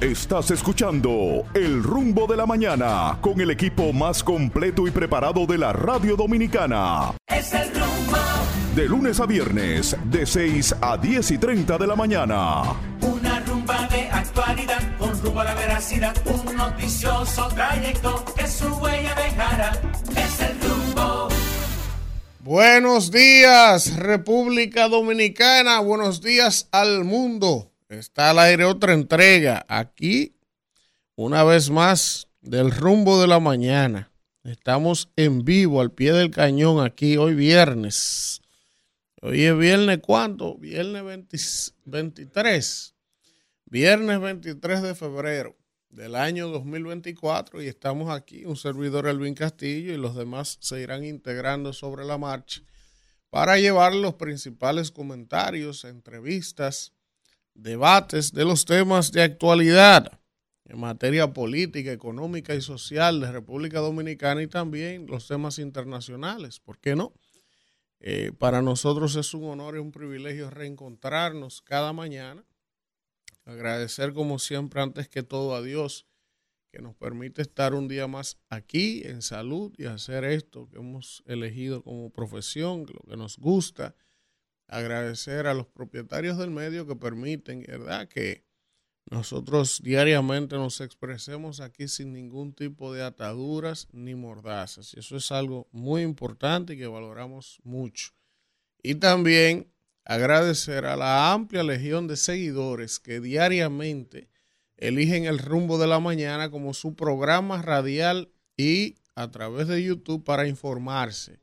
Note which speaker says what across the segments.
Speaker 1: Estás escuchando El rumbo de la mañana con el equipo más completo y preparado de la radio dominicana.
Speaker 2: Es el rumbo,
Speaker 1: De lunes a viernes, de 6 a 10 y 30 de la mañana.
Speaker 2: una rumba de actualidad con rumbo a la veracidad, un noticioso trayecto que su huella dejará. Es el rumbo.
Speaker 3: Buenos días, República Dominicana. Buenos días al mundo. Está al aire otra entrega. Aquí, una vez más, del rumbo de la mañana. Estamos en vivo, al pie del cañón, aquí hoy viernes. Hoy es viernes, ¿cuánto? Viernes 20 23. Viernes 23 de febrero del año 2024 y estamos aquí, un servidor Elvin Castillo y los demás se irán integrando sobre la marcha para llevar los principales comentarios, entrevistas, debates de los temas de actualidad en materia política, económica y social de República Dominicana y también los temas internacionales, ¿por qué no? Eh, para nosotros es un honor y un privilegio reencontrarnos cada mañana agradecer como siempre antes que todo a Dios que nos permite estar un día más aquí en salud y hacer esto que hemos elegido como profesión, lo que nos gusta. Agradecer a los propietarios del medio que permiten, ¿verdad? Que nosotros diariamente nos expresemos aquí sin ningún tipo de ataduras ni mordazas. Y eso es algo muy importante y que valoramos mucho. Y también agradecer a la amplia legión de seguidores que diariamente eligen el rumbo de la mañana como su programa radial y a través de YouTube para informarse.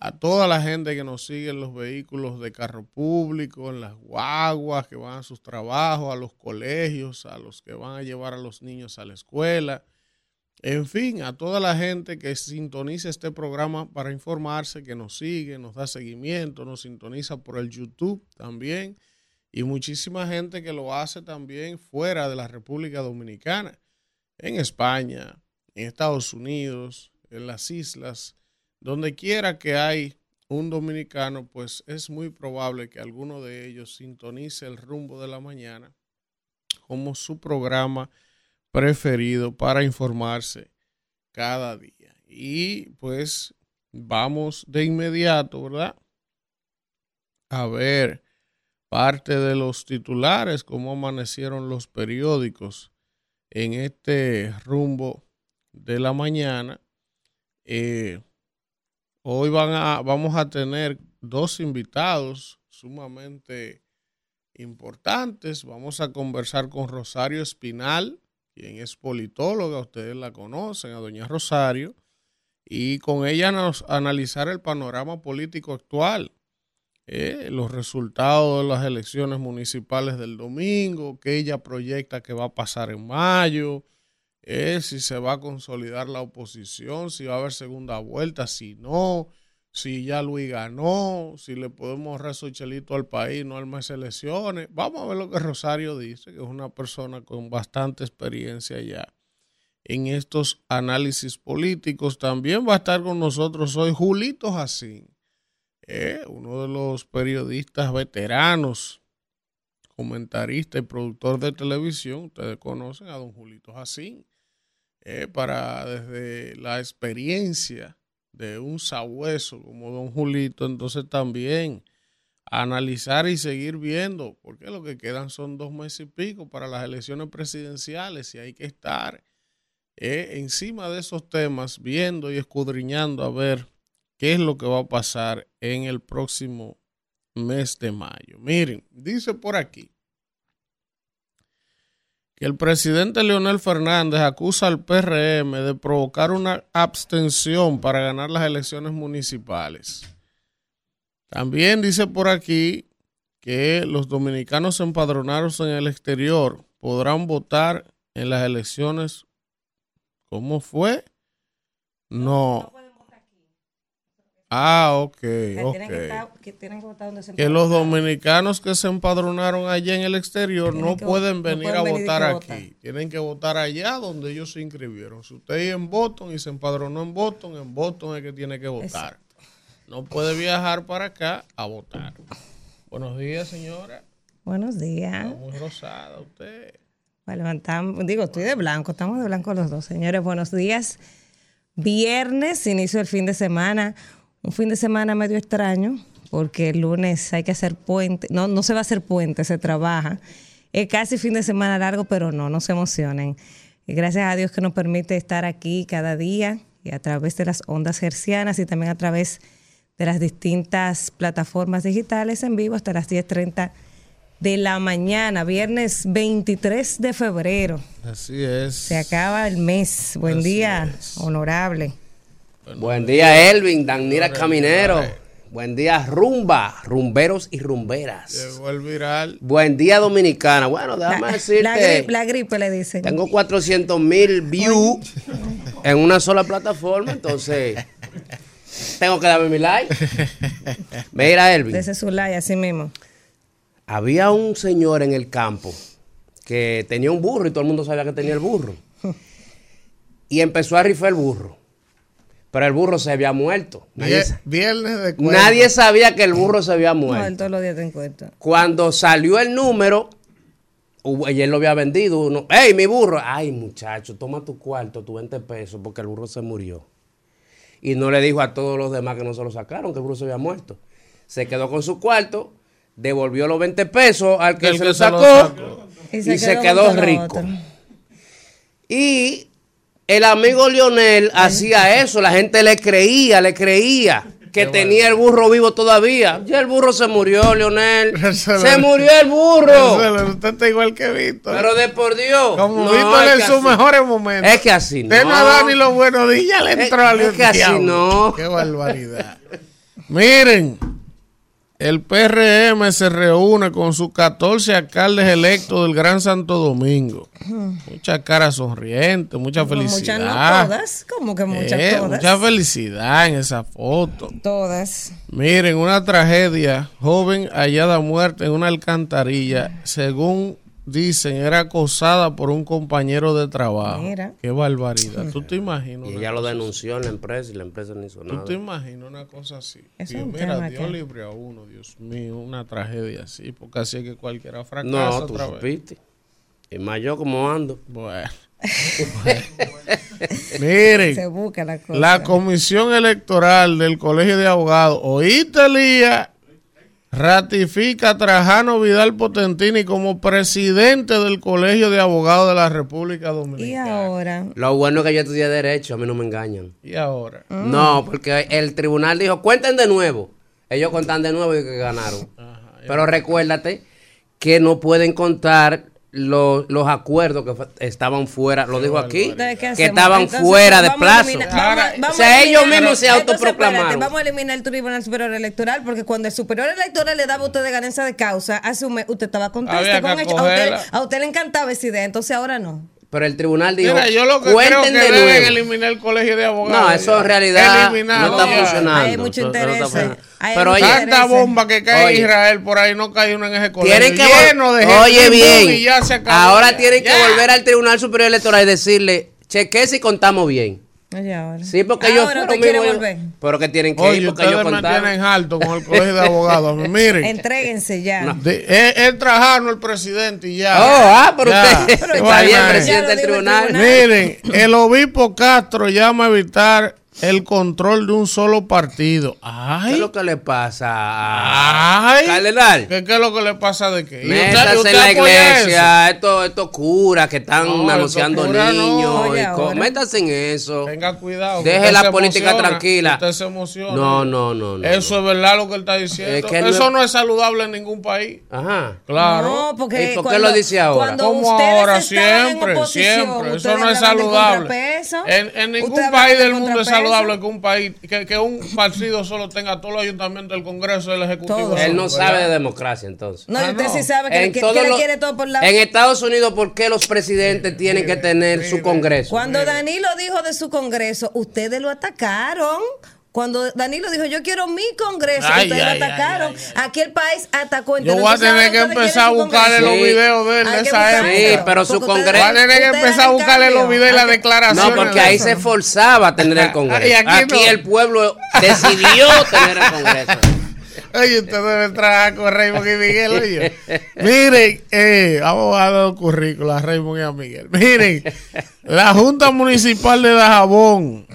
Speaker 3: A toda la gente que nos sigue en los vehículos de carro público, en las guaguas que van a sus trabajos, a los colegios, a los que van a llevar a los niños a la escuela, en fin, a toda la gente que sintoniza este programa para informarse, que nos sigue, nos da seguimiento, nos sintoniza por el YouTube también, y muchísima gente que lo hace también fuera de la República Dominicana, en España, en Estados Unidos, en las islas, donde quiera que hay un dominicano, pues es muy probable que alguno de ellos sintonice el rumbo de la mañana como su programa preferido para informarse cada día. Y pues vamos de inmediato, ¿verdad? A ver parte de los titulares, cómo amanecieron los periódicos en este rumbo de la mañana. Eh, hoy van a, vamos a tener dos invitados sumamente importantes. Vamos a conversar con Rosario Espinal, quien es politóloga, ustedes la conocen, a doña Rosario, y con ella nos analizar el panorama político actual, eh, los resultados de las elecciones municipales del domingo, que ella proyecta que va a pasar en mayo, eh, si se va a consolidar la oposición, si va a haber segunda vuelta, si no, si ya Luis ganó, si le podemos ahorrar su chelito al país, no más elecciones. Vamos a ver lo que Rosario dice, que es una persona con bastante experiencia ya en estos análisis políticos. También va a estar con nosotros hoy Julito Jacín, eh, uno de los periodistas veteranos, comentarista y productor de televisión. Ustedes conocen a don Julito Jacín, eh, para desde la experiencia de un sabueso como don Julito, entonces también analizar y seguir viendo, porque lo que quedan son dos meses y pico para las elecciones presidenciales y hay que estar eh, encima de esos temas, viendo y escudriñando a ver qué es lo que va a pasar en el próximo mes de mayo. Miren, dice por aquí que el presidente Leonel Fernández acusa al PRM de provocar una abstención para ganar las elecciones municipales. También dice por aquí que los dominicanos empadronados en el exterior podrán votar en las elecciones. ¿Cómo fue? No. Ah, ok,
Speaker 4: Que
Speaker 3: ok.
Speaker 4: tienen que estar- que tienen que votar donde se
Speaker 3: Que los dominicanos que se empadronaron allá en el exterior no
Speaker 4: que-
Speaker 3: pueden
Speaker 4: no
Speaker 3: venir
Speaker 4: pueden
Speaker 3: a votar aquí. Tienen que votar allá donde ellos se inscribieron. Si usted vive en Boston y se empadronó en Boston, en Boston es que tiene que votar. No puede viajar para acá a votar. Buenos días, señora.
Speaker 4: Buenos días.
Speaker 3: Está muy rosada usted.
Speaker 4: Pues levantamos, digo, estoy de blanco, estamos de blanco los dos. Señores, buenos días. Viernes, inicio del fin de semana. Un fin de semana medio extraño, porque el lunes hay que hacer puente. No, no se va a hacer puente, se trabaja. Es casi fin de semana largo, pero no, no se emocionen. Y gracias a Dios que nos permite estar aquí cada día y a través de las ondas hercianas y también a través de las distintas plataformas digitales en vivo hasta las 10.30 de la mañana, viernes 23 de febrero.
Speaker 3: Así es.
Speaker 4: Se acaba el mes. Buen
Speaker 3: Así
Speaker 4: día,
Speaker 3: es.
Speaker 4: honorable.
Speaker 5: Buen día, Elvin, Danira Caminero. Buen día, Rumba, rumberos y rumberas.
Speaker 3: Llegó el viral.
Speaker 5: Buen día, Dominicana. Bueno, déjame
Speaker 4: La,
Speaker 5: decirte.
Speaker 4: la gripe, la gripe le dicen.
Speaker 5: Tengo 400 mil views en una sola plataforma, entonces tengo que darme mi like. Mira, Elvin,
Speaker 4: Dese su like así mismo.
Speaker 5: había un señor en el campo que tenía un burro y todo el mundo sabía que tenía el burro. Y empezó a rifar el burro. Pero el burro se había muerto. Nadie,
Speaker 3: Viernes de cuenta.
Speaker 5: nadie sabía que el burro se había
Speaker 4: No,
Speaker 5: muerto.
Speaker 4: todos los días te encuentra.
Speaker 5: Cuando salió el número, y él lo había vendido. Uno, ¡Ey, mi burro! Ay, muchacho, toma tu cuarto, tu 20 pesos, porque el burro se murió. Y no le dijo a todos los demás que no se lo sacaron, que el burro se había muerto. Se quedó con su cuarto, devolvió los 20 pesos al que
Speaker 3: El
Speaker 5: se
Speaker 3: que
Speaker 5: lo
Speaker 3: se lo
Speaker 5: sacó y se quedó, rico.
Speaker 4: otro.
Speaker 5: Y el amigo Lionel hacía eso, la gente le creía, le creía que tenía el burro vivo todavía. Ya el burro se murió, Lionel.
Speaker 3: Se
Speaker 5: murió el burro.
Speaker 3: Usted está igual que Víctor.
Speaker 5: Pero de por Dios.
Speaker 3: Como
Speaker 5: no,
Speaker 3: Víctor
Speaker 5: es
Speaker 3: en sus mejores momentos.
Speaker 5: Es que así no.
Speaker 3: De nada ni los buenos días le
Speaker 5: Es-
Speaker 3: entró a
Speaker 5: es que así no.
Speaker 3: Qué barbaridad. Miren, el PRM se reúne con sus 14 alcaldes electos del Gran Santo Domingo. Mucha cara sonriente, mucha
Speaker 4: Muchas
Speaker 3: felicidad.
Speaker 4: no todas. Como que muchas
Speaker 3: Eh,
Speaker 4: todas.
Speaker 3: mucha felicidad en esa foto.
Speaker 4: Todas.
Speaker 3: Miren, una tragedia. Joven hallada muerta en una alcantarilla. Según dicen, era acosada por un compañero de trabajo.
Speaker 4: Mira.
Speaker 3: Qué barbaridad. ¿Tú te imaginas?
Speaker 5: Y ella lo denunció en la empresa y la empresa no hizo
Speaker 3: ¿Tú
Speaker 5: nada.
Speaker 3: te imaginas una cosa así?
Speaker 4: Es
Speaker 3: Dios,
Speaker 4: un
Speaker 3: mira,
Speaker 4: tema
Speaker 3: Dios
Speaker 4: que-
Speaker 3: libre a uno, Dios mío, una tragedia así, porque así es que cualquiera fracasa
Speaker 5: No, tú
Speaker 3: otra vez.
Speaker 5: Y más yo como ando.
Speaker 3: Bueno. Miren,
Speaker 4: Se busca la cosa.
Speaker 3: la comisión electoral del Colegio de Abogados, oíste, Lía, ratifica a Trajano Vidal Potentini como presidente del Colegio de Abogados de la República
Speaker 4: Y
Speaker 3: Dominicana.
Speaker 4: ahora.
Speaker 5: Lo bueno es que yo estudié Derecho, a mí no me engañan.
Speaker 3: Y ahora,
Speaker 5: No, porque el tribunal dijo, cuenten de nuevo. Ellos cuentan de nuevo y que ganaron. Pero recuérdate que no pueden contar los, los acuerdos que estaban fuera, lo dijo aquí,
Speaker 4: Entonces, ¿qué
Speaker 5: que estaban
Speaker 4: Entonces,
Speaker 5: fuera de plazo.
Speaker 4: eliminar- vamos
Speaker 5: o sea, ellos
Speaker 4: eliminar-
Speaker 5: mismos se autoproclamaron.
Speaker 4: espérate, Vamos a eliminar el Tribunal Superior Electoral porque cuando el Superior Electoral le daba a usted de ganancia de causa, hace un mes usted estaba contento con hecho. A usted, a usted le encantaba esa idea, entonces ahora no.
Speaker 5: Pero el tribunal dijo,
Speaker 3: mira, yo lo que creo
Speaker 5: cuenten
Speaker 3: que
Speaker 5: de
Speaker 3: deben
Speaker 5: nuevo.
Speaker 3: eliminar el Colegio de Abogados.
Speaker 5: No, eso en realidad no está
Speaker 3: ya.
Speaker 5: funcionando.
Speaker 4: Hay mucho
Speaker 5: Eso- eso no está
Speaker 4: interés.
Speaker 5: funcionando.
Speaker 4: Hay
Speaker 5: Pero
Speaker 4: mucho
Speaker 5: oye,
Speaker 4: interés.
Speaker 3: Tanta bomba que cae
Speaker 5: Oye.
Speaker 3: en Israel por ahí no cae uno en ese colegio.
Speaker 5: Tienen que vol-
Speaker 3: lleno de gente
Speaker 5: Oye
Speaker 3: y
Speaker 5: bien,
Speaker 3: ya se acabó,
Speaker 5: ahora
Speaker 3: ya.
Speaker 5: tienen que
Speaker 3: Ya.
Speaker 5: volver al Tribunal Superior Electoral y decirle, cheque si contamos bien.
Speaker 4: Oye, ahora.
Speaker 5: Sí, porque ellos
Speaker 4: Ahora
Speaker 5: fueron mismos-
Speaker 4: volver.
Speaker 5: Pero que tienen que
Speaker 3: Oye,
Speaker 5: ir porque ellos
Speaker 3: ustedes me
Speaker 5: contaron.
Speaker 3: tienen alto con el colegio de abogados. Miren,
Speaker 4: Entréguense ya.
Speaker 3: de- es, es Trajano el presidente y ya.
Speaker 5: Oh, ah, pero
Speaker 3: Ya.
Speaker 5: usted
Speaker 3: Qué
Speaker 5: está bien, presidente del tribunal.
Speaker 4: tribunal.
Speaker 3: Miren, el obispo Castro llama a evitar el control de un solo partido.
Speaker 5: ¿Qué
Speaker 3: Ay,
Speaker 5: es lo que le pasa
Speaker 3: ay.
Speaker 5: Cardenal?
Speaker 3: ¿Qué, qué es lo que le pasa de qué? ¿Y usted- y
Speaker 5: Métase
Speaker 3: usted
Speaker 5: en la iglesia, estos estos curas que están
Speaker 3: No, no.
Speaker 5: niños.
Speaker 4: Oye,
Speaker 5: y co-
Speaker 4: ahora.
Speaker 5: métase en eso.
Speaker 3: Tenga cuidado.
Speaker 5: Deje
Speaker 3: usted
Speaker 5: la
Speaker 3: se
Speaker 5: política
Speaker 3: emociona,
Speaker 5: tranquila.
Speaker 3: Usted se emociona.
Speaker 5: No, no, no, no.
Speaker 3: Eso es verdad lo que él está diciendo.
Speaker 5: Es que no
Speaker 3: eso
Speaker 5: es-
Speaker 3: no es saludable en ningún país.
Speaker 5: Ajá.
Speaker 3: Claro.
Speaker 4: No, porque
Speaker 5: ¿Y por qué
Speaker 4: cuando-
Speaker 5: lo dice ahora?
Speaker 3: Como ahora, siempre, siempre. Eso no es saludable. En, en ningún país del mundo es
Speaker 4: contrapeso.
Speaker 3: Saludable que un país, que, que un partido solo tenga todos los ayuntamientos, el Congreso, el Ejecutivo.
Speaker 4: Todo.
Speaker 5: Él no
Speaker 3: ¿verdad?
Speaker 5: sabe de democracia entonces.
Speaker 4: No, y
Speaker 3: Ah,
Speaker 4: usted
Speaker 3: no.
Speaker 4: sí sabe que,
Speaker 5: En
Speaker 4: que- que le quiere todo por la...
Speaker 5: En Estados Unidos, ¿por qué los presidentes tienen que tener su congreso?
Speaker 4: Cuando Danilo dijo de su congreso, ustedes lo atacaron. Cuando Danilo dijo, yo quiero mi congreso,
Speaker 3: Ay,
Speaker 4: ustedes
Speaker 3: ay,
Speaker 4: lo atacaron. Aquí el país atacó
Speaker 3: Yo voy a tener que empezar a buscarle los videos de él de esa época.
Speaker 5: Sí, pero su congreso-
Speaker 3: Voy a tener que empezar a buscarle los videos y las declaraciones.
Speaker 5: No, porque ahí se forzaba a tener el Congreso.
Speaker 3: Y aquí
Speaker 5: aquí
Speaker 3: no.
Speaker 5: el pueblo decidió tener el Congreso.
Speaker 3: Oye, usted debe trabajar con Raymond y Miguel, oye. Miren, eh, vamos a dar los currículos a Raymond y a Miguel. Miren, la Junta Municipal de Dajabón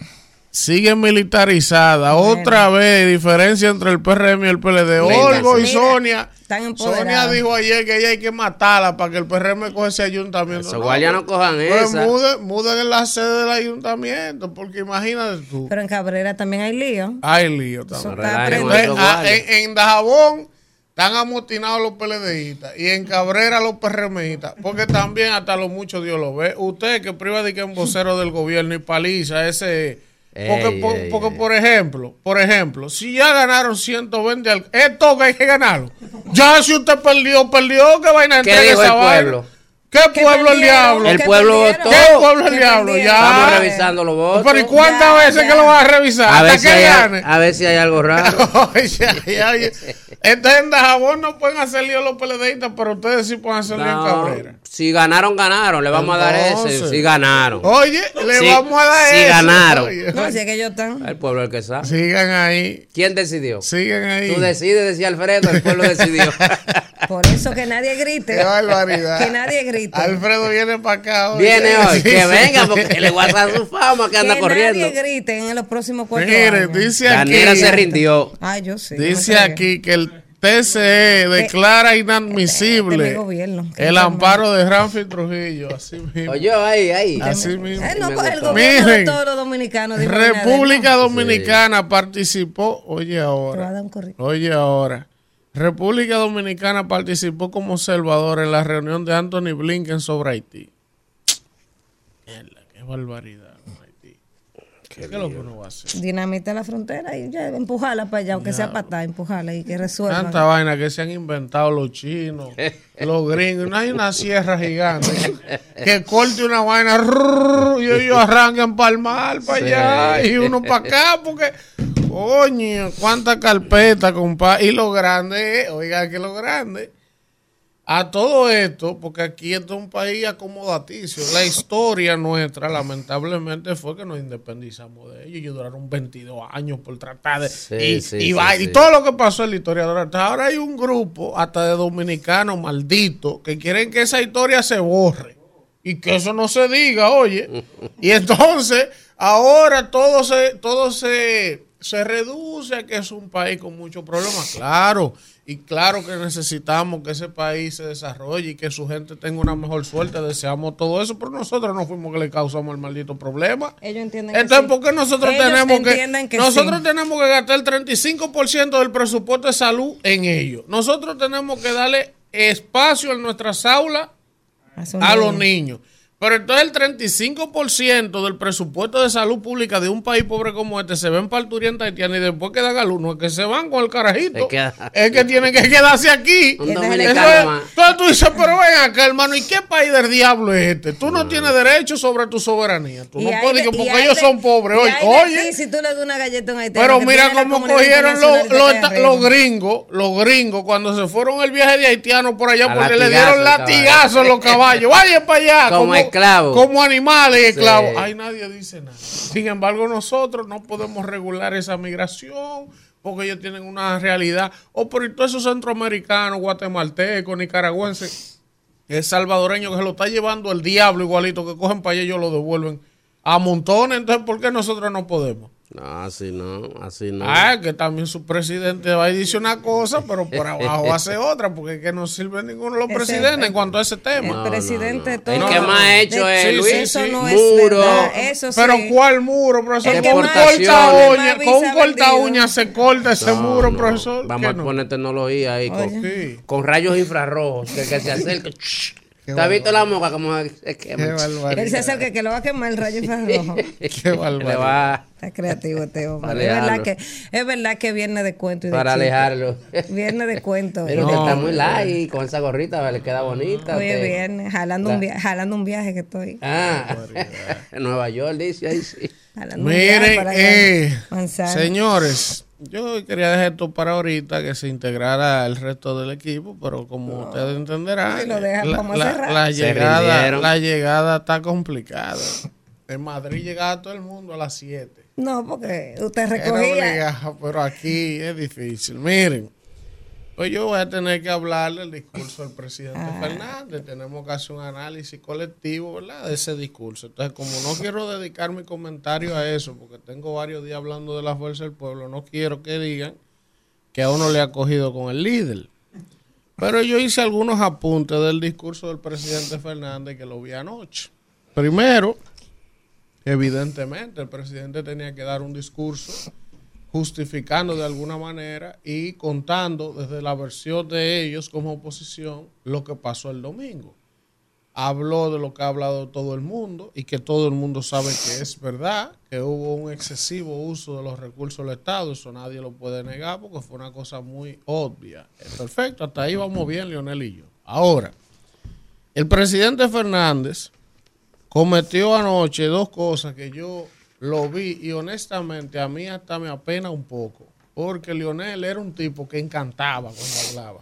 Speaker 3: sigue militarizada. Otra vez, diferencia entre el PRM y el PLD. Olgo y
Speaker 4: Mira,
Speaker 3: Sonia. Sonia dijo ayer que ella hay que matarla para que el PRM coge ese ayuntamiento.
Speaker 5: Esos guardias no cojan
Speaker 3: pues
Speaker 5: esa.
Speaker 3: muden, muden en la sede del ayuntamiento, porque imagínate tú.
Speaker 4: Pero en Cabrera también hay lío.
Speaker 3: Hay lío
Speaker 4: Eso
Speaker 3: también. Entonces,
Speaker 5: esos
Speaker 3: ah, en, en Dajabón están amotinados los PLDistas y en Cabrera los PRMistas, porque también hasta lo mucho Dios lo ve. Usted que priva de que es un vocero del gobierno y paliza ese... Porque,
Speaker 5: Ey,
Speaker 3: por,
Speaker 5: ey,
Speaker 3: porque
Speaker 5: ey.
Speaker 3: por ejemplo, por ejemplo, si ya ganaron 120 al, esto que hay que ganarlo. Ya si usted perdió, perdió, que vaina
Speaker 5: ¿Qué
Speaker 3: entregue
Speaker 5: dijo
Speaker 3: esa
Speaker 5: el
Speaker 3: vaina. ¿Qué pueblo el diablo?
Speaker 5: El pueblo votó.
Speaker 3: ¿Qué pueblo el diablo?
Speaker 4: perdieron.
Speaker 5: Estamos
Speaker 3: Ya.
Speaker 5: revisando los votos.
Speaker 3: Pero ¿y cuántas
Speaker 4: Ya,
Speaker 3: veces
Speaker 4: ya.
Speaker 3: que lo vas a revisar?
Speaker 5: A ver,
Speaker 3: ¿Hasta
Speaker 5: si hay, a ver si hay algo raro.
Speaker 3: Oye, oye, oye. Entonces en Dajabón no pueden hacer lío los PLDistas, pero ustedes sí pueden hacer lío en Cabrera.
Speaker 5: si ganaron, ganaron. Le vamos a dar ese. Si ganaron.
Speaker 3: Oye, le vamos a dar
Speaker 5: sí
Speaker 3: eso.
Speaker 5: ganaron.
Speaker 3: Oye,
Speaker 4: No, si es que ellos están.
Speaker 5: El pueblo es el que sabe.
Speaker 3: Sigan ahí,
Speaker 5: ¿Quién decidió?
Speaker 3: sigan ahí.
Speaker 5: Tú decides, decía Alfredo, el pueblo decidió.
Speaker 4: Por eso que nadie grite.
Speaker 3: Qué barbaridad.
Speaker 4: Que nadie grite.
Speaker 3: Alfredo viene para acá hoy.
Speaker 5: Viene hoy,
Speaker 3: Sí,
Speaker 5: que
Speaker 3: sí.
Speaker 5: venga, porque le voy a dar su fama que anda
Speaker 4: que
Speaker 5: corriendo.
Speaker 4: nadie grite en los próximos cuatro
Speaker 3: Mire,
Speaker 4: años.
Speaker 3: dice aquí.
Speaker 5: Daniela se rindió.
Speaker 4: Ay, yo sí. me
Speaker 3: Dice aquí que el TCE declara
Speaker 4: de
Speaker 3: inadmisible
Speaker 4: mi gobierno, que
Speaker 3: el amparo de Ramfi Trujillo. Así mismo.
Speaker 5: Oye, ahí, ahí.
Speaker 3: Así mismo.
Speaker 4: Eh, no, pues el
Speaker 5: gustó.
Speaker 4: gobierno de
Speaker 3: Miren,
Speaker 4: todos los dominicanos.
Speaker 3: República. Dominicana participó, oye ahora, oye ahora. República Dominicana participó como observador en la reunión de Anthony Blinken sobre Haití. Mierda, qué barbaridad con Haití. ¿Qué, es lo que uno va a hacer?
Speaker 4: Dinamita la frontera y ya empujarla para allá, aunque sea patada, empujarla y que resuelvan.
Speaker 3: Tanta vaina que se han inventado los chinos, los gringos. No hay una sierra gigante que, corte una vaina y ellos arrancan para el mar, para allá, y uno para acá, porque, coño, cuánta carpeta, compa. Y lo grande, es, oiga, que lo grande. A todo esto, porque aquí esto es un país acomodaticio. La historia nuestra, lamentablemente, fue que nos independizamos de ellos y duraron 22 años por tratar de.
Speaker 5: Sí,
Speaker 3: y,
Speaker 5: sí,
Speaker 3: y
Speaker 5: sí,
Speaker 3: va-
Speaker 5: sí.
Speaker 3: y todo lo que pasó en la historia. Ahora hay un grupo, hasta de dominicanos malditos, que quieren que esa historia se borre y que eso no se diga, oye. Y entonces, ahora todo se, todo se, se reduce a que es un país con muchos problemas. Claro, y claro que necesitamos que ese país se desarrolle y que su gente tenga una mejor suerte. Deseamos todo eso, pero nosotros no fuimos que le causamos el maldito problema.
Speaker 4: Ellos entienden que
Speaker 3: Entonces,
Speaker 4: sí.
Speaker 3: ¿por qué nosotros
Speaker 4: Ellos
Speaker 3: tenemos que,
Speaker 4: que
Speaker 3: nosotros
Speaker 4: sí.
Speaker 3: tenemos que gastar el 35% del presupuesto de salud en ello? Nosotros tenemos que darle espacio en nuestras aulas a los niños. Pero entonces el 35% del presupuesto de salud pública de un país pobre como este se ven parturienta haitiana y después quedan alumnos que se van con el carajito.
Speaker 5: Queda-
Speaker 3: Es que tienen que quedarse aquí.
Speaker 5: Un
Speaker 3: Eso
Speaker 5: dominicano
Speaker 3: es-
Speaker 5: más.
Speaker 3: entonces tú dices, pero ven acá, hermano, ¿y qué país del diablo es este? Tú no, tienes derecho sobre tu soberanía. Tú no puedes
Speaker 4: de-
Speaker 3: porque ellos
Speaker 4: de-
Speaker 3: son pobres. Oye, oye,
Speaker 4: ti si tú le das una galleta a un haitiano
Speaker 3: pero mira cómo cogieron los,
Speaker 4: internacional
Speaker 3: los, gringos, los gringos, cuando se fueron el viaje de haitianos por allá,
Speaker 5: A
Speaker 3: porque le dieron latigazos a los caballos. Vayan para allá.
Speaker 5: Como esclavos.
Speaker 3: Como animales esclavos.
Speaker 5: Sí.
Speaker 3: Ay, nadie dice nada. Sin embargo, nosotros no podemos regular esa migración porque ellos tienen una realidad. O por todos esos centroamericanos, guatemaltecos, nicaragüenses, el salvadoreño que se lo está llevando el diablo igualito, que cogen para allá y ellos lo devuelven a montones. Entonces, ¿por qué nosotros no podemos?
Speaker 5: No, así no, así no.
Speaker 3: Ah, que también su presidente va a decir una cosa, pero por abajo hace otra, porque es que no sirve ninguno de los presidentes en cuanto a ese
Speaker 4: El
Speaker 3: tema.
Speaker 5: No,
Speaker 4: presidente
Speaker 5: no, no.
Speaker 4: todo.
Speaker 5: El que más ha hecho
Speaker 4: de-
Speaker 5: es
Speaker 3: Sí,
Speaker 5: Luis.
Speaker 3: sí,
Speaker 4: Eso
Speaker 3: sí.
Speaker 4: no
Speaker 5: Muro.
Speaker 4: es verdad. Eso sí.
Speaker 3: Pero ¿cuál muro, profesor?
Speaker 4: El
Speaker 3: Con un corta uña, con un corta uña se corta ese
Speaker 5: No,
Speaker 3: muro,
Speaker 5: no.
Speaker 3: profesor.
Speaker 5: Vamos
Speaker 3: ¿Qué
Speaker 5: a
Speaker 3: no?
Speaker 5: poner tecnología ahí con,
Speaker 3: Sí.
Speaker 5: con rayos infrarrojos, que, que se acerca. ¿Te has visto la moca como se quema?
Speaker 3: Qué
Speaker 4: Él se acerca que lo va a quemar el rayo infrarrojo.
Speaker 3: Qué
Speaker 5: Le
Speaker 3: barbaridad.
Speaker 5: va
Speaker 4: Está creativo este hombre. Es verdad, que, es verdad que viene de cuento y de
Speaker 5: para
Speaker 4: chiste.
Speaker 5: alejarlo.
Speaker 4: Viene de cuento.
Speaker 5: Pero
Speaker 3: No,
Speaker 5: que está muy light con esa gorrita, le queda bonita. Usted.
Speaker 4: viernes, jalando, un via- jalando un viaje que estoy.
Speaker 5: Ah, en Nueva York dice ahí sí.
Speaker 3: Miren,
Speaker 4: para
Speaker 3: eh, señores, yo quería dejar esto para ahorita que se integrara el resto del equipo, pero como ustedes entenderán,
Speaker 4: Si lo dejan,
Speaker 3: la, llegada, la llegada está complicada. En Madrid llegaba todo el mundo a las 7.
Speaker 4: No, porque usted
Speaker 3: Era
Speaker 4: recogía.
Speaker 3: obligado, pero aquí es difícil. Miren, Pues yo voy a tener que hablar del discurso del presidente Fernández. Tenemos que hacer un análisis colectivo, ¿verdad? De ese discurso. Entonces, como no quiero dedicar mi comentario a eso, porque tengo varios días hablando de la fuerza del pueblo, no quiero que digan que a uno le ha cogido con el líder. Pero yo hice algunos apuntes del discurso del presidente Fernández que lo vi anoche. Primero, evidentemente, el presidente tenía que dar un discurso justificando de alguna manera y contando desde la versión de ellos como oposición lo que pasó el domingo. Habló de lo que ha hablado todo el mundo y que todo el mundo sabe que es verdad, que hubo un excesivo uso de los recursos del Estado, eso nadie lo puede negar porque fue una cosa muy obvia. Perfecto, hasta ahí vamos bien, Leonel y yo. Ahora, el presidente Fernández cometió anoche dos cosas que yo lo vi y honestamente a mí hasta me apena un poco, porque Lionel era un tipo que encantaba cuando hablaba.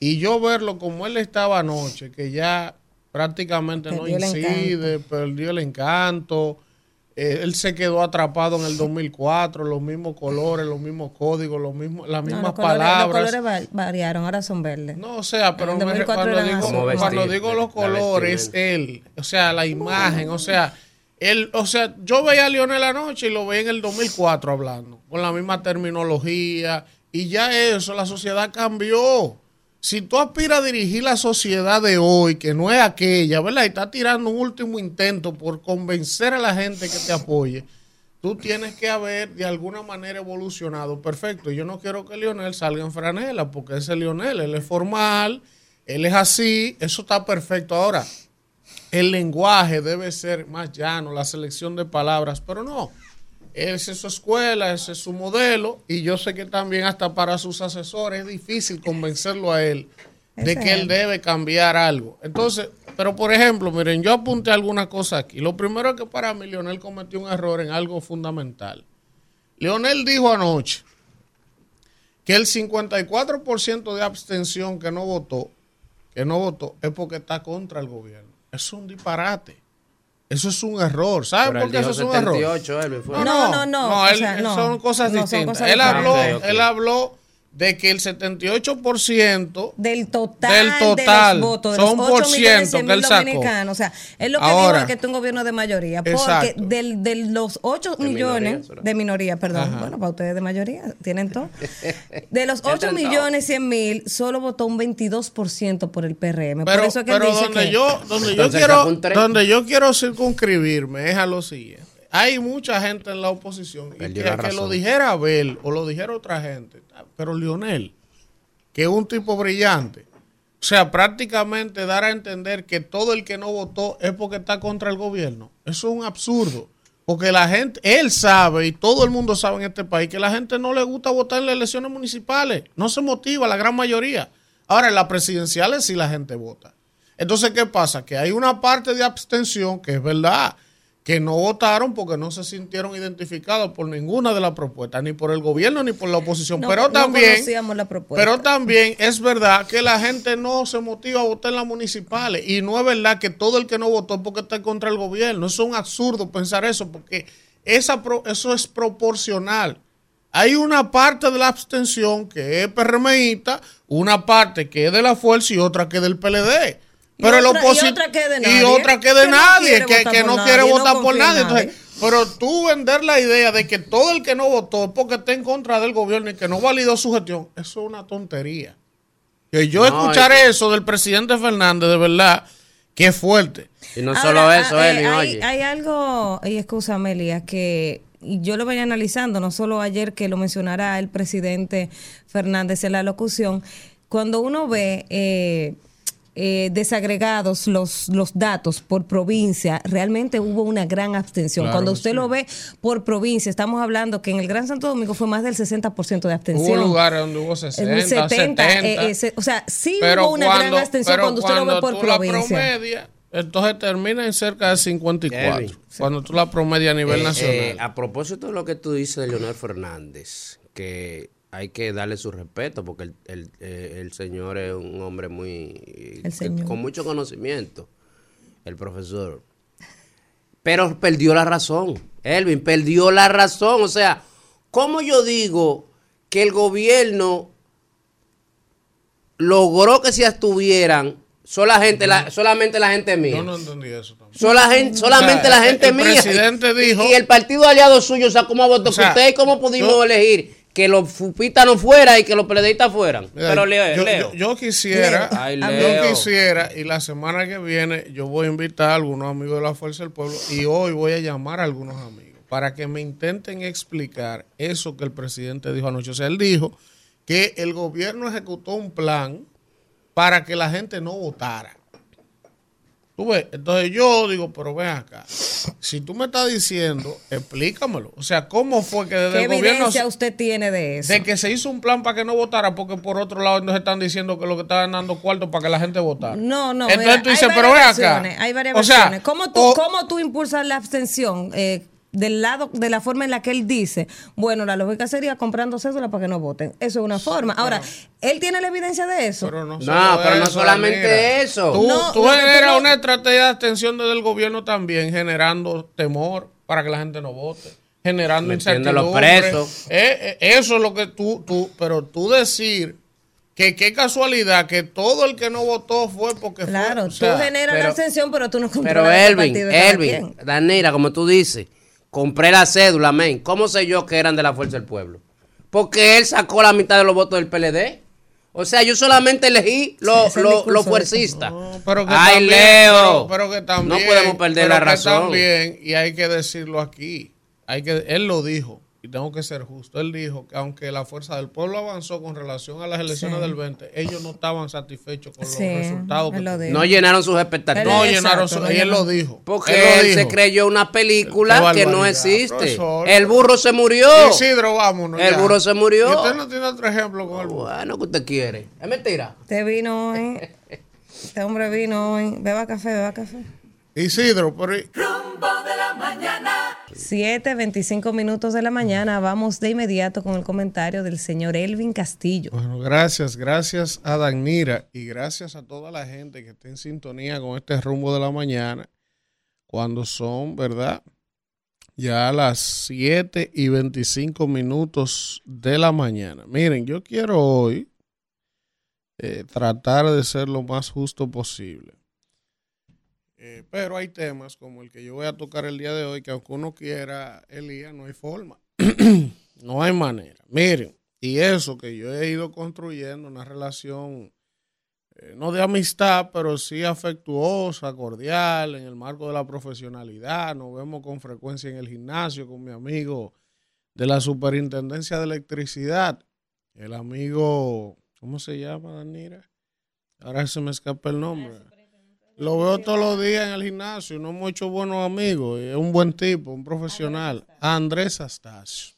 Speaker 3: Y yo verlo como él estaba anoche, que ya prácticamente no
Speaker 4: Perdió
Speaker 3: incide, perdió el encanto, eh, él se quedó atrapado en el 2004, los mismos colores, los mismos códigos, los mismos, las
Speaker 4: No,
Speaker 3: mismas
Speaker 4: colores,
Speaker 3: palabras.
Speaker 4: los colores va- variaron, ahora son verdes.
Speaker 3: No, o sea, pero
Speaker 4: En el
Speaker 3: me-
Speaker 4: 2004
Speaker 3: cuando, digo, cuando digo los colores, él, o sea, la imagen, o sea, él, o sea, yo veía a Lionel anoche y lo veía en el 2004 hablando, con la misma terminología, y ya eso, la sociedad cambió. Si tú aspiras a dirigir la sociedad de hoy, que no es aquella, ¿verdad? Y estás tirando un último intento por convencer a la gente que te apoye, tú tienes que haber de alguna manera evolucionado. Perfecto. Yo no quiero que Lionel salga en franela, porque ese es Lionel, él es formal, él es así, eso está perfecto. Ahora, el lenguaje debe ser más llano, la selección de palabras, pero no. Esa es su escuela, ese es su modelo, y yo sé que también hasta para sus asesores es difícil convencerlo a él de que él debe cambiar algo. Entonces, pero por ejemplo, miren, yo apunté algunas cosas aquí. Lo primero es que para mí Leonel cometió un error en algo fundamental. Leonel dijo anoche que el 54% de abstención que no votó, que no votó, es porque está contra el gobierno. Eso es un disparate. Eso es un error. ¿Saben por qué eso es un error?
Speaker 5: 78, Elvin, fue.
Speaker 3: No,
Speaker 4: No,
Speaker 3: no,
Speaker 4: no, no, o
Speaker 3: él-
Speaker 4: sea, no.
Speaker 3: son cosas
Speaker 4: No, son
Speaker 3: distintas.
Speaker 4: cosas
Speaker 3: él, habló,
Speaker 5: ok.
Speaker 3: él habló de que el 78%
Speaker 4: Del total,
Speaker 3: Del total.
Speaker 4: de los votos, de
Speaker 3: Son
Speaker 4: los
Speaker 3: por
Speaker 4: 8 millones
Speaker 3: ciento
Speaker 4: 100
Speaker 3: que él
Speaker 4: mil
Speaker 3: sacó.
Speaker 4: dominicanos. O sea, él lo que
Speaker 3: Ahora.
Speaker 4: dijo es que es un gobierno de mayoría. Porque
Speaker 3: Exacto.
Speaker 4: del, de los 8
Speaker 5: De minoría,
Speaker 4: millones
Speaker 5: será.
Speaker 4: de minoría, perdón.
Speaker 3: Ajá.
Speaker 4: Bueno, para ustedes de mayoría, tienen todo. De los
Speaker 5: Ya
Speaker 4: 8
Speaker 5: tentado.
Speaker 4: millones 100 mil, solo votó un 22% por el PRM.
Speaker 3: Pero,
Speaker 4: por eso que él
Speaker 3: pero
Speaker 4: dice
Speaker 3: donde
Speaker 4: que
Speaker 3: yo, donde yo quiero, donde yo quiero circunscribirme es a lo siguiente. Hay mucha gente en la oposición y que, que lo dijera Abel o lo dijera otra gente, pero Lionel, que es un tipo brillante, o sea, prácticamente dar a entender que todo el que no votó es porque está contra el gobierno. Eso es un absurdo. Porque la gente, él sabe y todo el mundo sabe en este país que la gente no le gusta votar en las elecciones municipales. No se motiva, la gran mayoría. Ahora, en las presidenciales sí la gente vota. Entonces, ¿qué pasa? Que hay una parte de abstención que es verdad, que no votaron porque no se sintieron identificados por ninguna de las propuestas, ni por el gobierno ni por la oposición.
Speaker 4: no,
Speaker 3: pero también,
Speaker 4: la propuesta.
Speaker 3: pero también es verdad que la gente no se motiva a votar en las municipales. Y no es verdad que todo el que no votó es porque está contra del gobierno. Eso es un absurdo pensar eso, porque esa pro- eso es proporcional. Hay una parte de la abstención que es PRMista, una parte que es de la fuerza y otra que es del PLD.
Speaker 4: Y
Speaker 3: Pero el
Speaker 4: otra- y otra que de
Speaker 3: y
Speaker 4: nadie,
Speaker 3: otra que de
Speaker 4: que no
Speaker 3: nadie,
Speaker 4: quiere
Speaker 3: que,
Speaker 4: votar
Speaker 3: que
Speaker 4: por nadie, no
Speaker 3: por. Entonces, pero tú vender la idea de que todo el que no votó es porque está en contra del gobierno y que no validó su gestión, eso es una tontería. Que yo
Speaker 5: No,
Speaker 3: escuchar
Speaker 5: es-
Speaker 3: eso del presidente Fernández, de verdad, que es fuerte.
Speaker 5: Y no
Speaker 4: Ahora,
Speaker 5: solo eso,
Speaker 4: eh,
Speaker 5: Elvin,
Speaker 4: hay,
Speaker 5: oye.
Speaker 4: hay algo, y escúchame, Elías, que yo lo venía analizando, no solo ayer que lo mencionara el presidente Fernández en la locución, cuando uno ve eh, eh, desagregados los, los datos por provincia, realmente hubo una gran abstención.
Speaker 3: Claro
Speaker 4: cuando usted
Speaker 3: sí.
Speaker 4: lo ve por provincia, estamos hablando que en el Gran Santo Domingo fue más del 60% de abstención.
Speaker 3: Hubo lugares donde hubo 60,
Speaker 4: En un 70,
Speaker 3: 70.
Speaker 4: eh, eh, se- o sea, sí
Speaker 3: pero
Speaker 4: hubo una
Speaker 3: cuando,
Speaker 4: gran abstención
Speaker 3: pero
Speaker 4: cuando usted lo ve
Speaker 3: cuando
Speaker 4: por
Speaker 3: tú la
Speaker 4: provincia.
Speaker 3: promedia, entonces termina en cerca de 54.
Speaker 5: Kevin.
Speaker 3: Cuando tú la promedia a nivel
Speaker 5: Eh,
Speaker 3: nacional.
Speaker 5: eh, a propósito de lo que tú dices de Leonel Fernández, que hay que darle su respeto porque el, el, eh, el señor es un hombre muy
Speaker 4: El
Speaker 5: que-
Speaker 4: señor.
Speaker 5: con mucho conocimiento, el profesor. Pero perdió la razón, Elvin, perdió la razón. O sea, ¿cómo yo digo que el gobierno logró que se abstuvieran sola gente, la- solamente la gente mía.
Speaker 3: Yo no entendí eso tampoco.
Speaker 5: Sola gen- solamente
Speaker 3: O sea,
Speaker 5: la gente
Speaker 3: el
Speaker 5: mía.
Speaker 3: presidente
Speaker 5: Y-
Speaker 3: dijo-
Speaker 5: Y, el partido aliado suyo sacó más votos
Speaker 3: O sea,
Speaker 5: que usted. ¿Y cómo pudimos elegir? Que los fupitas no fueran y que los periodistas fueran. Pero Leo,
Speaker 3: yo,
Speaker 5: Leo.
Speaker 3: yo- yo quisiera,
Speaker 5: Ay,
Speaker 3: yo quisiera, y la semana que viene yo voy a invitar a algunos amigos de la Fuerza del Pueblo y hoy voy a llamar a algunos amigos para que me intenten explicar eso que el presidente dijo anoche. O sea, él dijo que el gobierno ejecutó un plan para que la gente no votara. Tú ves, entonces yo digo, pero ven acá, si tú me estás diciendo, explícamelo. O sea, ¿cómo fue que desde
Speaker 4: ¿Qué
Speaker 3: el gobierno
Speaker 4: evidencia usted tiene de eso?
Speaker 3: de que se hizo un plan para que no votara, porque por otro lado nos están diciendo que lo que estaban dando cuarto para que la gente votara.
Speaker 4: No, no.
Speaker 3: Entonces
Speaker 4: mira,
Speaker 3: tú dices, pero ve
Speaker 4: varias
Speaker 3: acá.
Speaker 4: Hay varias
Speaker 3: O sea,
Speaker 4: versiones. ¿Cómo tú,
Speaker 3: o-
Speaker 4: cómo tú impulsas la abstención? Eh, del lado, de la forma en la que él dice, bueno, la lógica sería comprando cédulas para que no voten. Eso es una forma. Ahora, ¿él tiene la evidencia de eso?
Speaker 3: Pero no,
Speaker 5: No, pero no solamente eso.
Speaker 3: Tú,
Speaker 4: No,
Speaker 3: tú generas
Speaker 4: no-
Speaker 3: una estrategia de abstención desde el gobierno también, generando temor para que la gente no vote, generando
Speaker 5: a los
Speaker 3: incertidumbre.
Speaker 5: presos.
Speaker 3: Eh, eh, eso es lo que tú, tú, pero tú decir que qué casualidad que todo el que no votó fue porque fue-
Speaker 4: Claro,
Speaker 3: o sea,
Speaker 4: tú generas
Speaker 5: pero-
Speaker 4: la abstención, pero tú no
Speaker 5: Pero
Speaker 4: controlas el
Speaker 5: Elvin, Elvin. Danira, como tú dices, compré la cédula, men. ¿Cómo sé yo que eran de la Fuerza del Pueblo? Porque él sacó la mitad de los votos del PLD. O sea, yo solamente elegí
Speaker 4: Sí,
Speaker 5: los
Speaker 4: el
Speaker 5: lo, lo fuercistas.
Speaker 3: No, pero que
Speaker 5: Ay,
Speaker 3: también-
Speaker 5: Leo.
Speaker 3: Pero, pero que también.
Speaker 5: no podemos perder
Speaker 3: pero
Speaker 5: la
Speaker 3: que
Speaker 5: razón.
Speaker 3: También, y hay que decirlo aquí. Hay que, él lo dijo, y tengo que ser justo. Él dijo que aunque la fuerza del pueblo avanzó con relación a las elecciones
Speaker 4: Sí.
Speaker 3: del 20, ellos no estaban satisfechos con
Speaker 4: Sí,
Speaker 3: los resultados. que
Speaker 4: lo.
Speaker 5: No llenaron sus expectativas.
Speaker 3: No
Speaker 4: Exacto,
Speaker 3: llenaron su.
Speaker 4: no
Speaker 3: y él lo dijo.
Speaker 5: Porque
Speaker 3: Él
Speaker 5: se creyó una película que no existe.
Speaker 3: profesor.
Speaker 5: El burro se murió.
Speaker 3: Isidro, vámonos.
Speaker 5: El
Speaker 3: ya.
Speaker 5: burro se murió.
Speaker 3: ¿Y usted no tiene otro ejemplo con el burro?
Speaker 5: Bueno, que usted quiere. Es mentira.
Speaker 4: Este vino hoy. Este hombre vino hoy. Beba café, beba café.
Speaker 3: Isidro, pero.
Speaker 2: Rumbo de la mañana.
Speaker 4: 7, 25 minutos de la mañana. Vamos de inmediato con el comentario del señor Elvin Castillo.
Speaker 3: Bueno, gracias, gracias a Danira y gracias a toda la gente que está en sintonía con este rumbo de la mañana, cuando son, ¿verdad? Ya las 7 y 25 minutos de la mañana. Miren, yo quiero hoy eh, tratar de ser lo más justo posible. Eh, pero hay temas como el que yo voy a tocar el día de hoy, que aunque uno quiera, Elías, no hay forma. no hay manera. Miren, y eso que yo he ido construyendo, una relación eh, no de amistad, pero sí afectuosa, cordial, en el marco de la profesionalidad. Nos vemos con frecuencia en el gimnasio con mi amigo de la Superintendencia de Electricidad, el amigo, ¿cómo se llama, Danira? Ahora se me escapa el nombre. Lo veo todos los días en el gimnasio, no hemos hecho buenos amigos, es un buen tipo, un profesional. Andrés Astacio.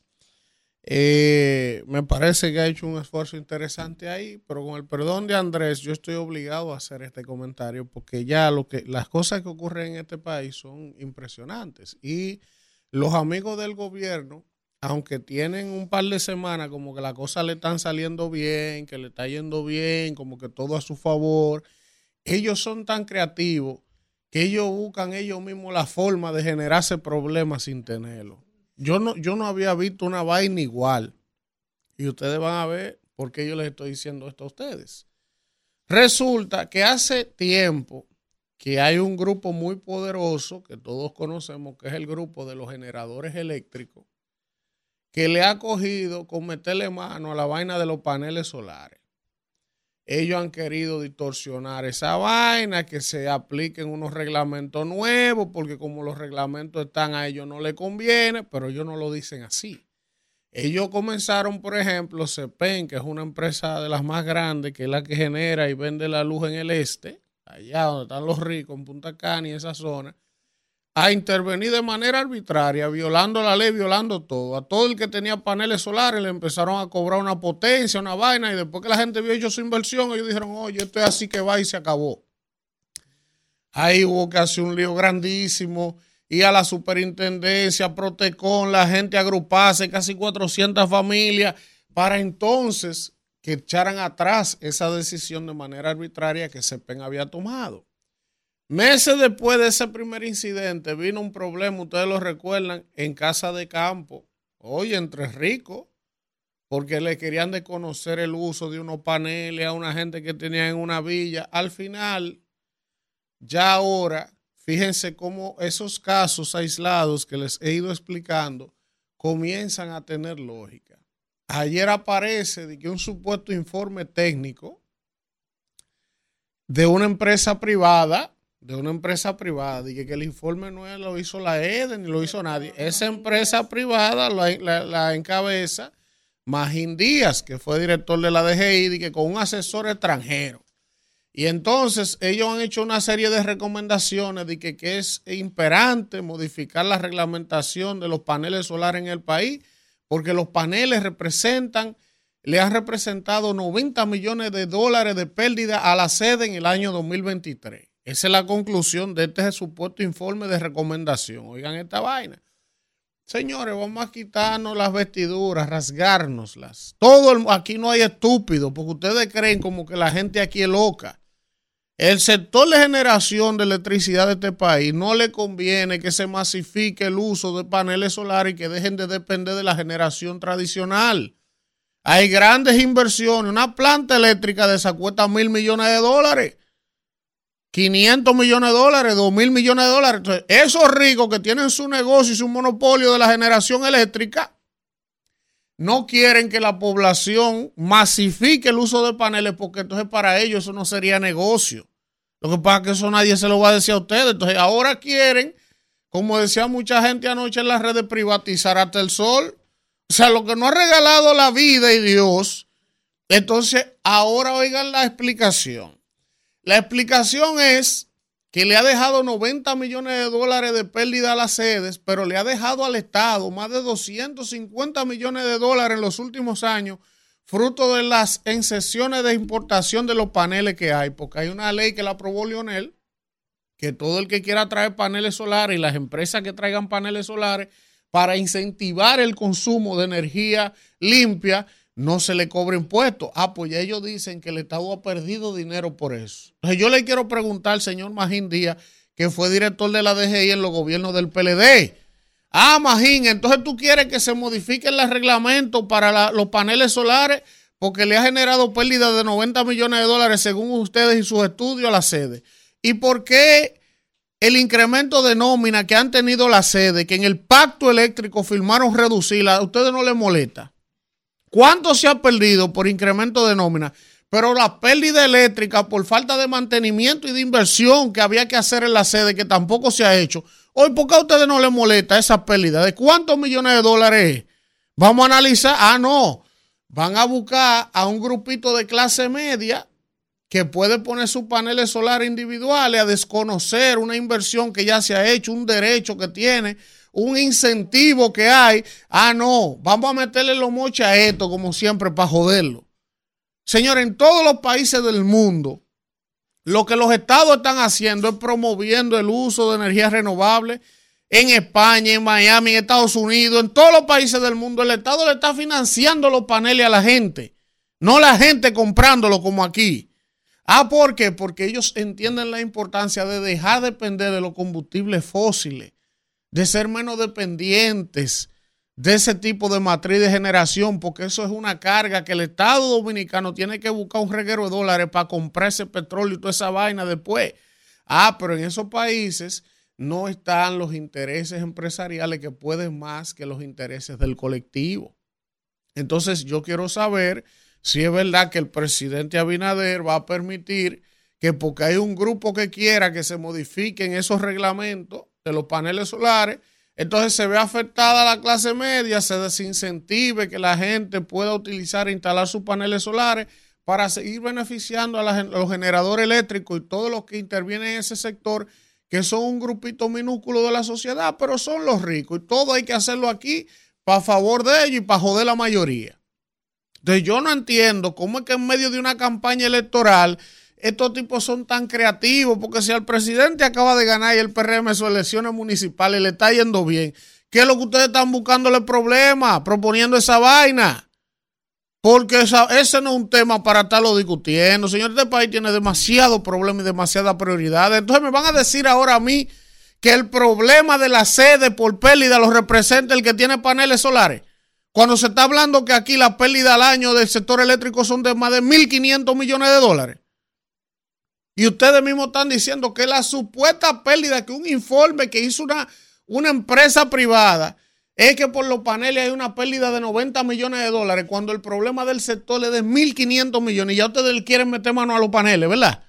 Speaker 3: Eh, me parece que ha hecho un esfuerzo interesante ahí, pero con el perdón de Andrés, yo estoy obligado a hacer este comentario porque ya lo que las cosas que ocurren en este país son impresionantes y los amigos del gobierno, aunque tienen un par de semanas como que las cosas le están saliendo bien, que le está yendo bien, como que todo a su favor, ellos son tan creativos que ellos buscan ellos mismos la forma de generarse problemas sin tenerlo. Yo no, yo no había visto una vaina igual. Y ustedes van a ver por qué yo les estoy diciendo esto a ustedes. Resulta que hace tiempo que hay un grupo muy poderoso que todos conocemos, que es el grupo de los generadores eléctricos, que le ha cogido con meterle mano a la vaina de los paneles solares. Ellos han querido distorsionar esa vaina, que se apliquen unos reglamentos nuevos, porque como los reglamentos están a ellos no les conviene, pero ellos no lo dicen así. Ellos comenzaron, por ejemplo, CEPEN, que es una empresa de las más grandes, que es la que genera y vende la luz en el este, allá donde están los ricos, en Punta Cana y esa zona, a intervenir de manera arbitraria, violando la ley, violando todo. A todo el que tenía paneles solares le empezaron a cobrar una potencia, una vaina, y después que la gente vio hecho su inversión, ellos dijeron, oye, esto es así que va y se acabó. Ahí hubo que hacer un lío grandísimo, y a la superintendencia, Protecon, la gente agruparse, casi 400 familias, para entonces que echaran atrás esa decisión de manera arbitraria que CEPEN había tomado. Meses después de ese primer incidente vino un problema, ustedes lo recuerdan, en Casa de Campo. Oye, entre ricos, porque le querían desconocer el uso de unos paneles a una gente que tenía en una villa. Al final, ya ahora, fíjense cómo esos casos aislados que les he ido explicando comienzan a tener lógica. Ayer aparece de que un supuesto informe técnico de una empresa privada, de una empresa privada, dije que el informe no lo hizo la EDE ni lo hizo nadie. Esa empresa privada la, la, encabeza Magín Díaz, que fue director de la DGI, que con un asesor extranjero. Y entonces ellos han hecho una serie de recomendaciones de que, que, es imperante modificar la reglamentación de los paneles solares en el país, porque los paneles representan le han representado 90 millones de dólares de pérdida a la sede en el año 2023. Esa es la conclusión de este supuesto informe de recomendación. Oigan esta vaina. Señores, vamos a quitarnos las vestiduras, rasgárnoslas. Todo aquí no hay estúpido, porque ustedes creen como que la gente aquí es loca. El sector de generación de electricidad de este país no le conviene que se masifique el uso de paneles solares y que dejen de depender de la generación tradicional. Hay grandes inversiones. Una planta eléctrica de esa cuesta mil millones de dólares. 500 millones de dólares, 2 mil millones de dólares. Entonces, esos ricos que tienen su negocio y su monopolio de la generación eléctrica no quieren que la población masifique el uso de paneles porque entonces para ellos eso no sería negocio. Lo que pasa es que eso nadie se lo va a decir a ustedes. Entonces ahora quieren, como decía mucha gente anoche en las redes, privatizar hasta el sol. O sea, lo que no ha regalado la vida y Dios. Entonces, ahora oigan la explicación. La explicación es que le ha dejado 90 millones de dólares de pérdida a las sedes, pero le ha dejado al Estado más de 250 millones de dólares en los últimos años, fruto de las excesiones de importación de los paneles que hay, porque hay una ley que la aprobó Lionel, que todo el que quiera traer paneles solares y las empresas que traigan paneles solares para incentivar el consumo de energía limpia, no se le cobre impuestos. Ah, pues ya ellos dicen que el Estado ha perdido dinero por eso. Entonces yo le quiero preguntar al señor Magín Díaz, que fue director de la DGI en los gobiernos del PLD. Ah, Magín, entonces tú quieres que se modifique el reglamento para los paneles solares porque le ha generado pérdida de 90 millones de dólares según ustedes y sus estudios a la sede. ¿Y por qué el incremento de nómina que han tenido la sede, que en el pacto eléctrico firmaron reducirla, a ustedes no les molesta. ¿Cuánto se ha perdido por incremento de nómina? Pero la pérdida eléctrica por falta de mantenimiento y de inversión que había que hacer en la sede, que tampoco se ha hecho. Hoy, ¿por qué a ustedes no les molesta esa pérdida? ¿De cuántos millones de dólares Vamos a analizar. Ah, no. Van a buscar a un grupito de clase media que puede poner sus paneles solares individuales a desconocer una inversión que ya se ha hecho, un derecho que tiene, un incentivo que hay. Ah, no, vamos a meterle los moches a esto como siempre para joderlo. Señor, en todos los países del mundo, lo que los estados están haciendo es promoviendo el uso de energías renovables. En España, en Miami, en Estados Unidos, en todos los países del mundo, el Estado le está financiando los paneles a la gente, no la gente comprándolo como aquí. Ah, ¿por qué? Porque ellos entienden la importancia de dejar de depender de los combustibles fósiles, de ser menos dependientes de ese tipo de matriz de generación, porque eso es una carga que el Estado Dominicano tiene que buscar un reguero de dólares para comprar ese petróleo y toda esa vaina después. Ah, pero en esos países no están los intereses empresariales que pueden más que los intereses del colectivo. Entonces yo quiero saber si es verdad que el presidente Abinader va a permitir que porque hay un grupo que quiera que se modifiquen esos reglamentos de los paneles solares, entonces se ve afectada la clase media, se desincentive que la gente pueda utilizar e instalar sus paneles solares para seguir beneficiando a, los generadores eléctricos y todos los que intervienen en ese sector, que son un grupito minúsculo de la sociedad, pero son los ricos. Y todo hay que hacerlo aquí para favor de ellos y para joder la mayoría. Entonces yo no entiendo cómo es que en medio de una campaña electoral estos tipos son tan creativos, porque si al presidente acaba de ganar y el PRM sus elecciones municipales le está yendo bien, ¿qué es lo que ustedes están buscándole problema, proponiendo esa vaina? Porque ese no es un tema para estarlo discutiendo. Señor, este país tiene demasiado problema y demasiadas prioridades. Entonces me van a decir ahora a mí que el problema de la sede por pérdida lo representa el que tiene paneles solares. Cuando se está hablando que aquí la pérdida al año del sector eléctrico son de más de 1.500 millones de dólares. Y ustedes mismos están diciendo que la supuesta pérdida, que un informe que hizo una, una empresa privada, es que por los paneles hay una pérdida de 90 millones de dólares, cuando el problema del sector es de 1.500 millones. Y ya ustedes quieren meter mano a los paneles, ¿verdad?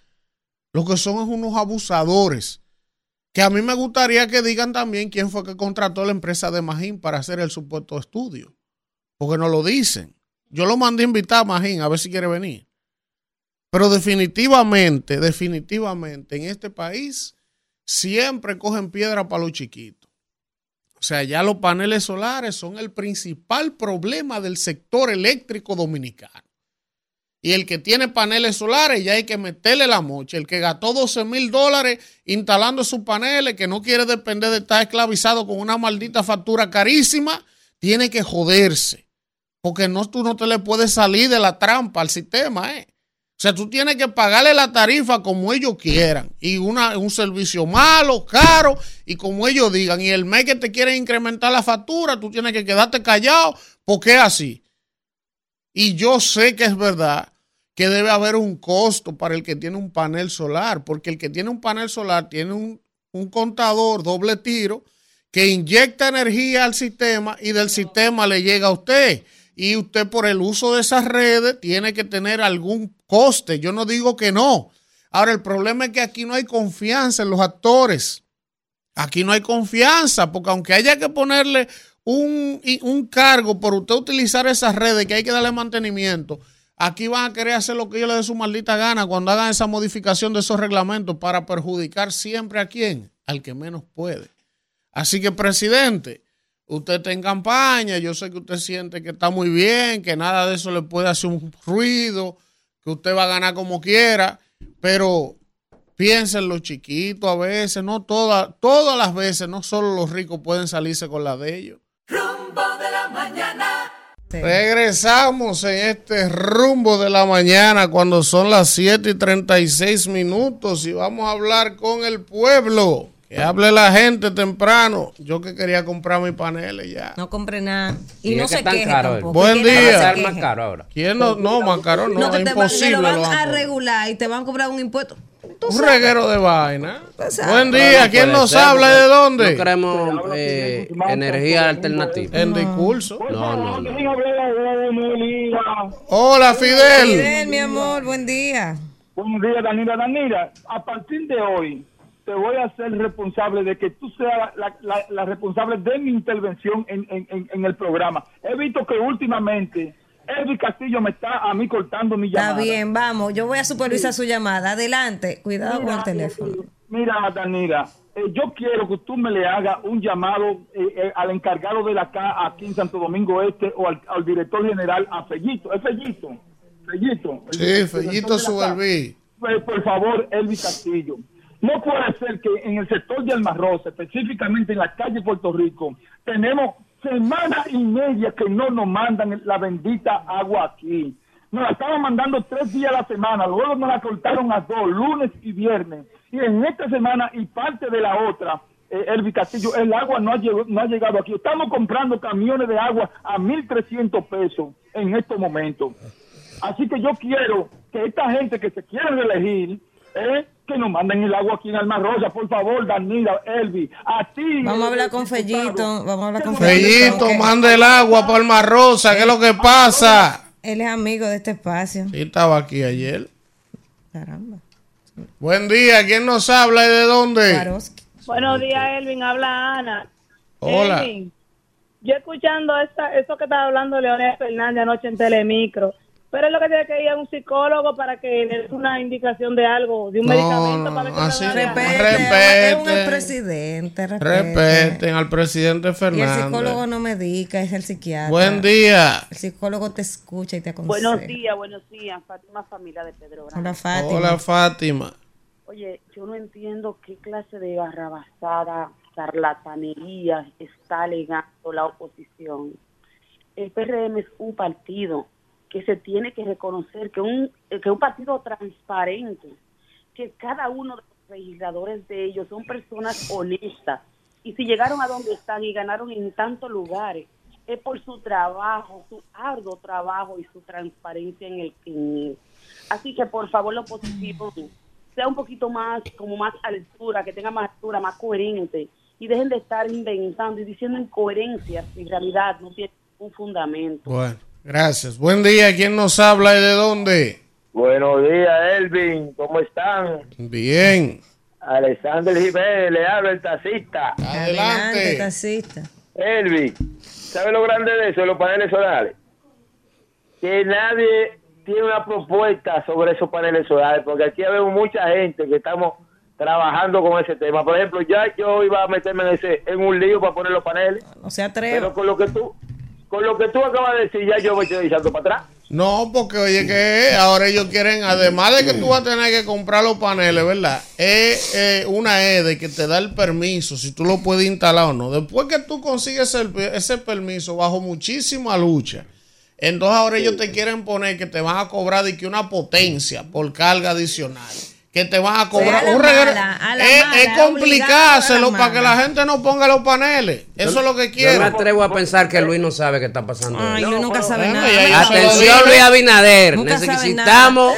Speaker 3: Lo que son es unos abusadores. Que a mí me gustaría que digan también quién fue que contrató la empresa de Magín para hacer el supuesto estudio. Porque no lo dicen. Yo lo mandé a invitar a Magín a ver si quiere venir. Pero definitivamente, definitivamente, en este país siempre cogen piedra para los chiquitos. O sea, ya los paneles solares son el principal problema del sector eléctrico dominicano. Y el que tiene paneles solares ya hay que meterle la mocha. El que gastó 12 mil dólares instalando sus paneles, que no quiere depender de estar esclavizado con una maldita factura carísima, tiene que joderse. Porque no, tú no te le puedes salir de la trampa al sistema, ¿eh? O sea, tú tienes que pagarle la tarifa como ellos quieran. Y una, un servicio malo, caro, y como ellos digan. Y el mes que te quieren incrementar la factura, tú tienes que quedarte callado porque es así. Y yo sé que es verdad que debe haber un costo para el que tiene un panel solar, porque el que tiene un panel solar tiene un, un contador doble tiro que inyecta energía al sistema y del sistema le llega a usted. Y usted por el uso de esas redes tiene que tener algún coste. Yo no digo que no. Ahora, el problema es que aquí no hay confianza en los actores. Aquí no hay confianza, porque aunque haya que ponerle un, un cargo por usted utilizar esas redes, que hay que darle mantenimiento, aquí van a querer hacer lo que ellos les dé su maldita gana cuando hagan esa modificación de esos reglamentos para perjudicar siempre a quién, al que menos puede. Así que, presidente, usted está en campaña, yo sé que usted siente que está muy bien, que nada de eso le puede hacer un ruido, que usted va a ganar como quiera, pero piensen los chiquitos a veces, no todas, todas las veces, no solo los ricos pueden salirse con la de ellos.
Speaker 2: Rumbo de la mañana.
Speaker 3: Regresamos en este rumbo de la mañana cuando son las 7 y 36 minutos y vamos a hablar con el pueblo. Que hable la gente temprano. Yo que quería comprar mis paneles ya.
Speaker 4: No compré nada. Y,
Speaker 5: Y
Speaker 4: no
Speaker 5: es que
Speaker 4: se
Speaker 5: tan
Speaker 4: queje
Speaker 5: caro,
Speaker 4: tampoco.
Speaker 3: Buen día.
Speaker 5: más caro ahora.
Speaker 3: ¿Quién no? No, más caro no,
Speaker 4: No,
Speaker 3: es
Speaker 4: te
Speaker 3: imposible.
Speaker 4: le lo van
Speaker 3: lo van
Speaker 4: a regular y te van a cobrar un impuesto.
Speaker 3: Un reguero de vaina. Buen día.
Speaker 5: no
Speaker 3: ¿Quién nos
Speaker 5: ser,
Speaker 3: habla de dónde?
Speaker 5: No queremos eh, energía alternativa.
Speaker 3: En discurso.
Speaker 5: No, no, no.
Speaker 3: Hola, Fidel.
Speaker 4: Fidel, mi amor, buen día.
Speaker 6: Buenos días, Danira. Danira, a partir de hoy te voy a ser responsable de que tú seas la, la- la responsable de mi intervención en, en- en- en el programa. He visto que últimamente Elvis Castillo me está a mí cortando mi llamada.
Speaker 4: Está bien, vamos. Yo voy a supervisar su llamada. Adelante. Cuidado con el teléfono.
Speaker 6: Mira, Danira, eh, yo quiero que tú me le hagas un llamado eh, eh, al encargado de la CA aquí en Santo Domingo Este o al, al director general, a Fellito. ¿Es Fellito? Fellito. el
Speaker 3: Sí, Fellito. Suberví.
Speaker 6: Pues, por favor, Elvis Castillo. No puede ser que en el sector de Almarrosa, específicamente en la calle Puerto Rico, tenemos semana y media que no nos mandan la bendita agua aquí. Nos la estaban mandando tres días a la semana, luego nos la cortaron a dos, lunes y viernes. Y en esta semana y parte de la otra, eh, Elvis Castillo, el agua no ha, llegado, no ha llegado aquí. Estamos comprando camiones de agua a 1.300 pesos en estos momentos. Así que yo quiero que esta gente que se quiere reelegir, eh, que nos manden el agua aquí en Alma Rosa, por favor, Danila, Elvi, a ti.
Speaker 4: Vamos a hablar con Fellito. Vamos a hablar con
Speaker 6: que
Speaker 3: Fellito,
Speaker 4: Ok.
Speaker 3: manda el agua por Rosa. ¿Qué es lo que pasa?
Speaker 4: Él es amigo de este espacio.
Speaker 3: Sí, estaba aquí ayer.
Speaker 4: Caramba.
Speaker 3: Buen día. ¿Quién nos habla y de dónde?
Speaker 4: Swarovski.
Speaker 7: Buenos días, Elvin. Habla Ana.
Speaker 3: Hola.
Speaker 7: Elvin, yo escuchando eso que estaba hablando Leonel Fernández anoche en Telemicro. Pero es lo que tiene que ir a un psicólogo para que le dé una indicación de algo, de un
Speaker 3: No,
Speaker 7: medicamento
Speaker 3: no,
Speaker 7: para ver qué
Speaker 3: así
Speaker 4: es un expresidente. Respete.
Speaker 3: Respeten al presidente
Speaker 4: Y el
Speaker 3: Fernández.
Speaker 4: psicólogo no medica, es el psiquiatra.
Speaker 3: Buen día.
Speaker 4: El psicólogo te escucha y te aconseja.
Speaker 8: Buenos días, buenos días, Fátima Familia de Pedro.
Speaker 4: Hola, Fátima.
Speaker 3: Hola, Fátima.
Speaker 8: Oye, yo no entiendo qué clase de barrabasada, charlatanería está alegando la oposición. El PRM es un partido que se tiene que reconocer que un que un partido transparente, que cada uno de los legisladores de ellos son personas honestas y si llegaron a donde están y ganaron en tantos lugares es por su trabajo, su arduo trabajo y su transparencia en el él. Así que por favor la oposición sea un poquito más, como más altura, que tenga más altura, más coherente y dejen de estar inventando y diciendo incoherencias que en realidad no tienen un fundamento.
Speaker 3: Bueno, gracias. Buen día. ¿Quién nos habla y de dónde?
Speaker 9: Buenos días, Elvin. ¿Cómo están?
Speaker 3: Bien.
Speaker 9: Alexander Jiménez, le habla el taxista.
Speaker 3: Adelante.
Speaker 4: taxista.
Speaker 9: Elvin, ¿sabe lo grande de eso, de los paneles solares? Que nadie tiene una propuesta sobre esos paneles solares, porque aquí vemos mucha gente que estamos trabajando con ese tema. Por ejemplo, ya yo iba a meterme en ese en un lío para poner los paneles,
Speaker 4: No se atreva.
Speaker 9: pero con lo que tú con lo que tú acabas de decir, ya yo estoy echando para atrás.
Speaker 3: No, porque oye que ahora ellos quieren, además de que tú vas a tener que comprar los paneles, ¿verdad? Es eh, una EDE que te da el permiso, si tú lo puedes instalar o no. Después que tú consigues el- ese permiso bajo muchísima lucha, entonces ahora ellos te quieren poner que te van a cobrar de que una potencia por carga adicional. Que te van a cobrar
Speaker 4: a
Speaker 3: un
Speaker 4: la
Speaker 3: Es, complicárselo para que la gente no ponga los paneles. Eso es lo que
Speaker 5: Yo me atrevo a pensar que Luis no sabe qué está pasando.
Speaker 4: Ay. Luis nunca sabe
Speaker 3: bueno,
Speaker 4: nada.
Speaker 3: yo
Speaker 5: Atención. Luis Abinader,
Speaker 4: Nunca
Speaker 5: necesitamos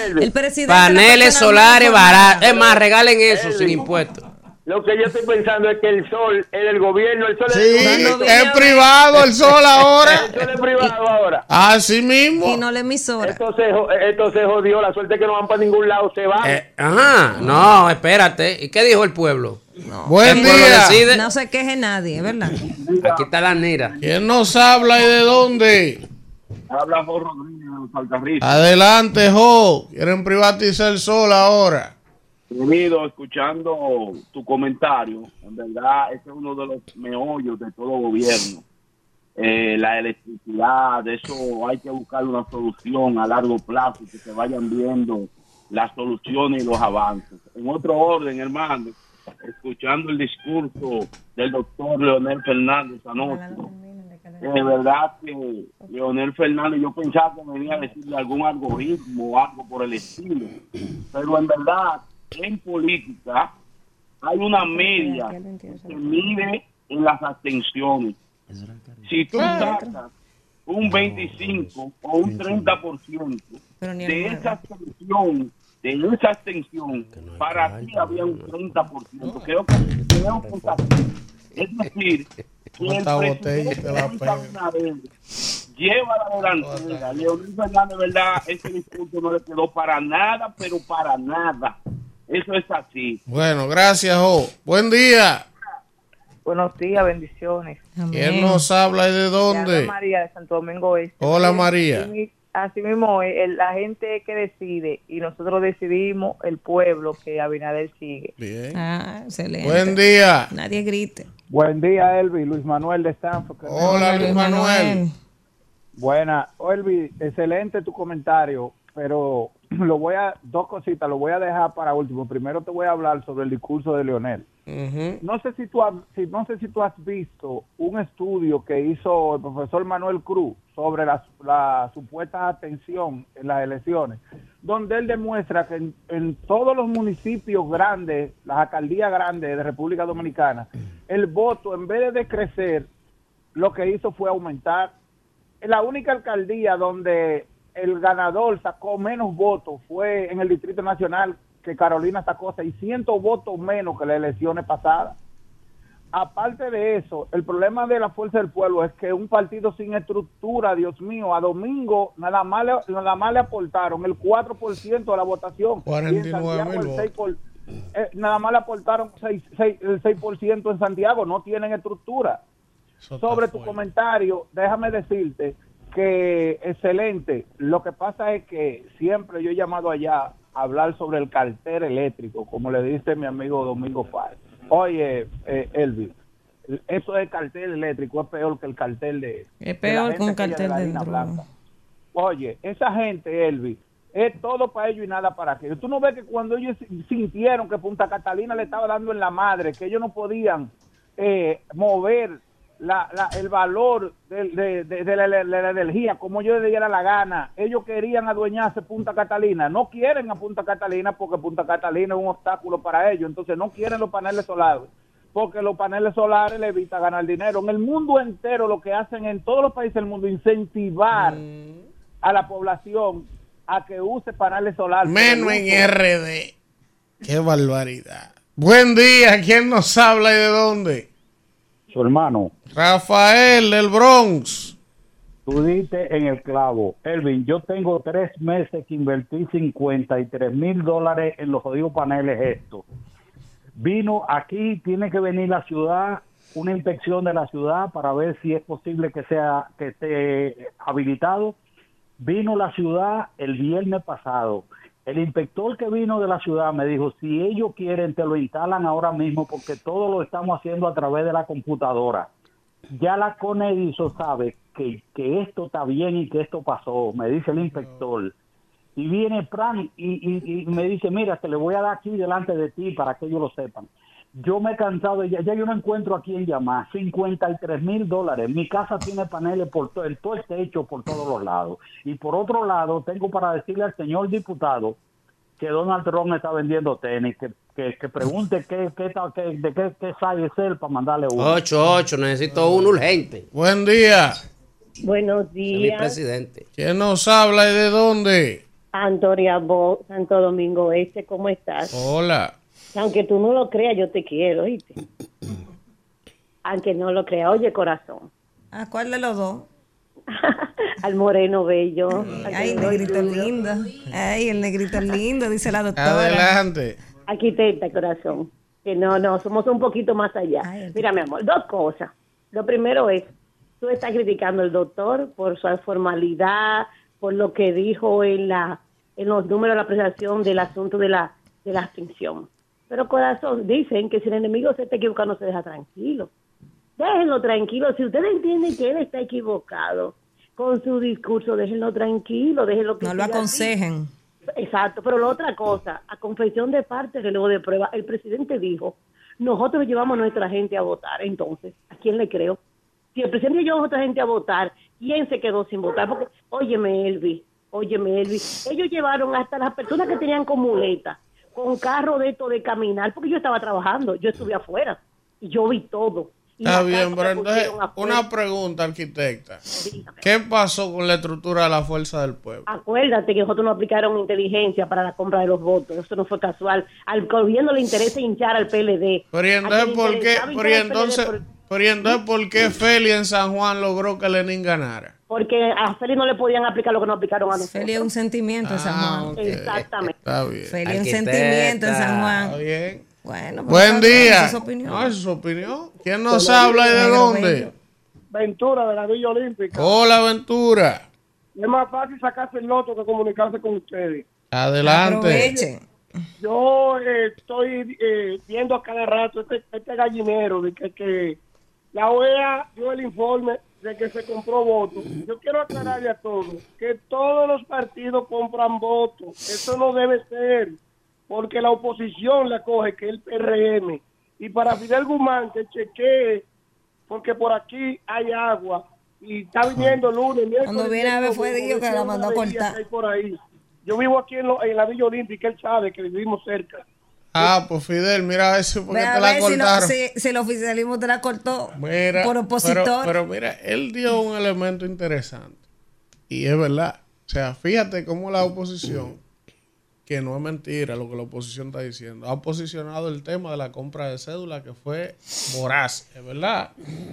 Speaker 5: paneles solares baratos. Es más, regalen eso sin impuestos.
Speaker 9: Lo que yo estoy pensando es que el sol es del gobierno, el sol es del gobierno.
Speaker 3: es privado el sol ahora.
Speaker 9: El sol es privado ahora.
Speaker 3: Así mismo.
Speaker 4: Y no la emisora.
Speaker 9: Esto se, jo- esto se jodió, la suerte es que no van para ningún lado, se van.
Speaker 5: Eh, ajá, no, espérate. ¿Y qué dijo el pueblo?
Speaker 3: Buen
Speaker 5: El pueblo
Speaker 3: día.
Speaker 5: decide.
Speaker 4: No se queje nadie, ¿verdad?
Speaker 5: Aquí está la Nira.
Speaker 3: ¿Quién nos habla y de dónde?
Speaker 10: Habla Jorge Rodríguez de Saltarriza.
Speaker 3: Adelante, Jo. Quieren privatizar el sol ahora.
Speaker 10: Querido, escuchando tu comentario, en verdad, ese es uno de los meollos de todo gobierno. Eh, la electricidad, eso hay que buscar una solución a largo plazo, que se vayan viendo las soluciones y los avances. En otro orden, hermano, escuchando el discurso del doctor Leonel Fernández anoche, es verdad que Leonel Fernández, yo pensaba que venía a decirle algún algoritmo o algo por el estilo, pero en verdad, en política, hay una media que se mide en las abstenciones. Si tú sacas un 25 o un 30%
Speaker 4: Pero ni el
Speaker 10: de esa abstención, de esa abstención, para ti había un 30%. Creo que, creo que es decir, que el presidente lleva la delantera. Leonel Fernández, verdad, ese discurso no le quedó para nada, pero para nada. Eso es así.
Speaker 3: Bueno, gracias, Jo. Buen día.
Speaker 11: Buenos días, bendiciones.
Speaker 3: ¿Quién nos habla y de
Speaker 11: Le habla
Speaker 3: dónde?
Speaker 11: María de Santo Domingo Este.
Speaker 3: Hola, María.
Speaker 11: Así mismo, el- la gente que decide y nosotros decidimos el pueblo que Abinader sigue.
Speaker 3: Bien.
Speaker 4: Ah, excelente.
Speaker 3: Buen día.
Speaker 4: Nadie grite.
Speaker 12: Buen día, Elvi. Luis Manuel de Stanford.
Speaker 3: Hola, Luis Manuel.
Speaker 12: Buena. Elvi, excelente tu comentario, pero lo voy a, dos cositas, lo voy a dejar para último. Primero te voy a hablar sobre el discurso de Leonel. No sé si tú has, si, no sé si tú has visto un estudio que hizo el profesor Manuel Cruz sobre la, la supuesta atención en las elecciones, donde él demuestra que en, en todos los municipios grandes, las alcaldías grandes de República Dominicana, el voto en vez de crecer, lo que hizo fue aumentar. En la única alcaldía donde el ganador sacó menos votos fue en el Distrito Nacional, que Carolina sacó 600 votos menos que las elecciones pasadas. Aparte de eso, el problema de la Fuerza del Pueblo es que un partido sin estructura, Dios mío, a Domingo nada más le, nada más le aportaron el 4% de la votación. Y en
Speaker 3: 49
Speaker 12: Santiago
Speaker 3: mil
Speaker 12: el
Speaker 3: votos.
Speaker 12: 6 por- eh, nada más le aportaron seis- seis- el 6% en Santiago, no tienen estructura
Speaker 3: Eso
Speaker 12: sobre tu
Speaker 3: fuerte.
Speaker 12: comentario, déjame decirte que excelente. Lo que pasa es que siempre yo he llamado allá a hablar sobre el cartel eléctrico, como le dice mi amigo Domingo Fáez. Oye, eh, Elvis, eso de cartel eléctrico es peor que el cartel de...
Speaker 4: Es peor que un
Speaker 12: de
Speaker 4: cartel de droga.
Speaker 12: Oye, esa gente, Elvis, es todo para ellos y nada para aquellos. Tú no ves que cuando ellos sintieron que Punta Catalina le estaba dando en la madre, que ellos no podían eh, mover la, la- el valor de, de- de- de la, de la energía como ellos les diera la gana, ellos querían adueñarse Punta Catalina. No quieren a Punta Catalina porque Punta Catalina es un obstáculo para ellos. Entonces no quieren los paneles solares. porque los paneles solares le evita ganar dinero. En el mundo entero lo que hacen en todos los países del mundo, incentivar a la población a que use paneles solares.
Speaker 3: Menos en. RD. Qué barbaridad. Buen día, ¿quién nos habla y de dónde?
Speaker 13: Su hermano,
Speaker 3: Rafael del Bronx.
Speaker 13: tú diste en el clavo. Elvin, yo tengo tres meses que invertí 53 mil dólares en los jodidos paneles estos. Vino aquí, tiene que venir la ciudad, una inspección de la ciudad para ver si es posible que sea que esté habilitado. Vino la ciudad el viernes pasado. El inspector que vino de la ciudad me dijo, si ellos quieren, te lo instalan ahora mismo porque todo lo estamos haciendo a través de la computadora. Ya la Conediso sabe que, que esto está bien y que esto pasó, me dice el inspector. Y viene Fran y, me dice, mira, te le voy a dar aquí delante de ti para que ellos lo sepan. Yo me he cansado de ya, ya yo no encuentro a quién llamar. 53 mil dólares. Mi casa tiene paneles por todo, el todo el techo por todos los lados. Y por otro lado, tengo para decirle al señor diputado que Donald Trump está vendiendo tenis, que, que, que pregunte qué, qué, qué- de qué, qué size es él para mandarle uno.
Speaker 5: 8, 8, necesito uno urgente.
Speaker 3: Buen día.
Speaker 14: Buenos
Speaker 5: Soy mi
Speaker 14: días,
Speaker 5: presidente.
Speaker 3: ¿Quién nos habla y de dónde?
Speaker 14: Antonia Bo, Santo Domingo Este, ¿cómo estás?
Speaker 3: Hola.
Speaker 14: Aunque tú no lo creas, yo te quiero, ¿oíste? Aunque no lo creas, oye, corazón,
Speaker 4: ¿A cuál de los dos?
Speaker 14: al moreno bello. al
Speaker 4: Ay, el negrito lindo. Ay, el negrito lindo, dice la doctora.
Speaker 3: Adelante.
Speaker 14: Arquitecta, corazón. Que no, no, somos un poquito más allá. Mira, mi amor, dos cosas. Lo primero es, tú estás criticando al doctor por su formalidad, por lo que dijo en la en los números de la presentación del asunto de la de la abstención. Pero corazón, dicen que si el enemigo se está equivocando, se deja tranquilo. Déjenlo tranquilo. Si ustedes entienden que él está equivocado con su discurso, déjenlo tranquilo, déjenlo que
Speaker 4: No lo
Speaker 14: así. Exacto, pero la otra cosa, a confesión de parte que luego de prueba, el presidente dijo, nosotros llevamos a nuestra gente a votar, entonces, ¿a quién le creo? Si el presidente llevó a otra gente a votar, ¿quién se quedó sin votar? Porque, óyeme, Elvi, óyeme, Elvi, ellos llevaron hasta las personas que tenían con muleta, con carro de esto de caminar, porque yo estaba trabajando, yo estuve afuera, y yo vi todo.
Speaker 3: Está bien, pero entonces, una pregunta, arquitecta. ¿Qué pasó con la estructura de la fuerza del pueblo?
Speaker 14: Acuérdate que nosotros no aplicaron inteligencia para la compra de los votos. Eso no fue casual. Al gobierno le interesa hinchar al PLD.
Speaker 3: Pero entonces, ¿por qué, pero entonces,
Speaker 14: PLD
Speaker 3: pero y entonces, ¿por qué Feli en San Juan logró que Lenin ganara?
Speaker 14: Porque a Félix no le podían aplicar lo que no aplicaron a nosotros.
Speaker 4: Feli es un sentimiento en San Juan.
Speaker 14: Exactamente.
Speaker 3: Está bien.
Speaker 4: Feli es un sentimiento en San Juan.
Speaker 3: Está bien.
Speaker 4: Bueno,
Speaker 3: Buen día.
Speaker 4: su opinión.
Speaker 3: No, es su opinión. ¿Quién nos habla y de dónde?
Speaker 15: Ventura de la Villa Olímpica.
Speaker 3: Hola, Ventura.
Speaker 15: Es más fácil sacarse el loto que comunicarse con ustedes.
Speaker 3: Adelante.
Speaker 15: Yo eh, estoy eh, viendo a cada rato este, este gallinero de que, que la OEA dio el informe de que se compró votos. Yo quiero aclararle a todos que todos los partidos compran votos. Eso no debe ser, porque la oposición la coge, que es el PRM. Y para Fidel Guzmán, que chequee, porque por aquí hay agua y está viniendo lunes, miércoles.
Speaker 4: Cuando viene a ver fue Dios que la mandó a cortar.
Speaker 15: por ahí. Yo vivo aquí en, lo- en la Villa Olímpica, él sabe que vivimos cerca.
Speaker 3: Ah, pues Fidel, mira a ver si porque te la
Speaker 4: ver si, no-
Speaker 3: cortaron.
Speaker 4: si- si el oficialismo te la cortó
Speaker 3: Mira,
Speaker 4: por opositor.
Speaker 3: Pero, pero mira, él dio un elemento interesante. Y es verdad. O sea, fíjate cómo la oposición, que no es mentira lo que la oposición está diciendo, ha posicionado el tema de la compra de cédula que fue voraz, es verdad.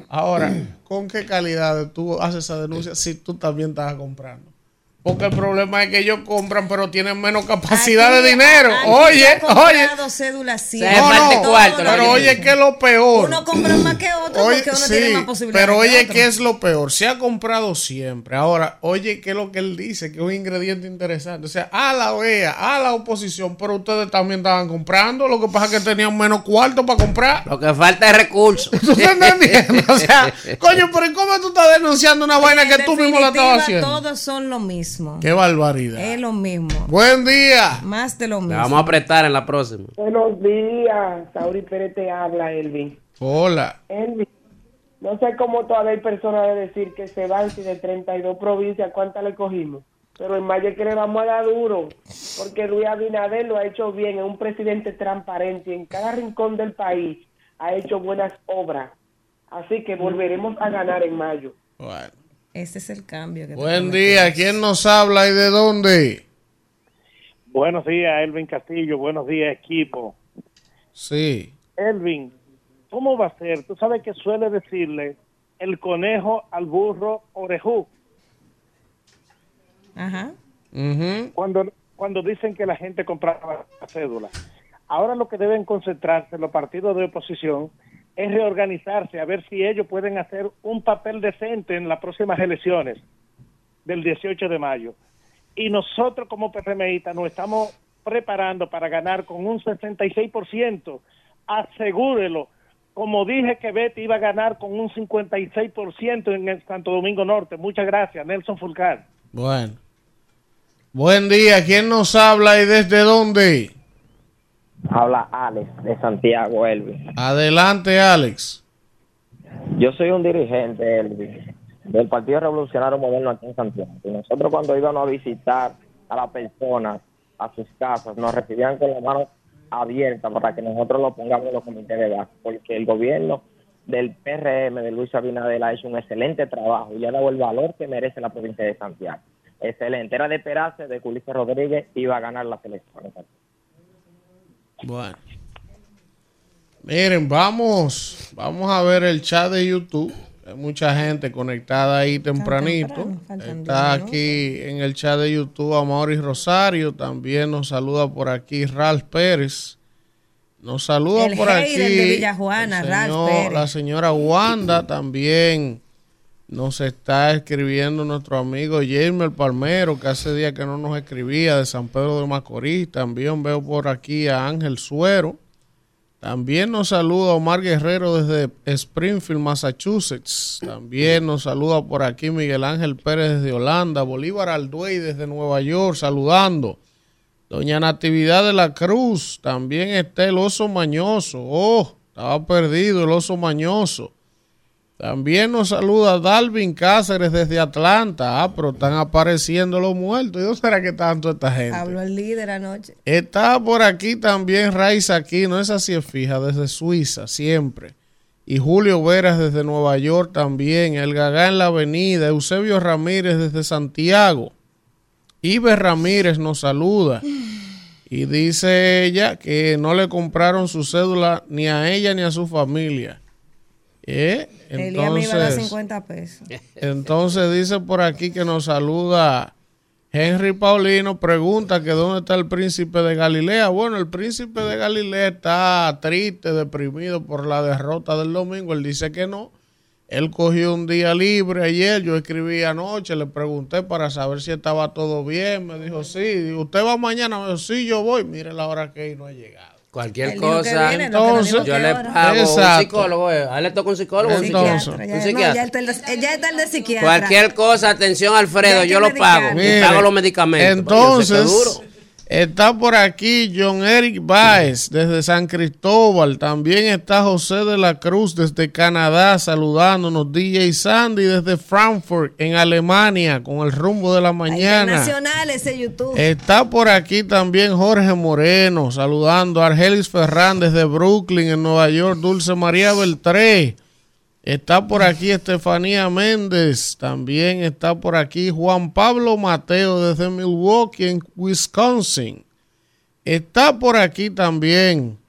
Speaker 3: Ahora, ¿con qué calidad tú haces esa denuncia si tú también estás comprando? Porque el problema es que ellos compran, pero tienen menos capacidad
Speaker 4: Aquí-
Speaker 3: de dinero.
Speaker 4: aquí
Speaker 3: Oye, oye.
Speaker 4: cédula sí.
Speaker 3: No, no, pero oye, que es lo peor.
Speaker 4: Uno compra más que otro
Speaker 3: Oye,
Speaker 4: porque uno
Speaker 3: sí,
Speaker 4: tiene más posibilidades.
Speaker 3: pero
Speaker 4: que
Speaker 3: oye. ¿qué es lo peor? Se ha comprado siempre. Ahora, oye, ¿qué es lo que él dice? Que es un ingrediente interesante. O sea, a la OEA, a la oposición, pero ustedes también estaban comprando. Lo que pasa es que tenían menos cuarto para comprar.
Speaker 5: Lo que falta es recursos.
Speaker 3: ¿Tú estás entendiendo? O sea, coño, pero ¿y ¿cómo tú estás denunciando una vaina que tú mismo la estabas haciendo?
Speaker 4: Todos son lo mismo.
Speaker 3: Qué barbaridad.
Speaker 4: Es lo mismo.
Speaker 3: Buen día.
Speaker 4: Más de lo mismo.
Speaker 5: vamos a apretar en la próxima.
Speaker 16: Buenos días, Sauri Pérez te habla, Elvin.
Speaker 3: Hola.
Speaker 16: Elvin, no sé cómo todavía hay personas de decir que se van si de 32 provincias, ¿cuántas le cogimos? Pero en Valle que le vamos a dar duro, porque Luis Abinader lo ha hecho bien, es un presidente transparente en cada rincón del país. ha hecho buenas obras. Así que volveremos a ganar en mayo.
Speaker 3: Bueno.
Speaker 4: Ese es el cambio. Que
Speaker 3: Buen día, ¿quién nos habla y de dónde?
Speaker 17: Buenos días, Elvin Castillo. Buenos días, equipo.
Speaker 3: Sí.
Speaker 17: Elvin, ¿cómo va a ser? Tú sabes que suele decirle el conejo al burro orejú.
Speaker 4: Ajá.
Speaker 17: Cuando, cuando dicen que la gente compraba la cédula. Ahora lo que deben concentrarse los partidos de oposición es reorganizarse, a ver si ellos pueden hacer un papel decente en las próximas elecciones del 18 de mayo. Y nosotros como PRMistas nos estamos preparando para ganar con un 66%. Asegúrelo. Como dije que Betty iba a ganar con un 56% en el Santo Domingo Norte. Muchas gracias, Nelson Fulcar.
Speaker 3: Bueno. Buen día, ¿quién nos habla y desde dónde?
Speaker 18: Habla Alex de Santiago, Elvis.
Speaker 3: Adelante, Alex.
Speaker 18: Yo soy un dirigente, Elvis, del Partido Revolucionario Moderno aquí en Santiago. Y nosotros cuando íbamos a visitar a las personas a sus casas, nos recibían con la mano abierta para que nosotros lo pongamos en los comités de base, porque el gobierno del PRM de Luis Abinader ha hecho un excelente trabajo y ha dado el valor que merece la provincia de Santiago. Excelente. Era de esperarse de que Ulises Rodríguez iba a ganar las elecciones.
Speaker 3: Bueno. Miren, vamos, vamos a ver el chat de YouTube. Hay mucha gente conectada ahí tempranito. Está aquí en el chat de YouTube Amaury Rosario. También nos saluda por aquí Ralph Pérez. Nos saluda
Speaker 4: El
Speaker 3: por aquí
Speaker 4: de Villajuana,
Speaker 3: el
Speaker 4: Ralph
Speaker 3: señor-
Speaker 4: Pérez.
Speaker 3: la señora Wanda. También nos está escribiendo nuestro amigo Jamer Palmero, que hace días que no nos escribía, de San Pedro de Macorís. También veo por aquí a Ángel Suero. También nos saluda Omar Guerrero desde Springfield, Massachusetts. También nos saluda por aquí Miguel Ángel Pérez desde Holanda. Bolívar Alduey desde Nueva York, saludando. Doña Natividad de la Cruz. También está el oso mañoso. Oh, estaba perdido el oso mañoso. También nos saluda Dalvin Cáceres desde Atlanta. Ah, pero están apareciendo los muertos. ¿Y dónde será que tanto esta gente?
Speaker 4: Habló el líder anoche.
Speaker 3: Está por aquí también Raiza aquí, no es así es fija, desde Suiza, siempre. Y Julio Veras desde Nueva York también. El Gagá en la Avenida. Eusebio Ramírez desde Santiago. Iber Ramírez nos saluda. Y dice ella que no le compraron su cédula ni a ella ni a su familia. ¿Eh?
Speaker 4: Elías me iba a dar
Speaker 3: Entonces,
Speaker 4: 50 pesos.
Speaker 3: entonces dice por aquí que nos saluda Henry Paulino, pregunta que dónde está el príncipe de Galilea. Bueno, el príncipe de Galilea está triste, deprimido por la derrota del domingo. Él dice que no. Él cogió un día libre ayer, yo escribí anoche, le pregunté para saber si estaba todo bien. Me dijo, sí. ¿usted va mañana? Me dijo, sí, yo voy. Mire la hora que no ha llegado.
Speaker 5: Cualquier cosa,
Speaker 3: viene, no dijo
Speaker 5: yo le pago un
Speaker 3: Exacto.
Speaker 5: psicólogo. eh. A él le toca un psicólogo. un
Speaker 3: Entonces,
Speaker 5: psiquiatra.
Speaker 4: Ya,
Speaker 5: Un
Speaker 4: no,
Speaker 5: psiquiatra.
Speaker 4: ya está el de, ya está el de psiquiatra.
Speaker 5: Cualquier cosa, atención Alfredo, yo lo pago.
Speaker 4: medicar.
Speaker 5: Y
Speaker 3: Mire,
Speaker 5: pago los medicamentos.
Speaker 3: Entonces,
Speaker 5: duro.
Speaker 3: Está por aquí John Eric Baez desde San Cristóbal. También está José de la Cruz desde Canadá saludándonos. DJ Sandy desde Frankfurt en Alemania con el rumbo de la mañana.
Speaker 4: Nacional ese YouTube.
Speaker 3: Está por aquí también Jorge Moreno saludando. Argelis Fernández de Brooklyn en Nueva York. Dulce María Beltré. Está por aquí Estefanía Méndez. También está por aquí Juan Pablo Mateo desde Milwaukee en Wisconsin. Está por aquí también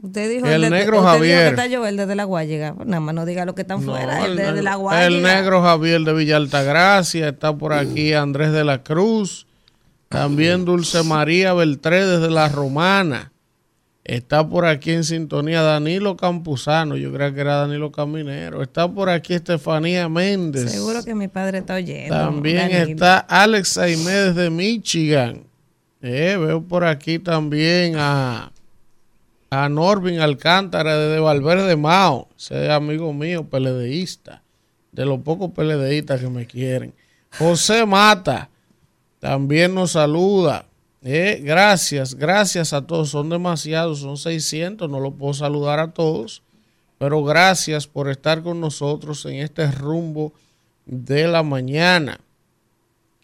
Speaker 4: Usted dijo
Speaker 3: el negro
Speaker 4: usted
Speaker 3: Javier.
Speaker 4: Dijo que está Joel desde la. Nada más no diga lo que están fuera.
Speaker 3: No,
Speaker 4: el, la
Speaker 3: negro Javier de Villa Altagracia, está por aquí Andrés de la Cruz, también Dulce María Beltré desde La Romana, está por aquí en sintonía Danilo Campuzano, yo creo que era Danilo Caminero, está por aquí Estefanía Méndez,
Speaker 4: Seguro que mi padre está oyendo.
Speaker 3: también
Speaker 4: Danilo.
Speaker 3: está Alex Aimé desde Michigan, Eh, veo por aquí también a a Norvin Alcántara desde Valverde Mao, ese es amigo mío, peledeísta, de los pocos peledeístas que me quieren. José Mata también nos saluda. Eh, gracias, gracias a todos, son demasiados, son 600, no lo puedo saludar a todos, pero gracias por estar con nosotros en este rumbo de la mañana.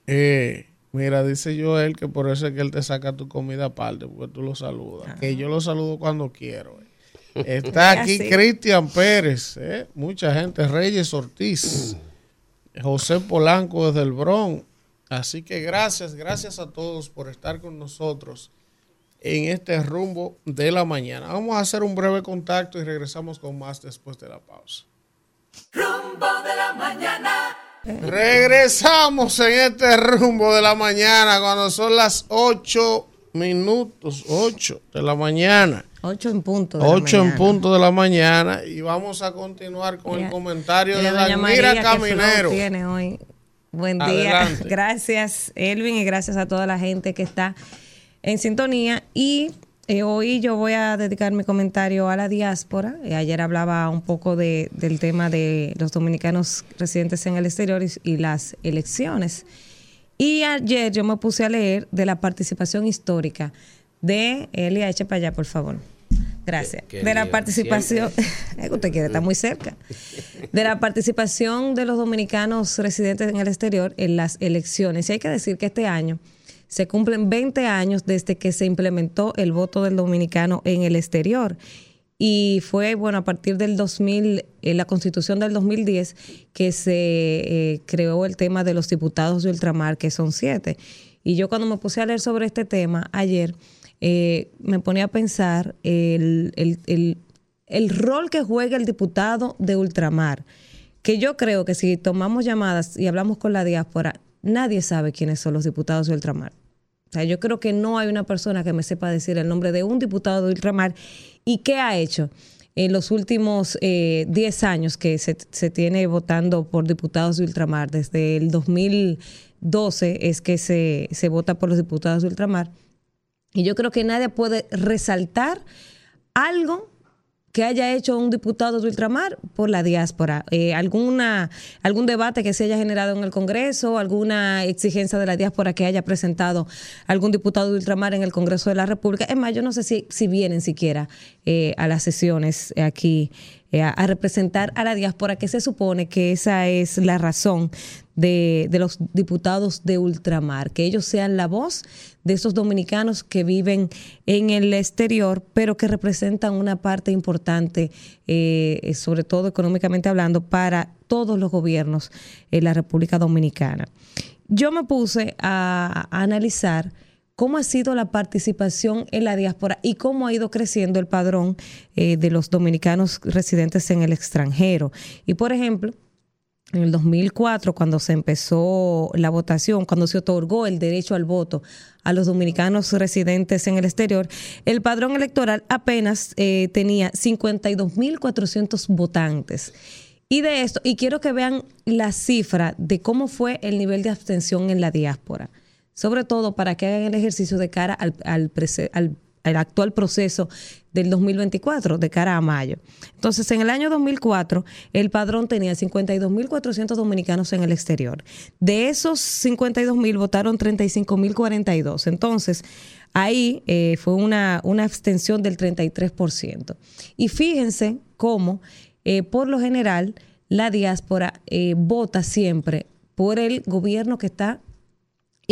Speaker 3: Eh, mira, dice Joel que por eso es que él te saca tu comida aparte, porque tú lo saludas. Que yo lo saludo cuando quiero. eh. Está aquí. Cristian Pérez, ¿eh? mucha gente, Reyes Ortiz, José Polanco desde el Bronx. Así que gracias, gracias a todos por estar con nosotros en este rumbo de la mañana. Vamos a hacer un breve contacto y regresamos con más después de la pausa.
Speaker 2: Rumbo de la mañana.
Speaker 3: Regresamos en este rumbo de la mañana cuando son las 8 minutos, 8 de la mañana.
Speaker 4: 8 en punto. de la
Speaker 3: 8 en
Speaker 4: mañana.
Speaker 3: punto de la mañana y vamos a continuar con el comentario de
Speaker 4: Mira, doña
Speaker 3: Danira
Speaker 4: María,
Speaker 3: Caminero.
Speaker 4: tiene hoy. Buen día.
Speaker 3: Adelante.
Speaker 4: Gracias, Elvin, y gracias a toda la gente que está en sintonía. Y eh, hoy yo voy a dedicar mi comentario a la diáspora. Eh, ayer hablaba un poco de, del tema de los dominicanos residentes en el exterior y, y las elecciones. Y ayer yo me puse a leer de la participación histórica de Elia, eche para allá, por favor. Gracias.
Speaker 5: Qué
Speaker 4: de la
Speaker 5: bien,
Speaker 4: participación, que usted quiere estar muy cerca. De la participación de los dominicanos residentes en el exterior en las elecciones. Y hay que decir que este año se cumplen 20 años desde que se implementó el voto del dominicano en el exterior. Y fue, bueno, a partir del 2000, en la constitución del 2010, que se eh, creó el tema de los diputados de ultramar, que son siete. Y yo cuando me puse a leer sobre este tema ayer, eh, me ponía a pensar el, el- el- el rol que juega el diputado de ultramar. Que yo creo que si tomamos llamadas y hablamos con la diáspora, nadie sabe quiénes son los diputados de ultramar. O sea, yo creo que no hay una persona que me sepa decir el nombre de un diputado de ultramar y qué ha hecho en los últimos eh, 10 años que se, se tiene votando por diputados de ultramar. Desde el 2012 es que se, se vota por los diputados de ultramar. Y yo creo que nadie puede resaltar algo que haya hecho un diputado de ultramar por la diáspora, Eh, alguna algún debate que se haya generado en el Congreso, alguna exigencia de la diáspora que haya presentado algún diputado de ultramar en el Congreso de la República. Es más, yo no sé si, si vienen siquiera eh, a las sesiones aquí eh, a, representar a la diáspora, que se supone que esa es la razón de, de los diputados de ultramar, que ellos sean la voz de esos dominicanos que viven en el exterior, pero que representan una parte importante, eh, sobre todo económicamente hablando, para todos los gobiernos en la República Dominicana. Yo me puse a analizar cómo ha sido la participación en la diáspora y cómo ha ido creciendo el padrón eh, de los dominicanos residentes en el extranjero. Y por ejemplo, en el 2004, cuando se empezó la votación, cuando se otorgó el derecho al voto a los dominicanos residentes en el exterior, el padrón electoral apenas eh, tenía 52.400 votantes. Y de esto, y quiero que vean la cifra de cómo fue el nivel de abstención en la diáspora, sobre todo para que hagan el ejercicio de cara al, al al actual proceso del 2024, de cara a mayo. Entonces, en el año 2004, el padrón tenía 52.400 dominicanos en el exterior. De esos 52.000 votaron 35.042. Entonces, ahí eh, fue una, una abstención del 33%. Y fíjense cómo, eh, por lo general, la diáspora eh, vota siempre por el gobierno que está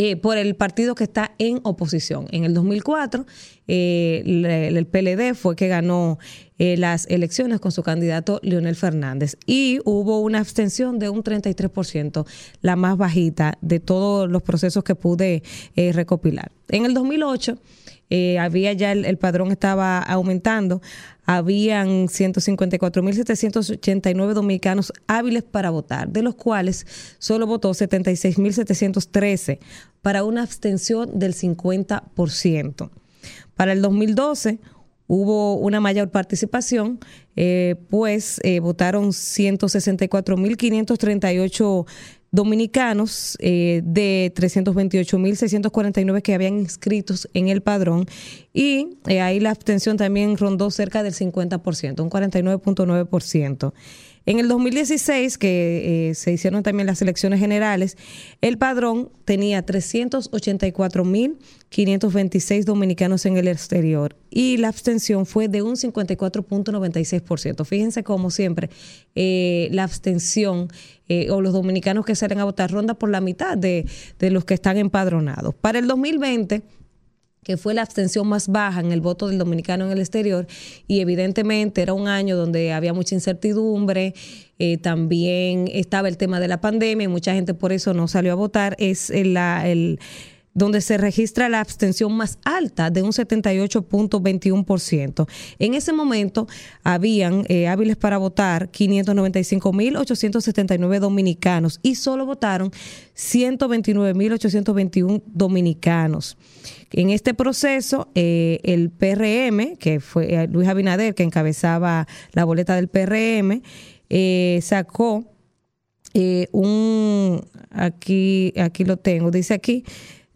Speaker 4: eh, por el partido que está en oposición. En el 2004, eh, el PLD fue que ganó eh, las elecciones con su candidato Leonel Fernández y hubo una abstención de un 33%, la más bajita de todos los procesos que pude eh, recopilar. En el 2008, eh, había ya el, padrón estaba aumentando, habían 154.789 dominicanos hábiles para votar, de los cuales solo votó 76.713 para una abstención del 50%. Para el 2012 hubo una mayor participación, eh, pues eh, votaron 164.538 dominicanos eh, de 328.649 que habían inscritos en el padrón y eh, ahí la abstención también rondó cerca del 50%, un 49.9%. En el 2016, que eh, se hicieron también las elecciones generales, el padrón tenía 384.526 dominicanos en el exterior y la abstención fue de un 54.96%. Fíjense como siempre, eh, la abstención eh, o los dominicanos que salen a votar ronda por la mitad de, de los que están empadronados. Para el 2020 que fue la abstención más baja en el voto del dominicano en el exterior y evidentemente era un año donde había mucha incertidumbre, eh, también estaba el tema de la pandemia y mucha gente por eso no salió a votar, es el, la- el- donde se registra la abstención más alta de un 78.21%. En ese momento habían eh, hábiles para votar 595.879 dominicanos y solo votaron 129.821 dominicanos. En este proceso, eh, el PRM, que fue eh, Luis Abinader, que encabezaba la boleta del PRM, sacó un, aquí, aquí lo tengo, dice aquí,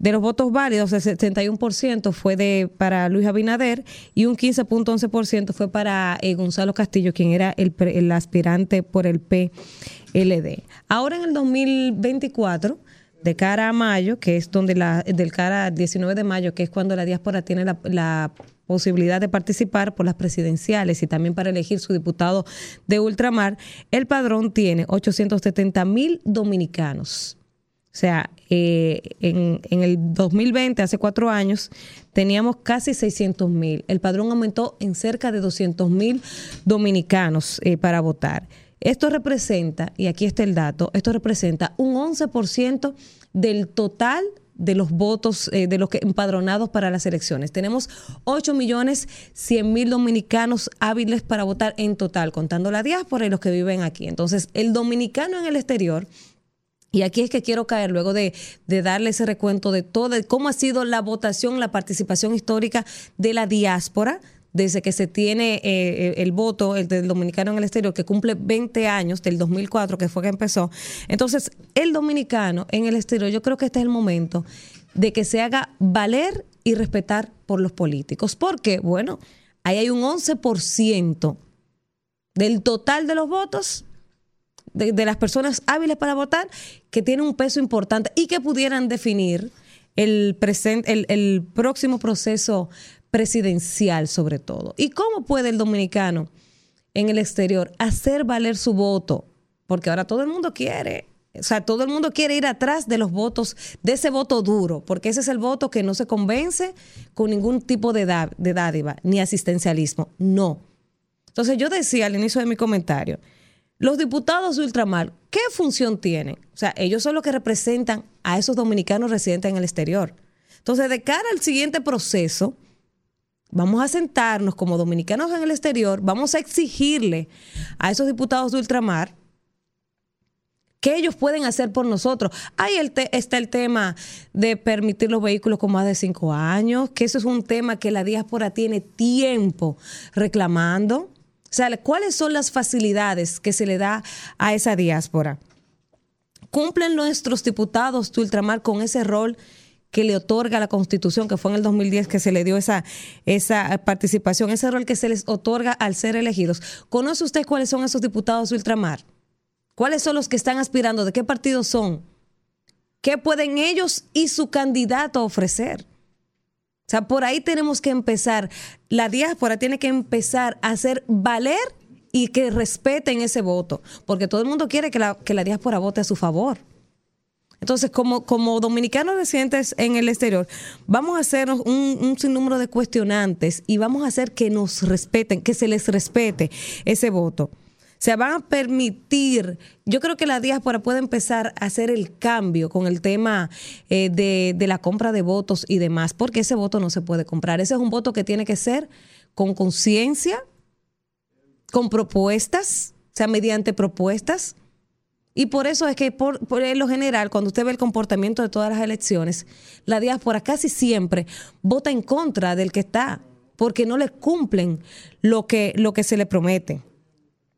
Speaker 4: de los votos válidos, el 71% fue de para Luis Abinader y un 15.11% fue para eh, Gonzalo Castillo, quien era el, el aspirante por el PLD. Ahora en el 2024, de cara a mayo, que es donde la, del cara al 19 de mayo, que es cuando la diáspora tiene la, la posibilidad de participar por las presidenciales y también para elegir su diputado de ultramar, el padrón tiene 870 mil dominicanos. O sea, eh, en, el 2020, hace cuatro años, teníamos casi 600 mil. El padrón aumentó en cerca de 200 mil dominicanos eh, para votar. Esto representa, y aquí está el dato, esto representa un 11% del total de los votos eh, de los que empadronados para las elecciones. Tenemos 8 millones 100 mil dominicanos hábiles para votar en total, contando la diáspora y los que viven aquí. Entonces, el dominicano en el exterior y aquí es que quiero caer luego de, darle ese recuento de todo, de cómo ha sido la votación, la participación histórica de la diáspora desde que se tiene eh, el voto el del dominicano en el exterior, que cumple 20 años, del 2004, que fue que empezó. Entonces, el dominicano en el exterior, yo creo que este es el momento de que se haga valer y respetar por los políticos. Porque, bueno, ahí hay un 11% del total de los votos de, las personas hábiles para votar que tienen un peso importante y que pudieran definir el, el próximo proceso presidencial sobre todo. ¿Y cómo puede el dominicano en el exterior hacer valer su voto? Porque ahora todo el mundo quiere, o sea, todo el mundo quiere ir atrás de los votos, de ese voto duro, porque ese es el voto que no se convence con ningún tipo de, da- de dádiva ni asistencialismo. No. Entonces yo decía al inicio de mi comentario, los diputados de ultramar, ¿qué función tienen? O sea, ellos son los que representan a esos dominicanos residentes en el exterior. Entonces, de cara al siguiente proceso, vamos a sentarnos como dominicanos en el exterior, vamos a exigirle a esos diputados de ultramar que ellos pueden hacer por nosotros. Ahí está el tema de permitir los vehículos con más de cinco años, que eso es un tema que la diáspora tiene tiempo reclamando. O sea, ¿cuáles son las facilidades que se le da a esa diáspora? ¿Cumplen nuestros diputados de ultramar con ese rol que le otorga la Constitución, que fue en el 2010 que se le dio esa, esa participación, ese rol que se les otorga al ser elegidos? ¿Conoce usted cuáles son esos diputados de ultramar? ¿Cuáles son los que están aspirando? ¿De qué partido son? ¿Qué pueden ellos y su candidato ofrecer? Sea, por ahí tenemos que empezar. La diáspora tiene que empezar a hacer valer y que respeten ese voto, porque todo el mundo quiere que la, que la diáspora vote a su favor. Entonces, como, como dominicanos residentes en el exterior, vamos a hacernos un, un sinnúmero de cuestionantes y vamos a hacer que nos respeten, que se les respete ese voto. Se van a permitir, yo creo que la diáspora puede empezar a hacer el cambio con el tema eh, de, de la compra de votos y demás, porque ese voto no se puede comprar. Ese es un voto que tiene que ser con conciencia, con propuestas, o sea, mediante propuestas. Y por eso es que por, por lo general, cuando usted ve el comportamiento de todas las elecciones, la diáspora casi siempre vota en contra del que está, porque no le cumplen lo que, lo que se le promete.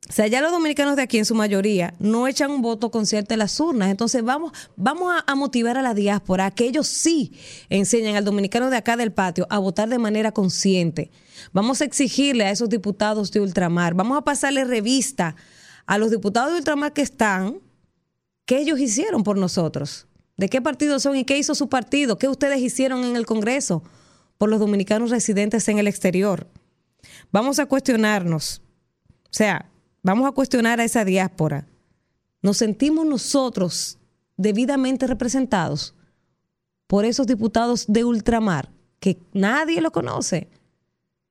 Speaker 4: O sea, ya los dominicanos de aquí en su mayoría no echan un voto consciente en las urnas. Entonces vamos, vamos a, a motivar a la diáspora a que ellos sí enseñen al dominicano de acá del patio a votar de manera consciente. Vamos a exigirle a esos diputados de ultramar, vamos a pasarle revista a los diputados de ultramar que están, qué ellos hicieron por nosotros, de qué partido son y qué hizo su partido, qué ustedes hicieron en el Congreso por los dominicanos residentes en el exterior. Vamos a cuestionarnos, o sea, vamos a cuestionar a esa diáspora. ¿Nos sentimos nosotros debidamente representados por esos diputados de ultramar que nadie lo conoce.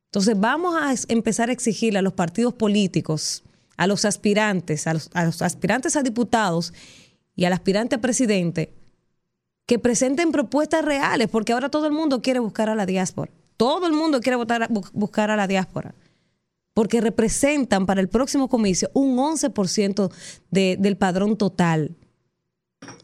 Speaker 4: Entonces vamos a empezar a exigirle a los partidos políticos, a los aspirantes, a los, aspirantes a diputados y al aspirante a presidente que presenten propuestas reales, porque ahora todo el mundo quiere buscar a la diáspora. Todo el mundo quiere votar buscar a la diáspora. Porque representan para el próximo comicio un 11% de- del padrón total.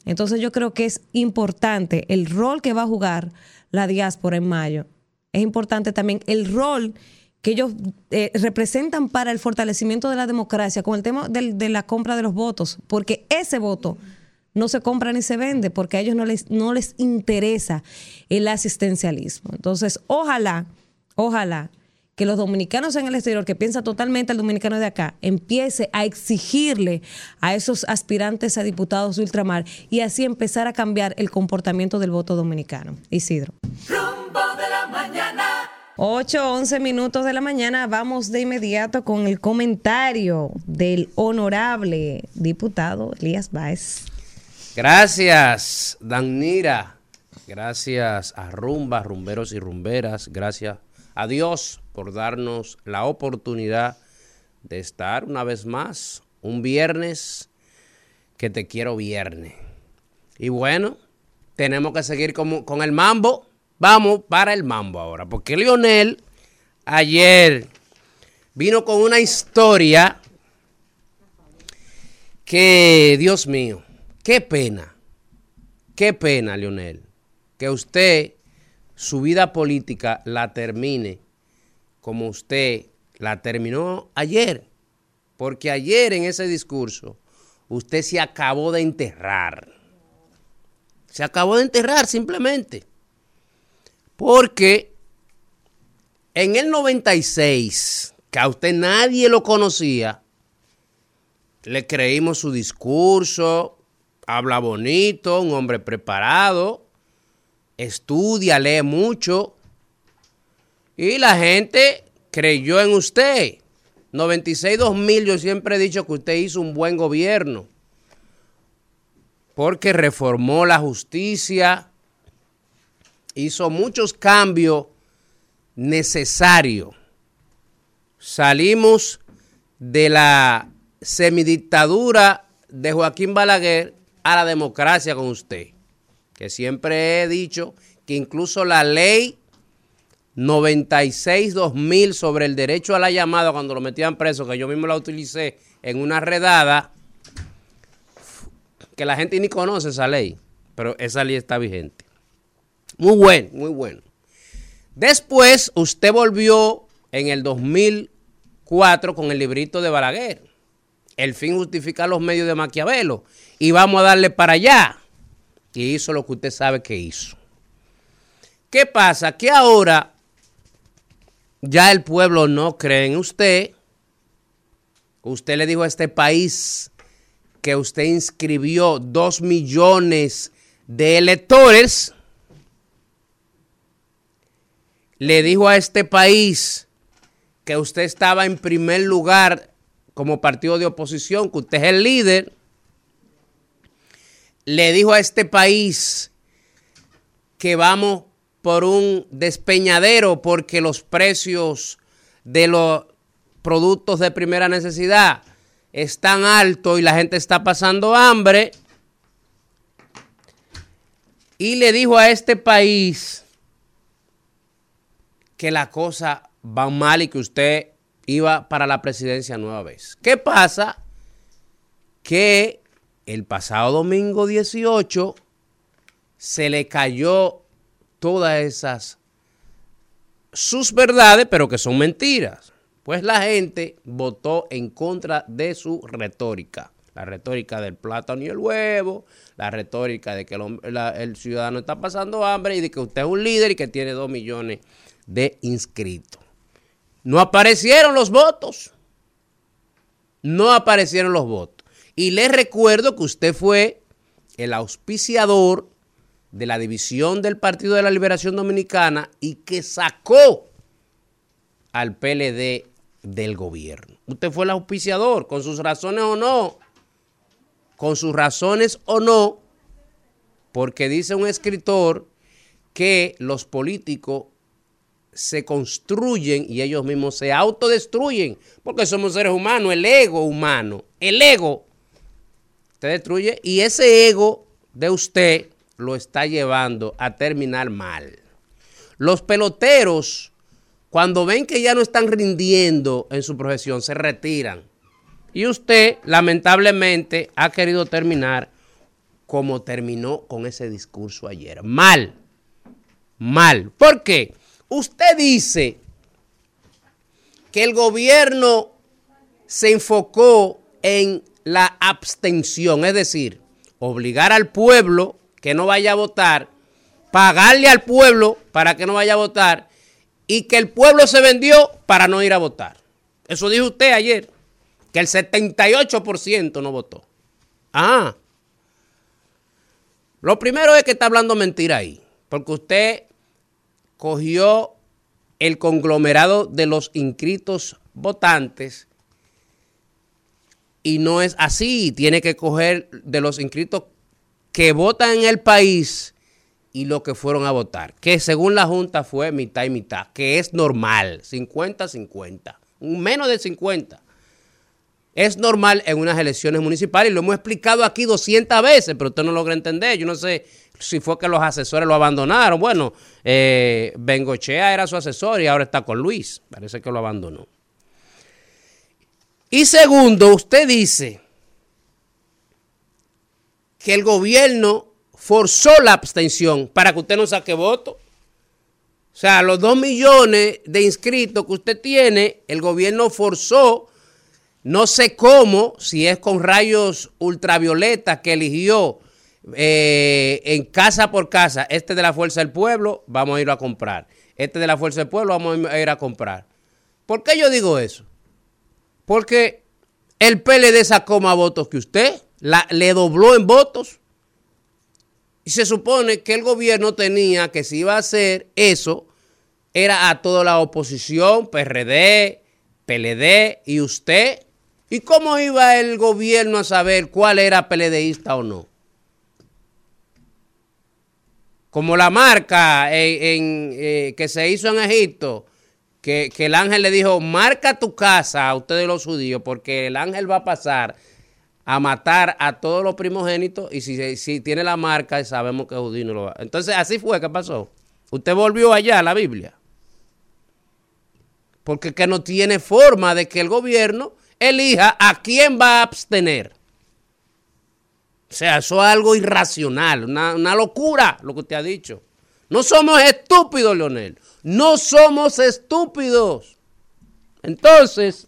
Speaker 4: Entonces yo creo que es importante el rol que va a jugar la diáspora en mayo. Es importante también el rol que ellos eh, representan para el fortalecimiento de la democracia con el tema de la compra de los votos, porque ese voto no se compra ni se vende, porque a ellos no les, no les interesa el asistencialismo. Entonces, ojalá, ojalá que los dominicanos en el exterior, que piensa totalmente el dominicano de acá, empiece a exigirle a esos aspirantes a diputados de ultramar y así empezar a cambiar el comportamiento del voto dominicano. Isidro.
Speaker 2: Rumbo de la mañana.
Speaker 4: 8, 11 minutos de la mañana, vamos de inmediato con el comentario del honorable diputado Elías Báez.
Speaker 5: Gracias, Danira. Gracias a Rumba, rumberos y rumberas. Gracias a Dios por darnos la oportunidad de estar una vez más un viernes que te quiero viernes. Y bueno, tenemos que seguir con, con el mambo. Vamos para el mambo ahora, porque Lionel ayer vino con una historia que, Dios mío, qué pena, qué pena, Lionel, que usted su vida política la termine como usted la terminó ayer. Porque ayer en ese discurso usted se acabó de enterrar. Se acabó de enterrar simplemente. Porque en el 96, que a usted nadie lo conocía, le creímos su discurso, habla bonito, un hombre preparado, estudia, lee mucho. Y la gente creyó en usted. 96-2000, yo siempre he dicho que usted hizo un buen gobierno. Porque reformó la justicia, hizo muchos cambios necesarios. Salimos de la semidictadura de Joaquín Balaguer a la democracia con usted. Que siempre he dicho que incluso la ley 96-2000 sobre el derecho a la llamada cuando lo metían preso, que yo mismo la utilicé en una redada, que la gente ni conoce esa ley, pero esa ley está vigente. Muy bueno, muy bueno. Después usted volvió en el 2004 con el librito de Balaguer. El fin justifica los medios de Maquiavelo. Y vamos a darle para allá. Y hizo lo que usted sabe que hizo. ¿Qué pasa? Que ahora ya el pueblo no cree en usted. Usted le dijo a este país que usted inscribió dos millones de electores. Le dijo a este país que usted estaba en primer lugar como partido de oposición, que usted es el líder. Le dijo a este país que vamos por un despeñadero porque los precios de los productos de primera necesidad están altos y la gente está pasando hambre. Y le dijo a este país que la cosa va mal y que usted iba para la presidencia nueva vez. ¿Qué pasa? Que el pasado domingo 18 se le cayó todas esas sus verdades, pero que son mentiras. Pues la gente votó en contra de su retórica. La retórica del plátano y el huevo, la retórica de que el, ciudadano está pasando hambre y de que usted es un líder y que tiene dos millones de inscritos. No aparecieron los votos. No aparecieron los votos. Y les recuerdo que usted fue el auspiciador de la división del Partido de la Liberación Dominicana y que sacó al PLD del gobierno. Usted fue el auspiciador, con sus razones o no, con sus razones o no, porque dice un escritor que los políticos se construyen y ellos mismos se autodestruyen, porque somos seres humanos, el ego humano, el ego te destruye y ese ego de usted lo está llevando a terminar mal. Los peloteros, cuando ven que ya no están rindiendo en su profesión, se retiran. Y usted, lamentablemente, ha querido terminar como terminó con ese discurso ayer. Mal. Mal. ¿Por qué? Usted dice que el gobierno se enfocó en la abstención, es decir, obligar al pueblo que no vaya a votar, pagarle al pueblo para que no vaya a votar y que el pueblo se vendió para no ir a votar. Eso dijo usted ayer, que el 78% no votó. Ah, lo primero es que está hablando mentira ahí, porque usted cogió el conglomerado de los inscritos votantes y no es así. Tiene que coger de los inscritos que votan en el país y los que fueron a votar, que según la Junta fue mitad y mitad, que es normal, 50-50, menos de 50. Es normal en unas elecciones municipales y lo hemos explicado aquí 200 veces, pero usted no logra entender. Yo no sé si fue que los asesores lo abandonaron. Bueno, eh, Bengochea era su asesor y ahora está con Luis. Parece que lo abandonó. Y segundo, usted dice que el gobierno forzó la abstención para que usted no saque voto. O sea, los dos millones de inscritos que usted tiene, el gobierno forzó, no sé cómo, si es con rayos ultravioletas que eligió eh, en casa por casa, este de la Fuerza del Pueblo, vamos a ir a comprar. Este de la Fuerza del Pueblo, vamos a ir a comprar. ¿Por qué yo digo eso? Porque el PLD sacó más votos que usted, la, le dobló en votos. Y se supone que el gobierno tenía que si iba a hacer eso, era a toda la oposición, PRD, PLD y usted. ¿Y cómo iba el gobierno a saber cuál era PLDista o no? Como la marca eh, que se hizo en Egipto, que, el ángel le dijo, marca tu casa a ustedes los judíos, porque el ángel va a pasar a matar a todos los primogénitos y si, si tiene la marca sabemos que judío no lo va. Entonces así fue que pasó. Usted volvió allá a la Biblia. Porque que no tiene forma de que el gobierno elija a quién va a abstener. O sea, eso es algo irracional, una, una locura lo que usted ha dicho. No somos estúpidos, Leonel. No somos estúpidos. Entonces,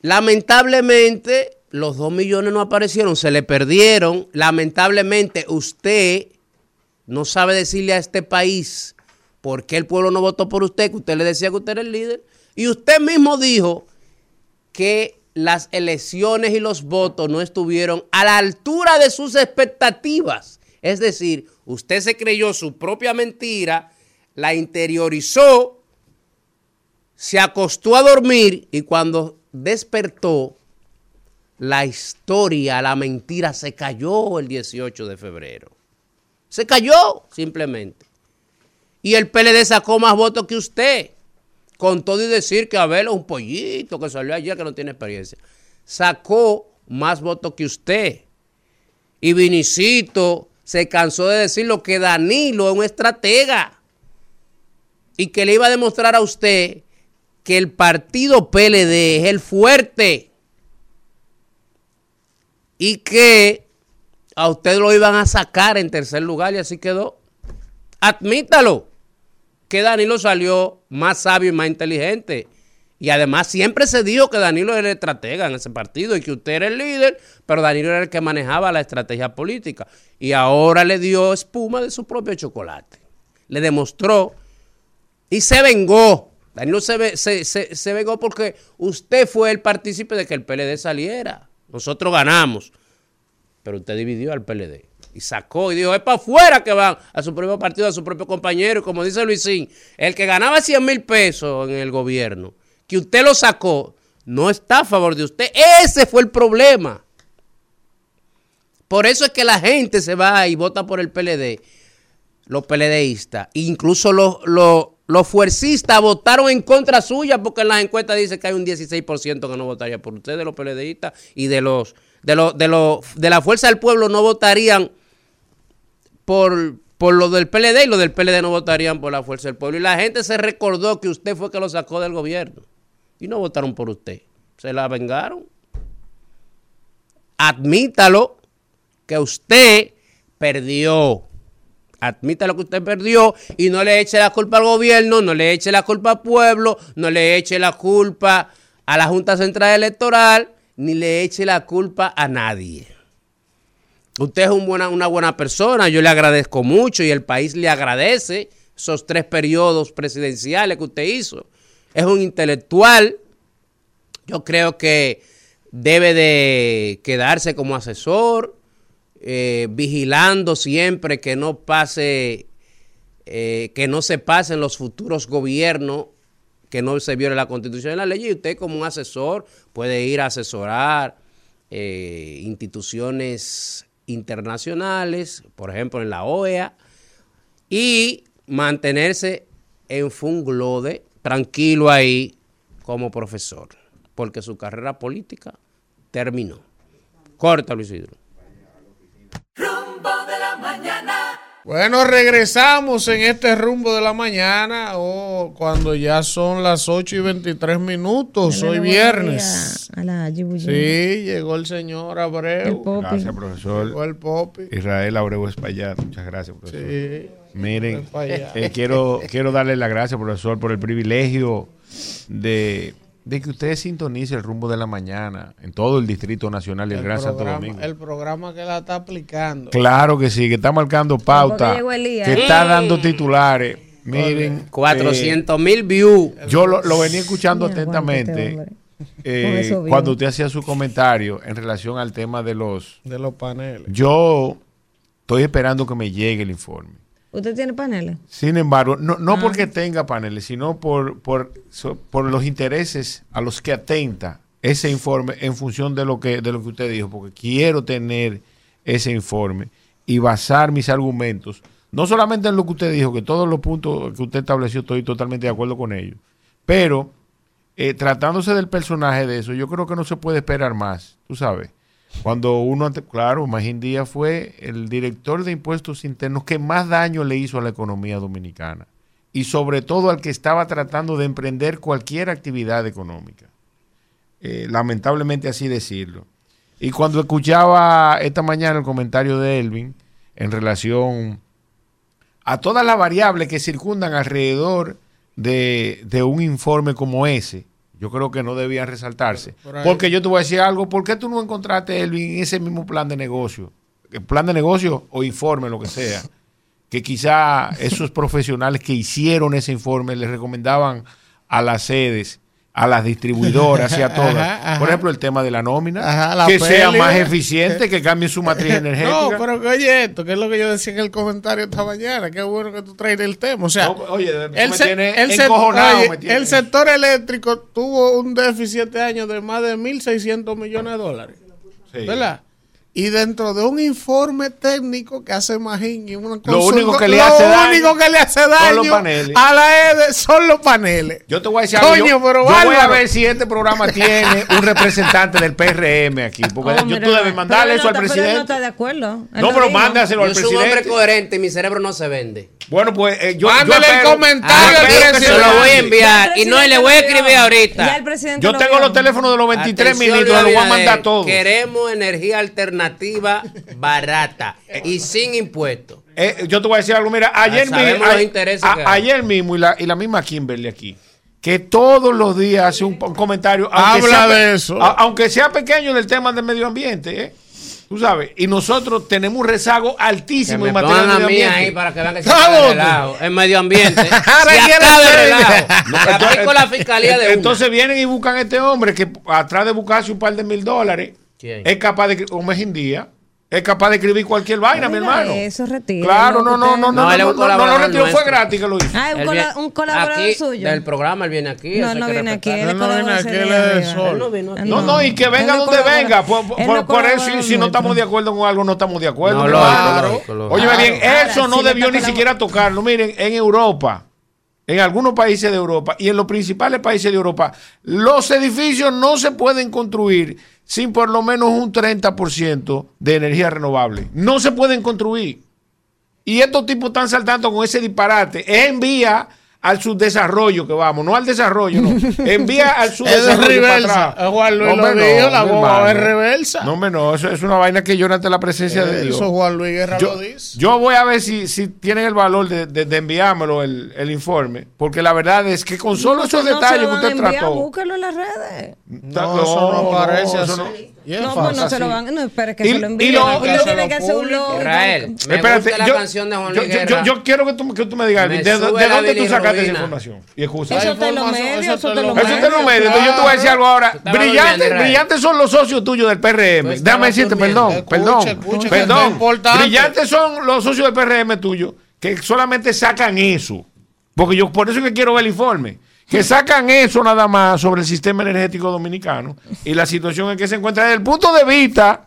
Speaker 5: lamentablemente, los dos millones no aparecieron, se le perdieron. Lamentablemente, usted no sabe decirle a este país por qué el pueblo no votó por usted, que usted le decía que usted era el líder. Y usted mismo dijo que las elecciones y los votos no estuvieron a la altura de sus expectativas. Es decir, usted se creyó su propia mentira, la interiorizó, se acostó a dormir y cuando despertó, la historia, la mentira se cayó el 18 de febrero. Se cayó simplemente. Y el PLD sacó más votos que usted. Con todo y decir que Abel es un pollito que salió ayer que no tiene experiencia. Sacó más votos que usted. Y Vinicito se cansó de decir lo que Danilo es un estratega y que le iba a demostrar a usted que el partido PLD es el fuerte y que a usted lo iban a sacar en tercer lugar y así quedó. Admítalo, que Danilo salió más sabio y más inteligente. Y además siempre se dijo que Danilo era el estratega en ese partido y que usted era el líder, pero Danilo era el que manejaba la estrategia política. Y ahora le dio espuma de su propio chocolate. Le demostró y se vengó. Danilo se, se, vengó porque usted fue el partícipe de que el PLD saliera. Nosotros ganamos, pero usted dividió al PLD y sacó y dijo, es para afuera que van a su propio partido, a su propio compañero. Y como dice Luisín, el que ganaba 100 mil pesos en el gobierno que usted lo sacó, no está a favor de usted. Ese fue el problema. Por eso es que la gente se va y vota por el PLD. los PLDistas, incluso los, los, los fuercistas votaron en contra suya porque en las encuestas dice que hay un 16% que no votaría por ustedes, los PLDistas, y de los de los de los de la fuerza del pueblo no votarían por por lo del PLD y los del PLD no votarían por la fuerza del pueblo. Y la gente se recordó que usted fue que lo sacó del gobierno. Y no votaron por usted. Se la vengaron. Admítalo que usted perdió. Admítalo que usted perdió y no le eche la culpa al gobierno, no le eche la culpa al pueblo, no le eche la culpa a la Junta Central Electoral, ni le eche la culpa a nadie. Usted es una buena persona, yo le agradezco mucho y el país le agradece esos tres periodos presidenciales que usted hizo. Es un intelectual, yo creo que debe de quedarse como asesor, eh, vigilando siempre que no pase, eh, que no se pasen los futuros gobiernos, que no se viole la constitución y la ley. Y usted como un asesor puede ir a asesorar eh, instituciones internacionales, por ejemplo en la OEA, y mantenerse en Funglode, tranquilo ahí como profesor, porque su carrera política terminó. Corta, Luis Isidro.
Speaker 3: Bueno, regresamos en este rumbo de la mañana o cuando ya son las 8 y 23 minutos, hoy viernes.
Speaker 4: A la.
Speaker 3: Sí, llegó el señor Abreu.
Speaker 4: El Popi.
Speaker 19: Gracias, profesor.
Speaker 3: Llegó el Popi.
Speaker 19: Israel Abreu Espaillat. Muchas gracias, profesor.
Speaker 3: Sí.
Speaker 19: Miren, eh, quiero, quiero darle las gracias, profesor, por el privilegio de, de que usted sintonice el rumbo de la mañana en todo el Distrito Nacional y el,
Speaker 3: El
Speaker 19: Gran Santo Domingo.
Speaker 3: el programa que la está aplicando.
Speaker 19: Claro que sí, que está marcando pauta, que
Speaker 4: Eh.
Speaker 19: está dando titulares. Miren,
Speaker 5: 400 mil views.
Speaker 19: eh, yo lo, lo venía escuchando
Speaker 4: Mira,
Speaker 19: atentamente eh, cuando usted hacía su comentario en relación al tema de los...
Speaker 3: De los paneles.
Speaker 19: Yo estoy esperando que me llegue el informe.
Speaker 4: ¿Usted tiene paneles?
Speaker 19: Sin embargo, no, no
Speaker 4: Ah.
Speaker 19: porque tenga paneles, sino por, por, so- por los intereses a los que atenta ese informe en función de lo que, de lo que usted dijo, porque quiero tener ese informe y basar mis argumentos, no solamente en lo que usted dijo, que todos los puntos que usted estableció estoy totalmente de acuerdo con ellos, pero eh, tratándose del personaje de eso, yo creo que no se puede esperar más, tú sabes. Cuando uno, claro, Magín Díaz fue el director de impuestos internos que más daño le hizo a la economía dominicana y sobre todo al que estaba tratando de emprender cualquier actividad económica. Eh, lamentablemente así decirlo. Y cuando escuchaba esta mañana el comentario de Elvin en relación a todas las variables que circundan alrededor de, de un informe como ese, yo creo que no debían resaltarse.
Speaker 3: Por
Speaker 19: Porque yo te voy a decir algo, ¿por qué tú no encontraste, Elvin, ese mismo plan de negocio? El plan de negocio o informe, lo que sea, que quizá esos profesionales que hicieron ese informe les recomendaban a las sedes, a las distribuidoras y a todas.
Speaker 3: Ajá, ajá.
Speaker 19: Por ejemplo, el tema de la nómina,
Speaker 3: Ajá, la
Speaker 19: que sea más eficiente, que cambie su matriz energética.
Speaker 3: No, pero que oye esto, que es lo que yo decía en el comentario esta mañana. Qué bueno que tú traes el tema. O sea,
Speaker 19: No, oye, me
Speaker 3: se- oye,
Speaker 19: me
Speaker 3: el sector eléctrico tuvo un déficit este año de más de 1.600 millones de dólares.
Speaker 19: Sí.
Speaker 3: ¿Verdad? Y dentro de un informe técnico que hace Magín y una
Speaker 19: Lo único que le
Speaker 3: lo
Speaker 19: hace daño
Speaker 3: único que le hace
Speaker 19: son
Speaker 3: daño
Speaker 19: los paneles.
Speaker 3: a la EDE son los paneles.
Speaker 19: Yo te voy a decir
Speaker 3: Coño,
Speaker 19: algo. Yo,
Speaker 3: pero
Speaker 19: yo voy a ver si este programa tiene un representante del PRM aquí. Porque
Speaker 4: Oh,
Speaker 19: yo tú debes mandarle eso
Speaker 4: no
Speaker 19: al
Speaker 4: está- pero no
Speaker 19: presidente.
Speaker 4: está de acuerdo. Él
Speaker 19: No,
Speaker 4: lo
Speaker 19: pero
Speaker 4: dijo.
Speaker 19: mándaselo al
Speaker 5: Yo soy un hombre
Speaker 19: presidente.
Speaker 5: coherente y mi cerebro no se vende.
Speaker 19: Bueno, pues eh, yo,
Speaker 3: Mándale
Speaker 19: yo
Speaker 3: el
Speaker 19: espero-
Speaker 3: comentario
Speaker 19: yo
Speaker 3: al presidente.
Speaker 19: se
Speaker 5: lo voy a enviar y no y le voy a escribir
Speaker 4: Ya
Speaker 5: ahorita.
Speaker 4: el presidente
Speaker 19: Yo tengo los teléfonos de los 23
Speaker 5: Atención,
Speaker 19: minutos,
Speaker 5: Luis
Speaker 19: los voy a mandar todos.
Speaker 5: Queremos energía alternativa barata y sin impuestos.
Speaker 19: Eh, yo te voy a decir algo, mira, ayer,
Speaker 5: sabemos
Speaker 19: mismo,
Speaker 5: los
Speaker 19: a- a- ayer mismo y la, y la misma Kimberly aquí, que todos los días hace un, un comentario, aunque
Speaker 3: Habla
Speaker 19: sea,
Speaker 3: de eso.
Speaker 19: a- aunque sea pequeño del tema del medio ambiente, ¿eh? Tú sabes, y nosotros tenemos un rezago altísimo en materia de medio ambiente.
Speaker 5: ahí para que vean que se
Speaker 3: ¿A
Speaker 5: acaba el medio ambiente. Se
Speaker 19: entonces-
Speaker 5: la fiscalía de una.
Speaker 19: Entonces vienen y buscan a este hombre que atrás de buscarse un par de mil dólares
Speaker 5: ¿Quién?
Speaker 19: es capaz de, como es Indía, es capaz de escribir cualquier vaina, mi hermano.
Speaker 4: Eso retira.
Speaker 19: Claro, no, no, no, no, no, no, no, no, retiró, fue gratis que lo hizo.
Speaker 4: Ah, un, un colaborador
Speaker 5: aquí,
Speaker 4: suyo.
Speaker 5: Del programa, él viene aquí.
Speaker 4: No, no viene aquí, él no viene aquí, él es del sol.
Speaker 5: No vino aquí.
Speaker 19: No, no, y que venga donde venga. Por, eso, si, si no estamos de acuerdo con algo, no estamos de acuerdo.
Speaker 5: Lógico.
Speaker 19: Óyeme bien,
Speaker 4: Claro,
Speaker 19: eso no debió ni siquiera tocarlo. Miren, en Europa, en algunos países de Europa y en los principales países de Europa, los edificios no se pueden construir sin por lo menos un 30% de energía renovable. No se pueden construir. Y estos tipos están saltando con ese disparate. Es envía al subdesarrollo que vamos, no al desarrollo, no. Envía al
Speaker 3: Es de
Speaker 19: subdesarrollo para
Speaker 3: reversa.
Speaker 19: atrás.
Speaker 3: Eh, Juan Luis
Speaker 19: Hombre,
Speaker 3: lo dijo, la
Speaker 19: mi
Speaker 3: bomba es reversa.
Speaker 19: No, hombre, no, eso es una vaina que llora ante la presencia de Dios.
Speaker 3: Eso Juan Luis Guerra
Speaker 19: Yo,
Speaker 3: lo dice.
Speaker 19: yo voy a ver si, si tienen el valor de, de- de enviármelo el, el informe, porque la verdad es que con solo
Speaker 4: No,
Speaker 19: esos
Speaker 4: no se
Speaker 19: detalles que usted
Speaker 4: enviar,
Speaker 19: trató,
Speaker 4: Búsquelo en las redes.
Speaker 3: No, eso no aparece
Speaker 19: eso
Speaker 3: así.
Speaker 19: no-
Speaker 3: Y es
Speaker 4: No, pues no se lo van. No, espere que
Speaker 19: Y-
Speaker 4: se lo
Speaker 19: y
Speaker 4: envíen.
Speaker 19: lo-
Speaker 4: Usted
Speaker 19: lo-
Speaker 4: tiene que hacer un logo.
Speaker 5: Israel, me
Speaker 19: Espérate,
Speaker 5: gusta la
Speaker 19: yo-
Speaker 5: canción de Juan Luis
Speaker 19: yo-
Speaker 5: Guerra.
Speaker 19: yo- yo quiero que tú, que tú me digas, ¿de, de
Speaker 5: la
Speaker 19: dónde tú esa información? Y excusa.
Speaker 4: Eso te lo
Speaker 3: los
Speaker 19: Eso los
Speaker 3: medios,
Speaker 19: medios. Entonces yo te voy a decir algo ahora.
Speaker 5: estabas
Speaker 19: Brillante, brillantes son los socios tuyos del PRM.
Speaker 5: estabas
Speaker 19: Déjame decirte, perdón,
Speaker 3: Escucha,
Speaker 19: perdón. perdón.
Speaker 3: es importante.
Speaker 19: Brillantes son los socios del PRM tuyo que solamente sacan eso. Porque yo por eso es que quiero ver el informe. Que sacan eso nada más sobre el sistema energético dominicano y la situación en que se encuentra desde el punto de vista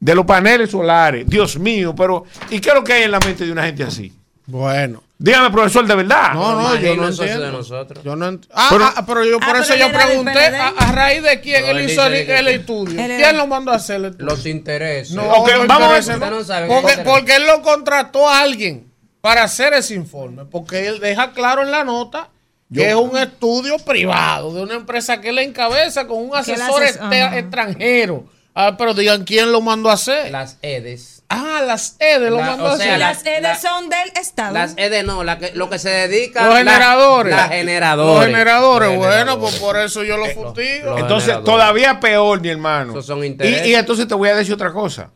Speaker 19: de los paneles solares. Dios mío, pero ¿y qué es lo que hay en la mente de una gente así?
Speaker 3: Bueno.
Speaker 19: Dígame, profesor, de verdad.
Speaker 3: No, no, yo no entiendo.
Speaker 5: de nosotros.
Speaker 3: Yo no ent- ah,
Speaker 19: Pero-
Speaker 3: ah, pero yo por
Speaker 4: Ah,
Speaker 3: eso
Speaker 4: pero
Speaker 3: yo pregunté a, a raíz de quién
Speaker 5: No,
Speaker 3: él hizo el, el estudio. ¿Quién lo mandó a hacer el estudio?
Speaker 5: Los intereses.
Speaker 3: No,
Speaker 19: vamos a ver.
Speaker 5: no sabe
Speaker 3: porque, porque él lo contrató a alguien para hacer ese informe, porque él deja claro en la nota que es un estudio privado de una empresa que él encabeza con un asesor
Speaker 4: hace-
Speaker 3: este- extranjero. Ah, pero digan quién lo mandó a hacer.
Speaker 5: Las EDES.
Speaker 3: Ah, las EDE lo
Speaker 5: La-
Speaker 3: mandó
Speaker 5: o
Speaker 3: a
Speaker 5: sea,
Speaker 3: hacer.
Speaker 5: la-
Speaker 4: Las EDES
Speaker 5: la-
Speaker 4: son del Estado.
Speaker 5: Las EDES no, la que, lo que se dedica.
Speaker 3: los generadores.
Speaker 5: Las generadores.
Speaker 3: Los generadores.
Speaker 5: Los
Speaker 3: bueno,
Speaker 5: generadores.
Speaker 3: pues por eso yo lo fustigo.
Speaker 5: los-
Speaker 19: Entonces, todavía peor, mi hermano.
Speaker 5: Esos son
Speaker 19: y,
Speaker 5: intereses.
Speaker 19: y entonces te voy a decir otra cosa.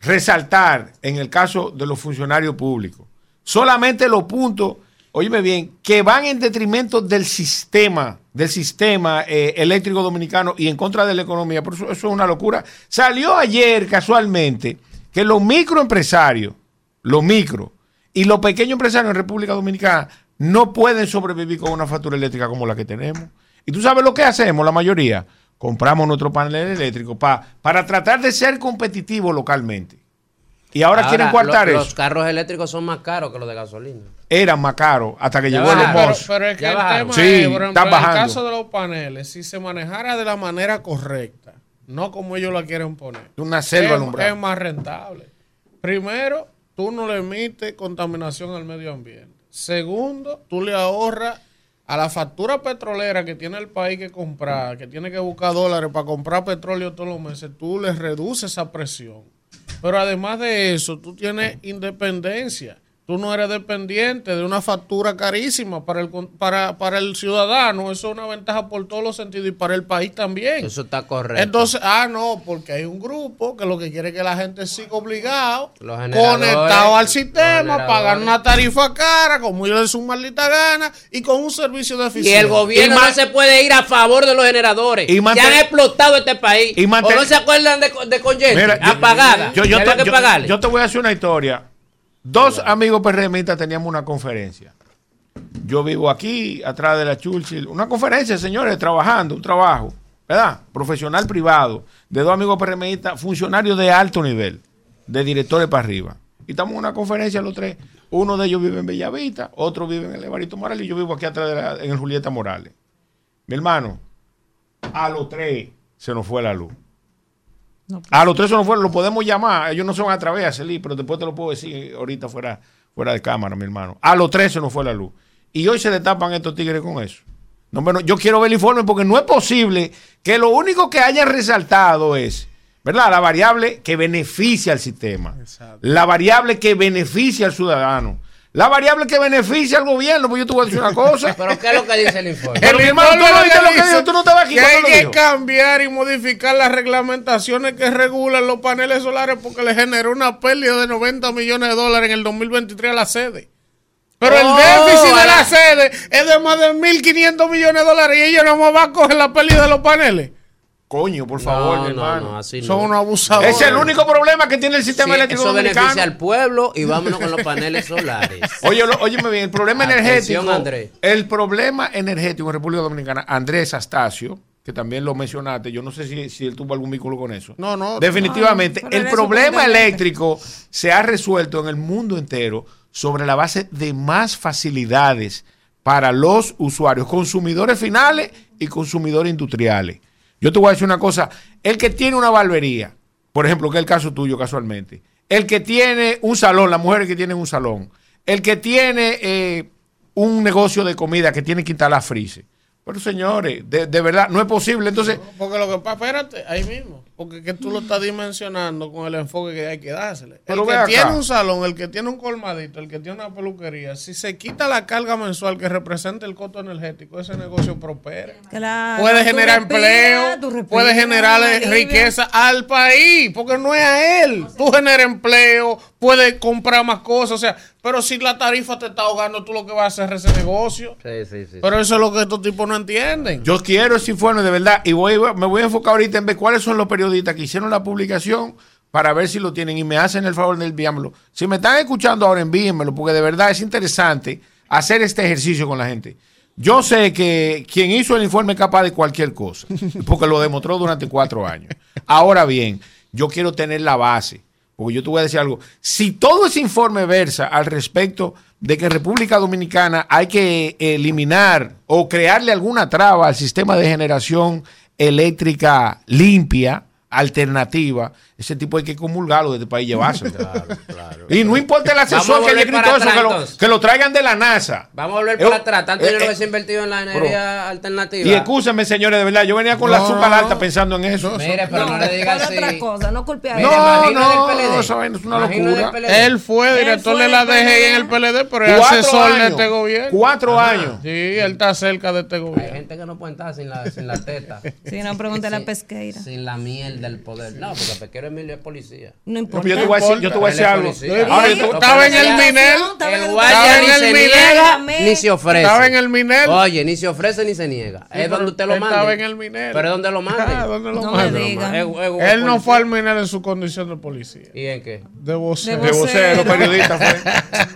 Speaker 19: Resaltar en el caso de los funcionarios públicos, solamente los puntos, óyeme bien, que van en detrimento del sistema, del sistema eh, eléctrico dominicano y en contra de la economía. Por eso, eso es una locura. Salió ayer casualmente que los microempresarios, los micro y los pequeños empresarios en República Dominicana no pueden sobrevivir con una factura eléctrica como la que tenemos. Y tú sabes lo que hacemos la mayoría. Compramos nuestro panel eléctrico pa- para tratar de ser competitivos localmente. Y ahora, quieren coartar
Speaker 5: lo-
Speaker 19: eso.
Speaker 5: Los carros eléctricos son más caros que los de gasolina.
Speaker 19: Eran más caros hasta que
Speaker 5: Ya
Speaker 19: llegó el
Speaker 5: bajaron.
Speaker 3: Pero,
Speaker 19: Musk.
Speaker 3: pero es que
Speaker 5: Ya
Speaker 3: el
Speaker 5: bajaron.
Speaker 3: tema
Speaker 19: Sí,
Speaker 3: es, por ejemplo,
Speaker 19: están
Speaker 3: en el caso de los paneles, si se manejara de la manera correcta, no como ellos la quieren poner,
Speaker 19: Una selva
Speaker 3: es,
Speaker 19: alumbrada.
Speaker 3: es más rentable. Primero, tú no le emites contaminación al medio ambiente. Segundo, tú le ahorras a la factura petrolera que tiene el país que comprar, que tiene que buscar dólares para comprar petróleo todos los meses, tú le reduces esa presión. Pero además de eso, tú tienes independencia. Tú no eres dependiente de una factura carísima para el, con- para, para el ciudadano. Eso es una ventaja por todos los sentidos y para el país también.
Speaker 5: Eso está correcto.
Speaker 3: Entonces, ah, no, porque hay un grupo que lo que quiere es que la gente siga obligado, conectado al sistema, pagar una tarifa cara, como ellos de su maldita gana, y con un servicio de
Speaker 5: y
Speaker 3: eficiencia.
Speaker 5: el gobierno
Speaker 19: Y
Speaker 5: no se puede ir a favor de los generadores.
Speaker 19: Y
Speaker 5: que
Speaker 19: manten-
Speaker 5: han explotado este país.
Speaker 19: y
Speaker 5: ¿O no se acuerdan de, de Congente?
Speaker 19: Mira, yo-
Speaker 5: Apagada.
Speaker 19: Yo, yo
Speaker 5: Que
Speaker 19: te,
Speaker 5: que
Speaker 19: yo-
Speaker 5: pagarle.
Speaker 19: yo te voy a hacer una historia. Dos amigos PRMistas teníamos una conferencia. Yo vivo aquí, atrás de la Churchill. Una conferencia, señores, trabajando, un trabajo, ¿verdad? Profesional privado, de dos amigos PRMistas, funcionarios de alto nivel, de directores para arriba. Y estamos en una conferencia los tres. Uno de ellos vive en Bellavista, otro vive en el Evarito Morales y yo vivo aquí atrás de la- en el Julieta Morales. Mi hermano, a los tres se nos fue la luz. A los tres se nos fueron, lo podemos llamar. Ellos no se van a a salir, pero después te lo puedo decir ahorita fuera, fuera de cámara, mi hermano. A los tres se nos fue la luz. Y hoy se destapan estos tigres con eso. No, bueno, yo quiero ver el informe porque no es posible que lo único que hayan resaltado es, ¿verdad? La variable que beneficia al sistema. La variable que beneficia al ciudadano. La variable que beneficia al gobierno. Pues yo te voy a decir una cosa.
Speaker 5: Pero ¿qué es lo que dice el informe?
Speaker 19: Mi hermano, tú no viste lo que dijo, tú no estabas aquí
Speaker 3: que
Speaker 19: cuando
Speaker 3: hay que
Speaker 19: dijo.
Speaker 3: cambiar y modificar las reglamentaciones que regulan los paneles solares porque le generó una pérdida de 90 millones de dólares en el 2023 a la sede. Pero
Speaker 5: Oh,
Speaker 3: el déficit
Speaker 5: a
Speaker 3: de
Speaker 5: la-
Speaker 3: la sede es de más de 1.500 millones de dólares y ellos no más van a coger la pérdida de los paneles.
Speaker 19: Coño, por favor,
Speaker 5: No,
Speaker 19: mi
Speaker 5: no,
Speaker 19: hermano.
Speaker 5: no, así
Speaker 3: Son
Speaker 5: no.
Speaker 3: unos abusadores.
Speaker 19: Es el único problema que tiene el sistema
Speaker 5: Sí,
Speaker 19: eléctrico
Speaker 5: eso
Speaker 19: dominicano.
Speaker 5: beneficia al pueblo y vámonos con los paneles solares.
Speaker 19: Oye, lo- óyeme bien, el problema
Speaker 5: Atención,
Speaker 19: energético.
Speaker 5: Andrés.
Speaker 19: El problema energético en República Dominicana, Andrés Astacio, que también lo mencionaste, yo no sé si, si él tuvo algún vínculo con eso.
Speaker 3: No, no.
Speaker 19: Definitivamente,
Speaker 3: No,
Speaker 19: el problema eléctrico se ha resuelto en el mundo entero sobre la base de más facilidades para los usuarios, consumidores finales y consumidores industriales. Yo te voy a decir una cosa, el que tiene una barbería, por ejemplo, que es el caso tuyo casualmente, el que tiene un salón, las mujeres que tienen un salón, el que tiene eh, un negocio de comida que tiene que instalar freezer. Pero señores, de, de verdad, no es posible. Entonces,
Speaker 3: Porque lo que espérate, ahí mismo. Porque que tú lo estás dimensionando con el enfoque que hay que dársele.
Speaker 19: Pero
Speaker 3: el que
Speaker 19: acá.
Speaker 3: tiene un salón, el que tiene un colmadito, el que tiene una peluquería, si se quita la carga mensual que representa el costo energético, ese negocio prospera.
Speaker 4: Claro,
Speaker 3: puede generar empleo, puede generar riqueza al país, porque no es a él. Tú generas empleo, puedes comprar más cosas, o sea, pero si la tarifa te está ahogando, tú lo que vas a hacer es ese negocio.
Speaker 5: Sí, sí, sí.
Speaker 3: Pero eso es lo que estos tipos no entienden.
Speaker 19: Yo quiero ese informe de verdad y voy, me voy a enfocar ahorita en ver cuáles son los periodistas que hicieron la publicación para ver si lo tienen y me hacen el favor de enviármelo. Si me están escuchando ahora, envíenmelo porque de verdad es interesante hacer este ejercicio con la gente. Yo sé que quien hizo el informe es capaz de cualquier cosa, porque lo demostró durante cuatro años. Ahora bien, yo quiero tener la base, porque yo te voy a decir algo. Si todo ese informe versa al respecto de que en República Dominicana hay que eliminar o crearle alguna traba al sistema de generación eléctrica limpia, alternativa, ese tipo hay que comulgarlo de este país y llevárselo. Y no importa el asesor que escrito
Speaker 5: para
Speaker 19: eso, que lo, que lo traigan de la NASA.
Speaker 5: Vamos a volver
Speaker 19: Eh,
Speaker 5: para atrás. Tanto
Speaker 19: eh,
Speaker 5: dinero
Speaker 19: eh,
Speaker 5: que se ha invertido en la energía alternativa.
Speaker 19: Y escúchame, señores, de verdad, yo venía con la
Speaker 3: No,
Speaker 19: azúcar
Speaker 3: no,
Speaker 19: alta pensando en eso.
Speaker 5: Mire, pero no, le digas
Speaker 4: otra
Speaker 5: así.
Speaker 4: cosa, no culpe a él.
Speaker 19: No, no, vaina es una locura.
Speaker 3: Él fue
Speaker 4: Él
Speaker 3: director
Speaker 4: fue
Speaker 3: de la DGI en el PLD, pero es asesor de
Speaker 19: años.
Speaker 3: este gobierno.
Speaker 19: Cuatro
Speaker 3: Ajá.
Speaker 19: años.
Speaker 3: Sí, él está cerca de este
Speaker 5: Hay
Speaker 3: gobierno.
Speaker 5: gente que no puede estar sin la, sin la teta.
Speaker 4: Si no, pregúntale a Pesqueira.
Speaker 5: Sin la miel del poder. No, porque Pesquero Emilio es policía.
Speaker 4: No importa.
Speaker 19: yo te voy a decir, yo te voy a decir algo. Ahora,
Speaker 3: estaba en el Minel.
Speaker 5: El guardia ni
Speaker 3: el
Speaker 5: se niega ni se ofrece.
Speaker 3: Estaba en el Minel.
Speaker 5: Oye, ni se ofrece ni se niega.
Speaker 3: Sí,
Speaker 5: es donde usted lo
Speaker 3: él
Speaker 5: mande.
Speaker 3: estaba en el Minel.
Speaker 5: Pero es donde lo mande.
Speaker 3: Ah, ¿dónde lo
Speaker 4: No
Speaker 3: manda? Él no fue al Minel en su condición de policía.
Speaker 5: ¿Y en qué?
Speaker 3: De vocero.
Speaker 4: De
Speaker 19: De vocero, periodista fue.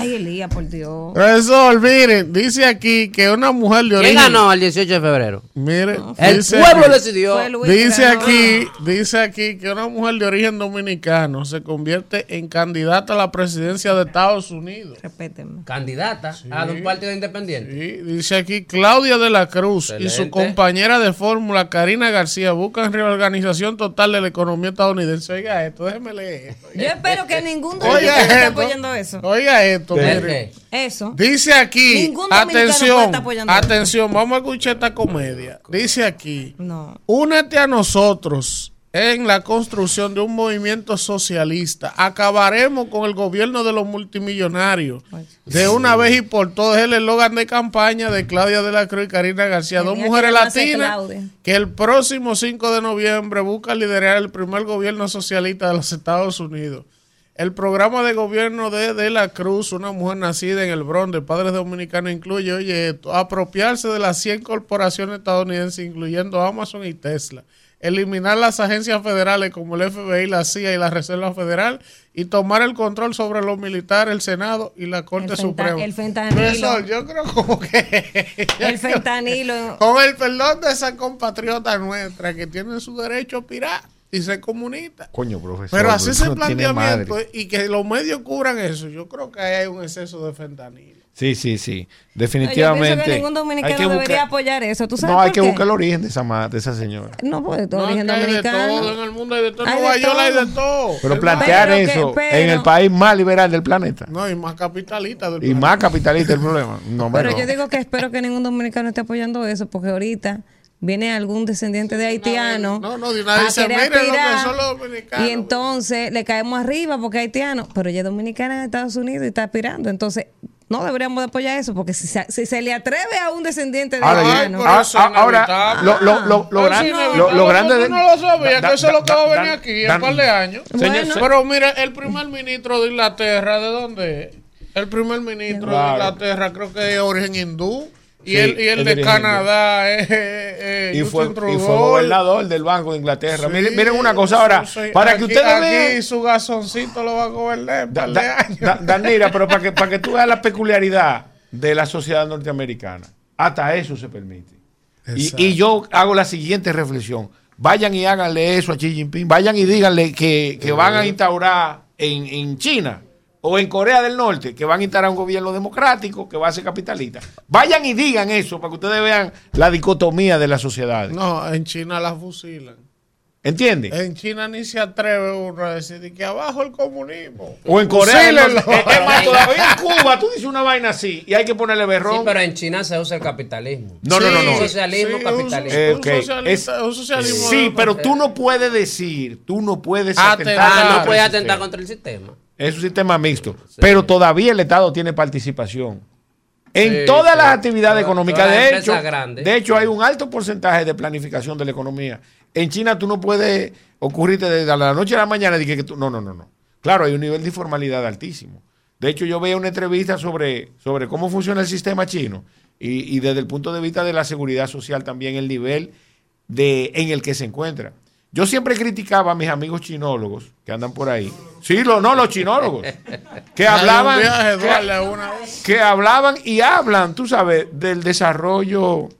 Speaker 4: Ay, Elías, por Dios.
Speaker 3: Profesor, miren, dice aquí que una mujer de
Speaker 5: ¿Quién
Speaker 3: origen...
Speaker 5: ganó el 18 de febrero?
Speaker 3: Mire,
Speaker 5: El pueblo
Speaker 3: aquí-
Speaker 5: decidió.
Speaker 3: Dice aquí, dice aquí que una mujer de origen dominicano se convierte en candidata a la presidencia de Estados Unidos.
Speaker 4: Respéteme.
Speaker 5: Candidata a un partido independiente.
Speaker 3: Sí, dice aquí Claudia de la Cruz y su compañera de fórmula Karina García buscan reorganización total de la economía estadounidense. Oiga esto, déjeme leer esto.
Speaker 4: Yo espero que ningún dominicano esté apoyando eso.
Speaker 3: Oiga esto,
Speaker 5: ¿El
Speaker 3: mire.
Speaker 5: qué?
Speaker 4: Eso.
Speaker 3: Dice aquí, atención, atención, vamos a escuchar esta comedia. Dice aquí,
Speaker 4: No.
Speaker 3: únete a nosotros en la construcción de un movimiento socialista. Acabaremos con el gobierno de los multimillonarios. De una vez y por todas, es el eslogan de campaña de Claudia de la Cruz y Karina García, dos mujeres latinas que el próximo 5 de noviembre buscan liderar el primer gobierno socialista de los Estados Unidos. El programa de gobierno de De la Cruz, una mujer nacida en el Bronx de padres dominicanos, incluye, oye, esto, apropiarse de las 100 corporaciones estadounidenses, incluyendo Amazon y Tesla, eliminar las agencias federales como el FBI, la CIA y la Reserva Federal, y tomar el control sobre los militares, el Senado y la Corte
Speaker 4: El
Speaker 3: Suprema.
Speaker 4: el fentanilo.
Speaker 3: Profesor, yo creo como que...
Speaker 4: El fentanilo.
Speaker 3: Con el perdón de esa compatriota nuestra que tiene su derecho a pirar y ser comunista.
Speaker 19: Coño, profesor.
Speaker 3: Pero así ese
Speaker 19: no
Speaker 3: planteamiento y que los medios cubran eso, yo creo que ahí hay un exceso de fentanilo.
Speaker 19: Sí, sí, sí.
Speaker 4: Yo
Speaker 19: Definitivamente.
Speaker 4: que ningún
Speaker 19: hay
Speaker 4: dominicano
Speaker 19: que
Speaker 4: debería
Speaker 19: buscar-
Speaker 4: apoyar eso. ¿Tú sabes
Speaker 19: No, hay
Speaker 4: por
Speaker 19: que
Speaker 4: qué?
Speaker 19: buscar el origen de esa, de esa señora.
Speaker 4: No, pues de
Speaker 3: No,
Speaker 4: origen
Speaker 3: hay de
Speaker 4: dominicano.
Speaker 3: todo, en el mundo hay de todo. Nueva York hay
Speaker 4: todo.
Speaker 3: de todo.
Speaker 19: Pero plantear
Speaker 4: Pero que-
Speaker 19: eso
Speaker 4: pero-
Speaker 19: en el país más liberal del planeta
Speaker 3: No, y más capitalista del
Speaker 19: y
Speaker 3: planeta.
Speaker 19: más capitalista el problema. No,
Speaker 4: Pero
Speaker 19: bueno.
Speaker 4: yo digo que espero que ningún dominicano esté apoyando eso, porque ahorita viene algún descendiente de haitiano
Speaker 3: No, no, de una vez
Speaker 4: a
Speaker 3: dice,
Speaker 4: querer
Speaker 3: miren lo que son los dominicanos.
Speaker 4: y entonces le caemos arriba porque es haitiano, pero ella es dominicana en Estados Unidos y está aspirando. Entonces, no deberíamos de apoyar eso, porque si se, si se le atreve a un descendiente de
Speaker 19: Ahora,
Speaker 4: haitiano,
Speaker 19: ah, ah, ahora, lo, lo, lo, lo,
Speaker 3: Eso
Speaker 19: gran- lo- grande de.
Speaker 3: no lo sabías,
Speaker 19: Da-
Speaker 3: que eso es lo que va a venir aquí en un par de años.
Speaker 4: Bueno.
Speaker 3: Pero mira, el primer ministro de Inglaterra, ¿de dónde es? El primer ministro de
Speaker 19: Claro.
Speaker 3: Inglaterra creo que es de origen hindú. Y el, y el
Speaker 19: el
Speaker 3: de
Speaker 19: dirigente.
Speaker 3: Canadá es eh,
Speaker 19: Y fue, y fue gobernador del Banco de Inglaterra.
Speaker 3: Sí,
Speaker 19: miren, miren una cosa ahora, para que ustedes
Speaker 3: aquí
Speaker 19: vean.
Speaker 3: su gasoncito lo va a gobernar
Speaker 19: Da- da- da- Danira, pero para que, para que tú veas la peculiaridad de la sociedad norteamericana, hasta eso se permite. Y, y yo hago la siguiente reflexión. Vayan y háganle eso a Xi Jinping. Vayan y díganle que, que van a instaurar en, en China o en Corea del Norte, que van a instaurar un gobierno democrático que va a ser capitalista. Vayan y digan eso para que ustedes vean la dicotomía de las sociedades.
Speaker 3: No, en China la fusilan.
Speaker 19: ¿Entiendes?
Speaker 3: En China ni se atreve uno a decir que abajo el comunismo.
Speaker 19: O en Corea del Norte.
Speaker 3: Fusílenlo.
Speaker 19: Es es más, todavía en Cuba tú dices una vaina así y hay que ponerle berrón.
Speaker 5: Sí, pero en China se usa el capitalismo.
Speaker 19: No, no, no, no.
Speaker 5: Socialismo,
Speaker 3: Sí,
Speaker 5: capitalismo.
Speaker 19: Eh,
Speaker 3: Un
Speaker 19: ok.
Speaker 3: socialista-
Speaker 19: Es-
Speaker 3: un socialismo
Speaker 19: sí, pero tú no puedes decir, tú no puedes
Speaker 3: Atentar.
Speaker 19: atentar
Speaker 5: Ah, no puede
Speaker 19: el
Speaker 5: atentar
Speaker 19: sistema.
Speaker 5: contra el sistema.
Speaker 19: Es un sistema mixto. Pero todavía el Estado tiene participación. En
Speaker 5: Sí,
Speaker 19: todas las actividades
Speaker 5: Todas-
Speaker 19: económicas. De hecho, de hecho, hay un alto porcentaje de planificación de la economía. En China tú no puedes ocurrirte desde la noche a la mañana y que, que tú, no, no, no, no. Claro, hay un nivel de informalidad altísimo. De hecho, yo veía una entrevista sobre, sobre cómo funciona el sistema chino y, y desde el punto de vista de la seguridad social también el nivel de, en el que se encuentra. Yo siempre criticaba a mis amigos chinólogos que andan por ahí. Sí, lo, no, los chinólogos. Que hablaban, que hablaban y hablan, tú sabes, del desarrollo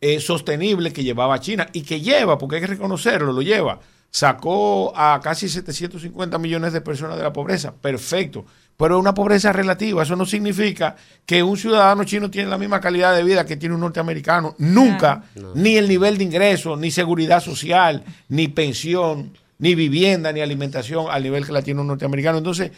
Speaker 19: eh, sostenible que llevaba China y que lleva, porque hay que reconocerlo, lo lleva. Sacó a casi 750 millones de personas de la pobreza. Perfecto. Pero es una pobreza relativa. Eso no significa que un ciudadano chino tiene la misma calidad de vida que tiene un norteamericano. Nunca. Ni el nivel de ingreso, ni seguridad social, ni pensión, ni vivienda, ni alimentación al nivel que la tiene un norteamericano. Entonces,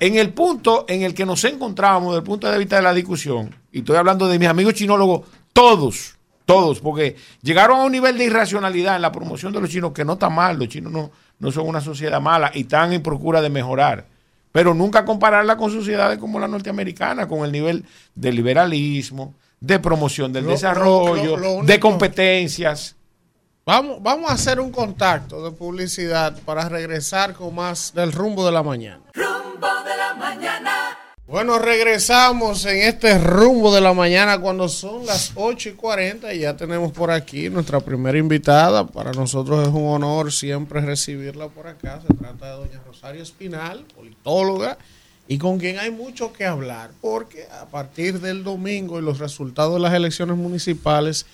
Speaker 19: en el punto en el que nos encontrábamos, desde el punto de vista de la discusión, y estoy hablando de mis amigos chinólogos, todos, todos, porque llegaron a un nivel de irracionalidad en la promoción de los chinos que no está mal, los chinos no, no son una sociedad mala y están en procura de mejorar. Pero nunca compararla con sociedades como la norteamericana, con el nivel de liberalismo, de promoción del
Speaker 3: Lo- lo-
Speaker 19: desarrollo,
Speaker 3: lo- lo único-
Speaker 19: de competencias.
Speaker 3: Vamos, vamos a hacer un contacto de publicidad para regresar con más del rumbo de la mañana.
Speaker 2: Rumbo de la mañana.
Speaker 3: Bueno, regresamos en este rumbo de la mañana cuando son las 8 y 40 y ya tenemos por aquí nuestra primera invitada. Para nosotros es un honor siempre recibirla por acá. Se trata de doña Rosario Espinal, politóloga, y con quien hay mucho que hablar, porque a partir del domingo y los resultados de las elecciones municipales,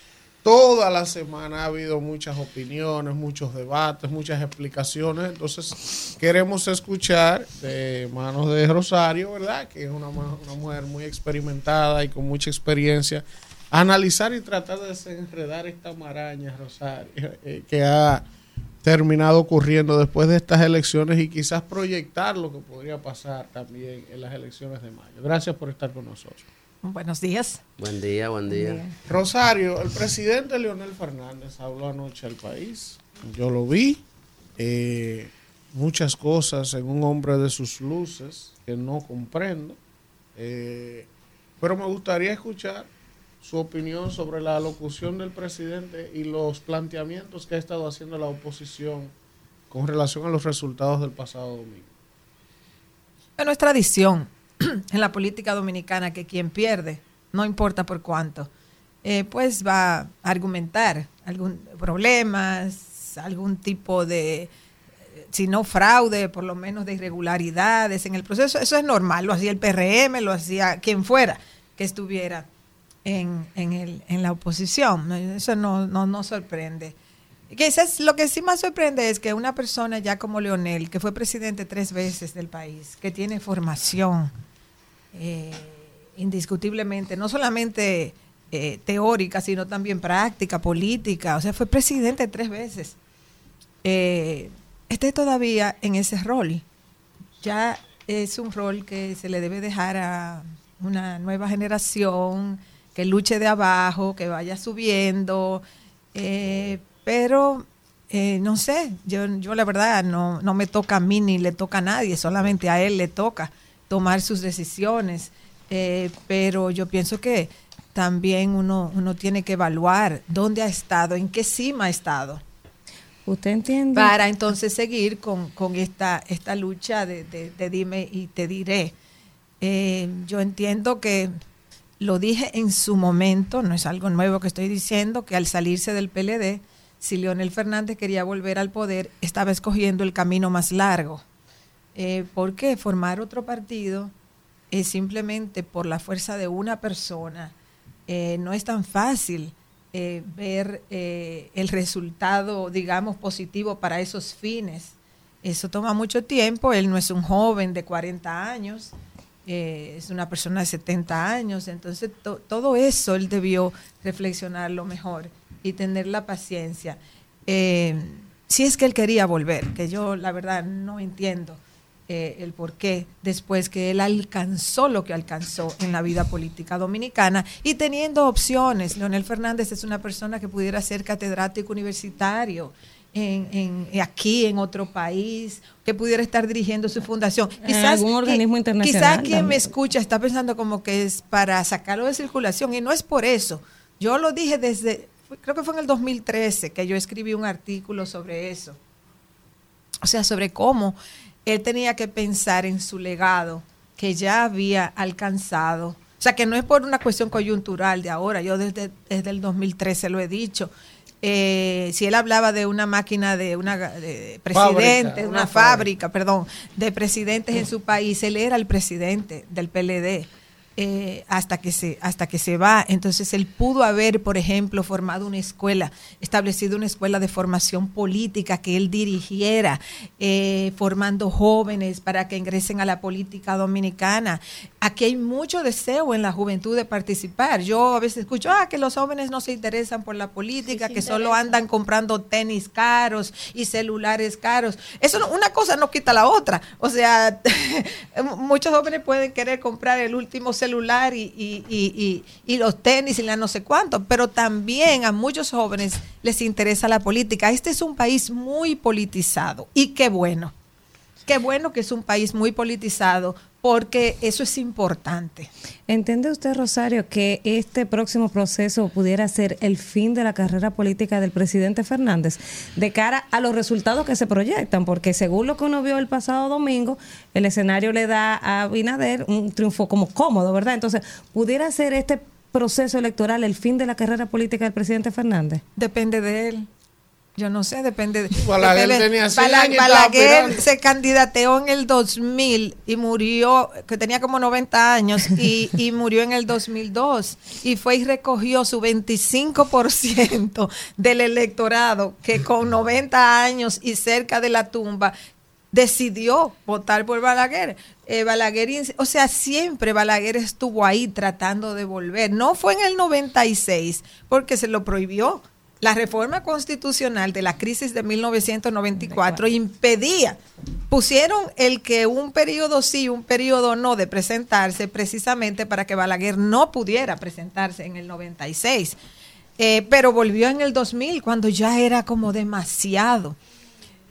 Speaker 3: toda la semana ha habido muchas opiniones, muchos debates, muchas explicaciones. Entonces, queremos escuchar de manos de Rosario, ¿verdad? Que es una, mujer muy experimentada y con mucha experiencia. Analizar y tratar de desenredar esta maraña, Rosario, eh, que ha terminado ocurriendo después de estas elecciones y quizás proyectar lo que podría pasar también en las elecciones de mayo. Gracias por estar con nosotros.
Speaker 20: Buenos días.
Speaker 5: Buen día, buen día.
Speaker 3: Rosario, el presidente Leonel Fernández habló anoche al país. Yo lo vi. eh, muchas cosas en un hombre de sus luces que no comprendo. eh, pero me gustaría escuchar su opinión sobre la locución del presidente y los planteamientos que ha estado haciendo la oposición con relación a los resultados del pasado domingo.
Speaker 20: Bueno, es tradición en la política dominicana que quien pierde, no importa por cuánto, eh, pues va a argumentar algún problemas, algún tipo de, eh, si no fraude, por lo menos de irregularidades en el proceso. Eso es normal, lo hacía el PRM, lo hacía quien fuera que estuviera en, en, el, en la oposición. Eso no, no, no sorprende. Quizás lo que sí más sorprende es que una persona ya como Leonel, que fue presidente tres veces del país, que tiene formación eh, indiscutiblemente, no solamente eh, teórica, sino también práctica, política, o sea, fue presidente tres veces, eh, esté todavía en ese rol. Ya es un rol que se le debe dejar a una nueva generación, que luche de abajo, que vaya subiendo, eh, pero eh, no sé, yo, yo la verdad no, no me toca a mí ni le toca a nadie, solamente a él le toca tomar sus decisiones, eh, pero yo pienso que también uno, uno tiene que evaluar dónde ha estado, en qué cima ha estado.
Speaker 4: ¿Usted entiende?
Speaker 20: Para entonces seguir con, con esta, esta lucha de, de- de dime y te diré. Eh, yo entiendo que lo dije en su momento, no es algo nuevo que estoy diciendo, que al salirse del PLD, si Leonel Fernández quería volver al poder, estaba escogiendo el camino más largo. Eh, ¿Por qué? Formar otro partido es simplemente por la fuerza de una persona. eh, no es tan fácil eh, ver eh, el resultado, digamos, positivo para esos fines. Eso toma mucho tiempo. Él no es un joven de 40 años, eh, es una persona de 70 años. Entonces, to- todo eso él debió reflexionarlo mejor y tener la paciencia. Si es que él quería volver, que yo la verdad no entiendo eh, el por qué después que él alcanzó lo que alcanzó en la vida política dominicana y teniendo opciones. Leonel Fernández es una persona que pudiera ser catedrático universitario. En, en- aquí en otro país, que pudiera estar dirigiendo su fundación.
Speaker 4: En algún organismo internacional
Speaker 20: Quizás quien me escucha está pensando como que es para sacarlo de circulación y no es por eso. Yo lo dije desde, creo que fue en el 2013 que yo escribí un artículo sobre eso. O sea, sobre cómo él tenía que pensar en su legado que ya había alcanzado. O sea, que no es por una cuestión coyuntural de ahora, yo desde, desde el 2013 lo he dicho. Eh, si él hablaba de una máquina de una de presidente,
Speaker 5: Fábrica, una
Speaker 20: fábrica, perdón, de presidentes en su país, él era el presidente del PLD. Eh, hasta que se hasta que se va. Entonces él pudo haber por ejemplo formado una escuela establecido una escuela de formación política que él dirigiera eh, formando jóvenes para que ingresen a la política dominicana. Aquí hay mucho deseo en la juventud de participar. Yo a veces escucho ah que los jóvenes no se interesan por la política que solo andan comprando tenis caros y celulares caros eso no- una cosa no quita la otra. O sea muchos jóvenes pueden querer comprar el último celular y- y- y los tenis y la no sé cuánto, pero también a muchos jóvenes les interesa la política. Este es un país muy politizado y qué bueno. Qué bueno que es un país muy politizado porque eso es importante.
Speaker 4: ¿Entiende usted, Rosario, que este próximo proceso pudiera ser el fin de la carrera política del presidente Fernández de cara a los resultados que se proyectan? Porque según lo que uno vio el pasado domingo, el escenario le da a Abinader un triunfo como cómodo, ¿verdad? Entonces, ¿pudiera ser este proceso electoral el fin de la carrera política del presidente Fernández?
Speaker 20: Depende de él. Yo no sé, depende de...
Speaker 3: Balaguer
Speaker 20: depende-
Speaker 3: tenía
Speaker 20: Balaguer
Speaker 3: aspirando.
Speaker 20: se candidateó en el 2000 y murió, que tenía como 90 años, y, y murió en el 2002. Y fue y recogió su 25% del electorado, que con 90 años y cerca de la tumba, decidió votar por Balaguer. Eh, Balaguer, o sea, siempre Balaguer estuvo ahí tratando de volver. No fue en el 96 porque se lo prohibió. La reforma constitucional de la crisis de 1994 impedía, pusieron el que un periodo sí, un periodo no de presentarse precisamente para que Balaguer no pudiera presentarse en el 96. Eh, pero volvió en el 2000 cuando ya era como demasiado.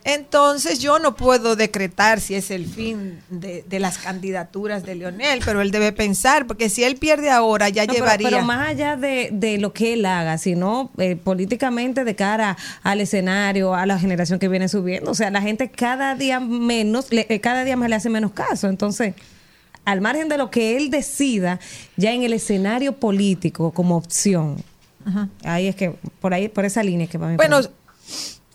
Speaker 20: Entonces yo no puedo decretar si es el fin de, de las candidaturas de Leonel, pero él debe pensar, porque si él pierde ahora ya
Speaker 4: No, pero-
Speaker 20: llevaría...
Speaker 4: Pero, más allá de, de lo que él haga, sino eh, políticamente de cara al escenario, a la generación que viene subiendo. O sea, la gente cada día menos, le- eh, cada día más le hace menos caso. Entonces, al margen de lo que él decida, ya en el escenario político como opción,
Speaker 20: Ujú.
Speaker 4: ahí es que, por ahí, por esa línea que va mi
Speaker 20: Bueno.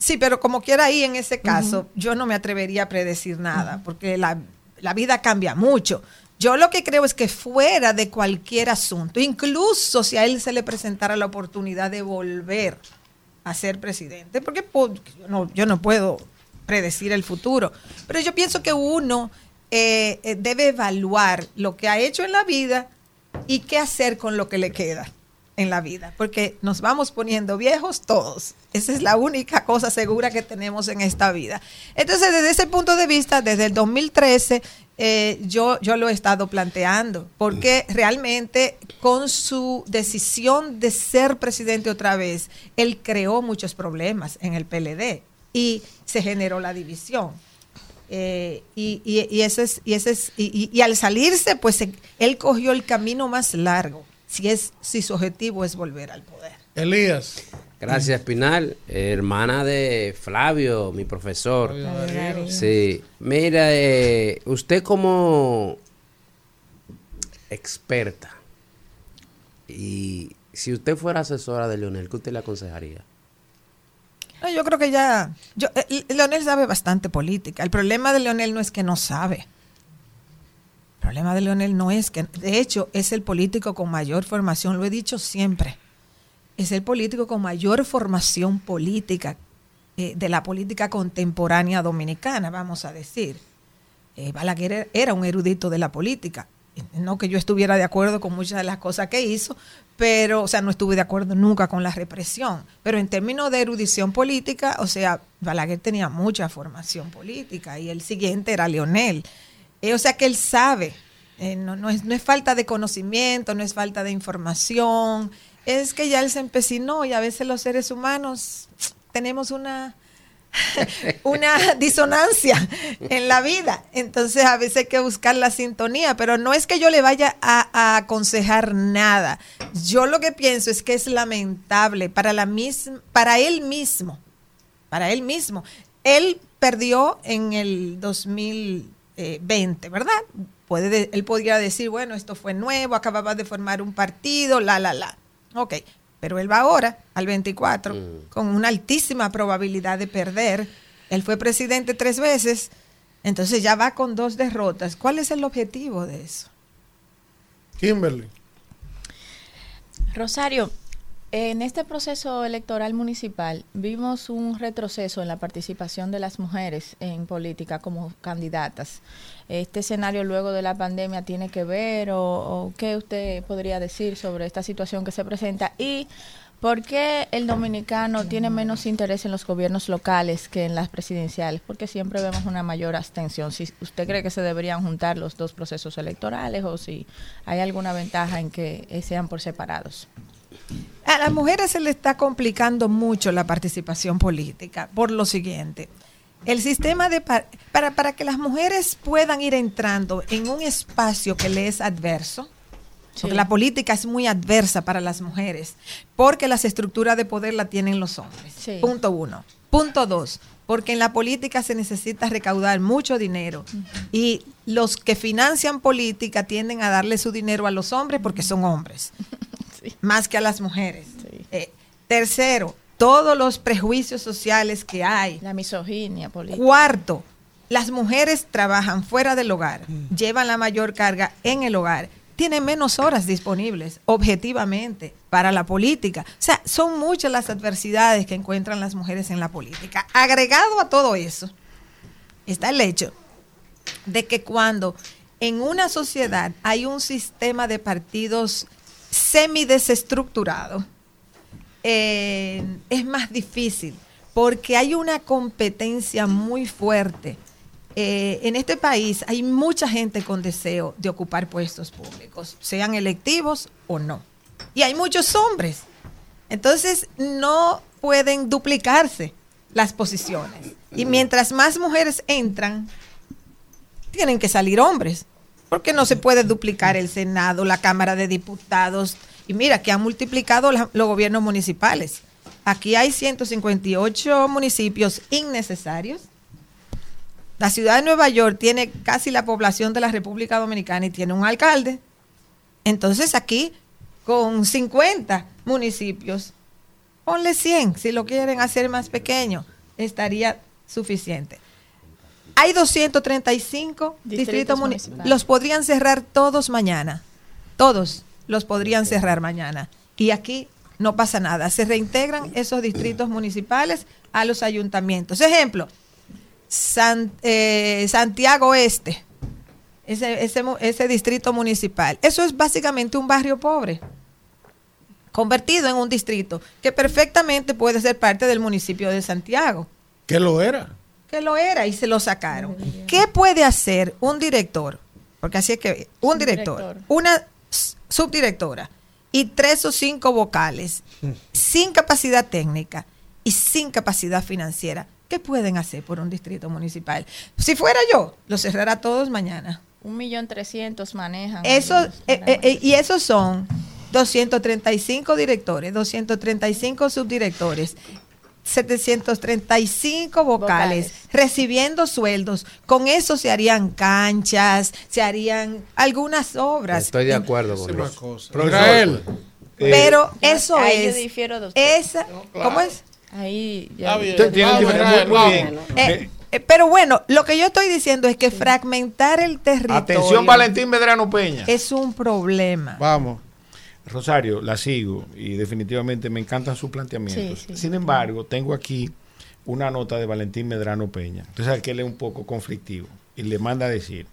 Speaker 20: Sí, pero como quiera ahí en ese caso, yo no me atrevería a predecir nada, porque la, la vida cambia mucho. Yo lo que creo es que fuera de cualquier asunto, incluso si a él se le presentara la oportunidad de volver a ser presidente, porque po- yo no, yo no puedo predecir el futuro, pero yo pienso que uno eh, eh, debe evaluar lo que ha hecho en la vida y qué hacer con lo que le queda en la vida, porque nos vamos poniendo viejos todos. Esa es la única cosa segura que tenemos en esta vida. Entonces, desde ese punto de vista, desde el 2013, eh, yo, yo lo he estado planteando, porque realmente con su decisión de ser presidente otra vez, él creó muchos problemas en el PLD y se generó la división. Eh, y, y, y ese es, y, ese es, y, al salirse, pues él cogió el camino más largo, si, es, si su objetivo es volver al poder.
Speaker 3: Elías.
Speaker 5: Gracias, Espinal, hermana de Flavio, mi profesor.
Speaker 3: Flavio.
Speaker 5: Sí, mira, eh, usted como experta, Y si usted fuera asesora de Leonel, ¿qué usted le aconsejaría?
Speaker 20: No, yo creo que ya. Yo, eh, Leonel sabe bastante política. El problema de Leonel no es que no sabe. El problema de Leonel no es que. De hecho, es el político con mayor formación, lo he dicho siempre. Es el político con mayor formación política eh, de la política contemporánea dominicana, vamos a decir. Eh, Balaguer era un erudito de la política. No que yo estuviera de acuerdo con muchas de las cosas que hizo, pero, o sea, no estuve de acuerdo nunca con la represión. Pero en términos de erudición política, o sea, Balaguer tenía mucha formación política y el siguiente era Leonel. Eh, o sea que él sabe, eh, no, no, es, no es falta de conocimiento, no es falta de información, es que ya él se empecinó y a veces los seres humanos tenemos una una disonancia en la vida. Entonces a veces hay que buscar la sintonía, pero no es que yo le vaya a, aconsejar nada. Yo lo que pienso es que es lamentable para, la para él mismo, para él mismo. Él perdió en el 2020, ¿verdad? Puede de- él podría decir, bueno, esto fue nuevo, acababa de formar un partido, la, la, la. Ok, pero él va ahora al 24 con una altísima probabilidad de perder. Él fue presidente tres veces, entonces ya va con dos derrotas. ¿Cuál es el objetivo de eso?
Speaker 3: Kimberly.
Speaker 21: Rosario, en este proceso electoral municipal vimos un retroceso en la participación de las mujeres en política como candidatas. ¿Este escenario luego de la pandemia tiene que ver o, qué usted podría decir sobre esta situación que se presenta? Y ¿Por qué el dominicano tiene menos interés en los gobiernos locales que en las presidenciales? Porque siempre vemos una mayor abstención. Si usted cree que se deberían juntar los dos procesos electorales o si hay alguna ventaja en que sean por separados.
Speaker 20: A las mujeres se le está complicando mucho la participación política por lo siguiente. El sistema de par- para, para que las mujeres puedan ir entrando en un espacio que le es adverso, porque la política es muy adversa para las mujeres, porque las estructuras de poder la tienen los hombres.
Speaker 21: Sí.
Speaker 20: Punto uno. Punto dos, porque en la política se necesita recaudar mucho dinero y los que financian política tienden a darle su dinero a los hombres porque son hombres, más que a las mujeres. Eh, tercero, todos los prejuicios sociales que hay.
Speaker 21: La misoginia política.
Speaker 20: Cuarto, las mujeres trabajan fuera del hogar, llevan la mayor carga en el hogar, tienen menos horas disponibles objetivamente para la política. O sea, son muchas las adversidades que encuentran las mujeres en la política. Agregado a todo eso, está el hecho de que cuando en una sociedad hay un sistema de partidos semidesestructurado, eh, es más difícil porque hay una competencia muy fuerte. Eh, en este país hay mucha gente con deseo de ocupar puestos públicos, sean electivos o no. Y hay muchos hombres. Entonces no pueden duplicarse las posiciones. Y mientras más mujeres entran, tienen que salir hombres. Porque no se puede duplicar el Senado, la Cámara de Diputados. Y mira que han multiplicado los gobiernos municipales. Aquí hay 158 municipios innecesarios. La ciudad de Nueva York tiene casi la población de la República Dominicana y tiene un alcalde. Entonces aquí, con 50 municipios, ponle 100 si lo quieren hacer más pequeño, estaría suficiente. Hay 235 distritos,
Speaker 21: Distritos
Speaker 20: muni-
Speaker 21: municipales.
Speaker 20: Los podrían cerrar todos mañana. Todos los podrían cerrar mañana. Y aquí no pasa nada. Se reintegran esos distritos municipales a los ayuntamientos. Ejemplo, San- eh, Santiago Este, ese, ese, distrito municipal. Eso es básicamente un barrio pobre, convertido en un distrito que perfectamente puede ser parte del municipio de Santiago,
Speaker 3: Que lo era.
Speaker 20: Que lo era y se lo sacaron. ¿Qué puede hacer un director? Porque así es que un director, una subdirectora y tres o cinco vocales sin capacidad técnica y sin capacidad financiera. ¿Qué pueden hacer por un distrito municipal? Si fuera yo, lo cerrara todos mañana.
Speaker 21: Un millón trescientos manejan.
Speaker 20: Eso, eh, eh, eh, y esos son 235 directores, 235 subdirectores, 735 vocales, recibiendo sueldos. Con eso se harían canchas, se harían algunas obras.
Speaker 5: Estoy de acuerdo con eso.
Speaker 3: cosa.
Speaker 5: Profesor,
Speaker 3: Israel,
Speaker 20: Pero
Speaker 21: Ya,
Speaker 20: eso
Speaker 21: ahí yo
Speaker 20: es.
Speaker 21: difiero de usted.
Speaker 20: Esa, ¿Cómo es?
Speaker 21: Ahí ya.
Speaker 19: Muy, muy bien.
Speaker 20: Eh, eh, pero bueno, lo que yo estoy diciendo es que fragmentar el territorio
Speaker 19: Atención, Valentín Medrano Peña.
Speaker 20: es un problema.
Speaker 19: Vamos. Rosario, la sigo y definitivamente me encantan sus planteamientos.
Speaker 20: Sí, sí.
Speaker 19: Sin embargo, tengo aquí una nota de Valentín Medrano Peña. Entonces, que él es un poco conflictivo y le manda a decir,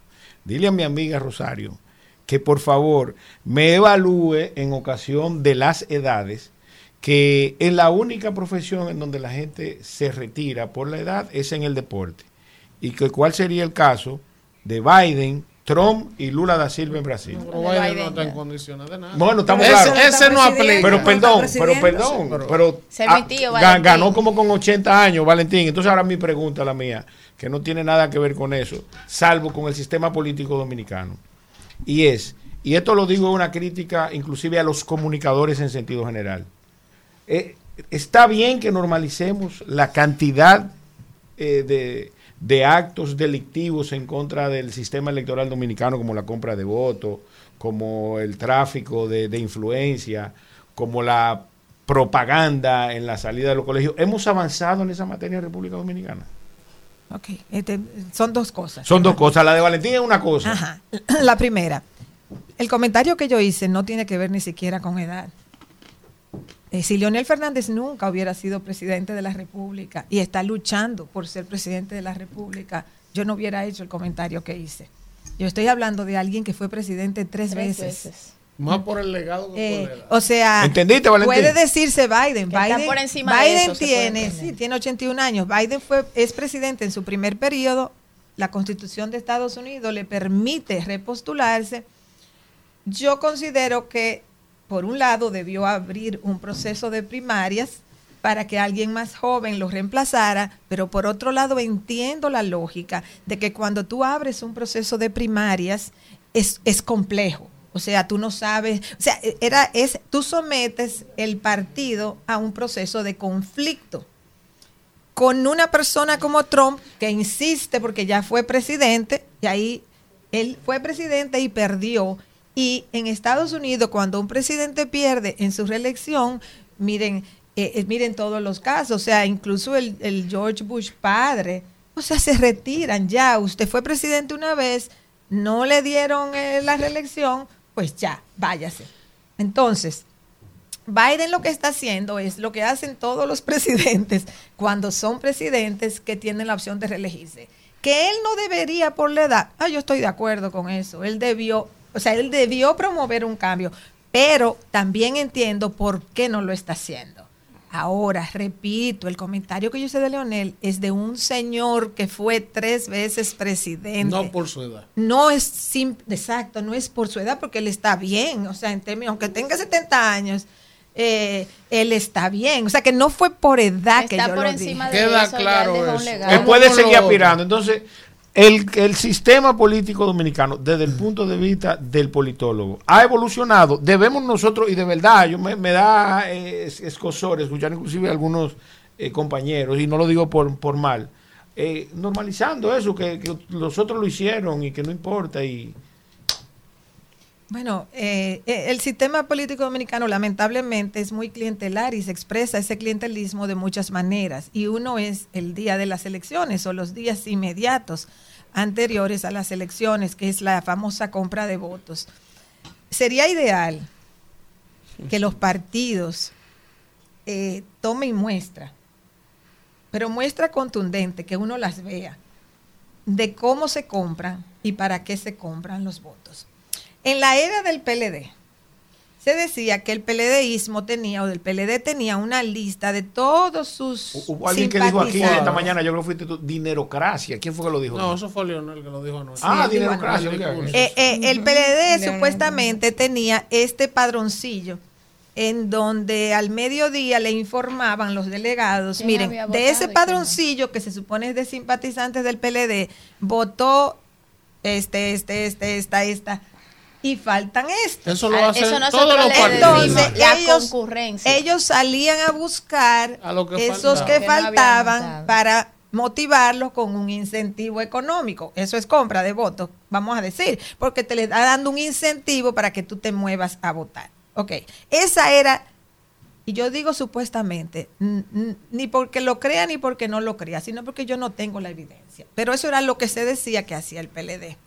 Speaker 19: dile a mi amiga Rosario que por favor me evalúe en ocasión de las edades que en la única profesión en donde la gente se retira por la edad es en el deporte. Y que cuál sería el caso de Biden, Trump y Lula da Silva en Brasil.
Speaker 3: Pero Biden no está en condiciones de nada.
Speaker 19: Bueno, estamos
Speaker 3: ese,
Speaker 19: claros.
Speaker 3: Ese no aplica.
Speaker 19: Pero perdón, pero perdón,
Speaker 3: Pero-
Speaker 19: ah,
Speaker 21: tío,
Speaker 19: ganó como con 80 años, Valentín. Entonces ahora mi pregunta, la mía, que no tiene nada que ver con eso, salvo con el sistema político dominicano. Y es, y esto lo digo una crítica inclusive a los comunicadores en sentido general. Eh, está bien que normalicemos la cantidad eh, de, de actos delictivos en contra del sistema electoral dominicano, como la compra de votos, como el tráfico de, de influencia, como la propaganda en la salida de los colegios. ¿Hemos avanzado en esa materia en República Dominicana?
Speaker 20: Ok, este, son dos cosas.
Speaker 19: Son dos cosas. La de Valentín es una cosa.
Speaker 20: Ajá. La primera, el comentario que yo hice no tiene que ver ni siquiera con edad. Eh, si Leonel Fernández nunca hubiera sido presidente de la República y está luchando por ser presidente de la República, yo no hubiera hecho el comentario que hice. Yo estoy hablando de alguien que fue presidente tres,
Speaker 21: Tres
Speaker 20: veces.
Speaker 21: veces.
Speaker 3: Más por el legado que
Speaker 20: Eh,
Speaker 3: por edad.
Speaker 20: o sea,
Speaker 19: ¿Entendiste, Valentín?
Speaker 20: puede decirse Biden.
Speaker 21: Que
Speaker 20: Biden,
Speaker 21: por encima de
Speaker 20: Biden
Speaker 21: eso,
Speaker 20: tiene, sí, tiene 81 años. Biden fue, es presidente en su primer periodo. La constitución de Estados Unidos le permite repostularse. Yo considero que, por un lado, debió abrir un proceso de primarias para que alguien más joven lo reemplazara, pero por otro lado entiendo la lógica de que cuando tú abres un proceso de primarias es, es complejo. O sea, tú no sabes, o sea, era, es, tú sometes el partido a un proceso de conflicto con una persona como Trump que insiste porque ya fue presidente y ahí él fue presidente y perdió. Y en Estados Unidos, cuando un presidente pierde en su reelección, miren, eh, eh, miren todos los casos, o sea, incluso el, George Bush padre, o sea, se retiran ya. Usted fue presidente una vez, no le dieron eh, la reelección, pues ya, váyase. Entonces, Biden lo que está haciendo es lo que hacen todos los presidentes cuando son presidentes que tienen la opción de reelegirse. Que él no debería por la edad, ah, yo estoy de acuerdo con eso, él debió, o sea, él debió promover un cambio, pero también entiendo por qué no lo está haciendo. Ahora, repito, el comentario que yo hice de Leonel es de un señor que fue tres veces presidente.
Speaker 3: No por su edad.
Speaker 20: No es sim- exacto, no es por su edad, porque él está bien, o sea, en términos, aunque tenga 70 años, eh, él está bien, o sea, que no fue por edad que yo
Speaker 21: por
Speaker 20: lo
Speaker 21: encima
Speaker 20: dije.
Speaker 21: de Queda eso, claro eso.
Speaker 19: Él puede seguir aspirando. Entonces, el, el sistema político dominicano, desde el punto de vista del politólogo, ha evolucionado. Debemos nosotros, y de verdad, yo me, me da eh, es- escozor escuchar inclusive a algunos eh, compañeros, y no lo digo por, por mal, eh, normalizando eso, que, que los otros lo hicieron y que no importa. y
Speaker 20: Bueno, eh, eh, el sistema político dominicano lamentablemente es muy clientelar y se expresa ese clientelismo de muchas maneras. Y uno es el día de las elecciones o los días inmediatos anteriores a las elecciones, que es la famosa compra de votos. Sería ideal que los partidos eh, tomen muestra, pero muestra contundente, que uno las vea, de cómo se compran y para qué se compran los votos. En la era del PLD, se decía que el PLDismo tenía, o del PLD tenía una lista de todos sus
Speaker 19: hubo alguien que dijo aquí esta
Speaker 20: simpatizantes.
Speaker 19: mañana, yo creo que fuiste tú, dinerocracia. ¿Quién fue que lo dijo?
Speaker 3: No, eso fue Leonel que lo dijo anoche.
Speaker 19: Ah,
Speaker 3: Sí,
Speaker 19: dinerocracia.
Speaker 20: Eh, eh, el PLD supuestamente tenía este padroncillo en donde al mediodía le informaban los delegados,
Speaker 21: ¿Quién
Speaker 20: miren, de ese
Speaker 21: no?
Speaker 20: padroncillo que se supone es de simpatizantes del PLD, votó este, este, este, esta, esta, y faltan estos.
Speaker 3: Eso lo
Speaker 21: Ah,
Speaker 3: hacen
Speaker 21: eso
Speaker 3: todos los partidos.
Speaker 20: Entonces,
Speaker 21: La
Speaker 20: ellos,
Speaker 21: concurrencia.
Speaker 20: ellos salían a buscar
Speaker 3: A lo que
Speaker 20: esos
Speaker 3: faltaba.
Speaker 20: que
Speaker 21: Que no habían
Speaker 20: faltaban para motivarlos con un incentivo económico. Eso es compra de votos, vamos a decir, porque te le da dando un incentivo para que tú te muevas a votar. Ok, esa era, y yo digo supuestamente, ni porque lo crea ni porque no lo crea, sino porque yo no tengo la evidencia. Pero eso era lo que se decía que hacía el PLD.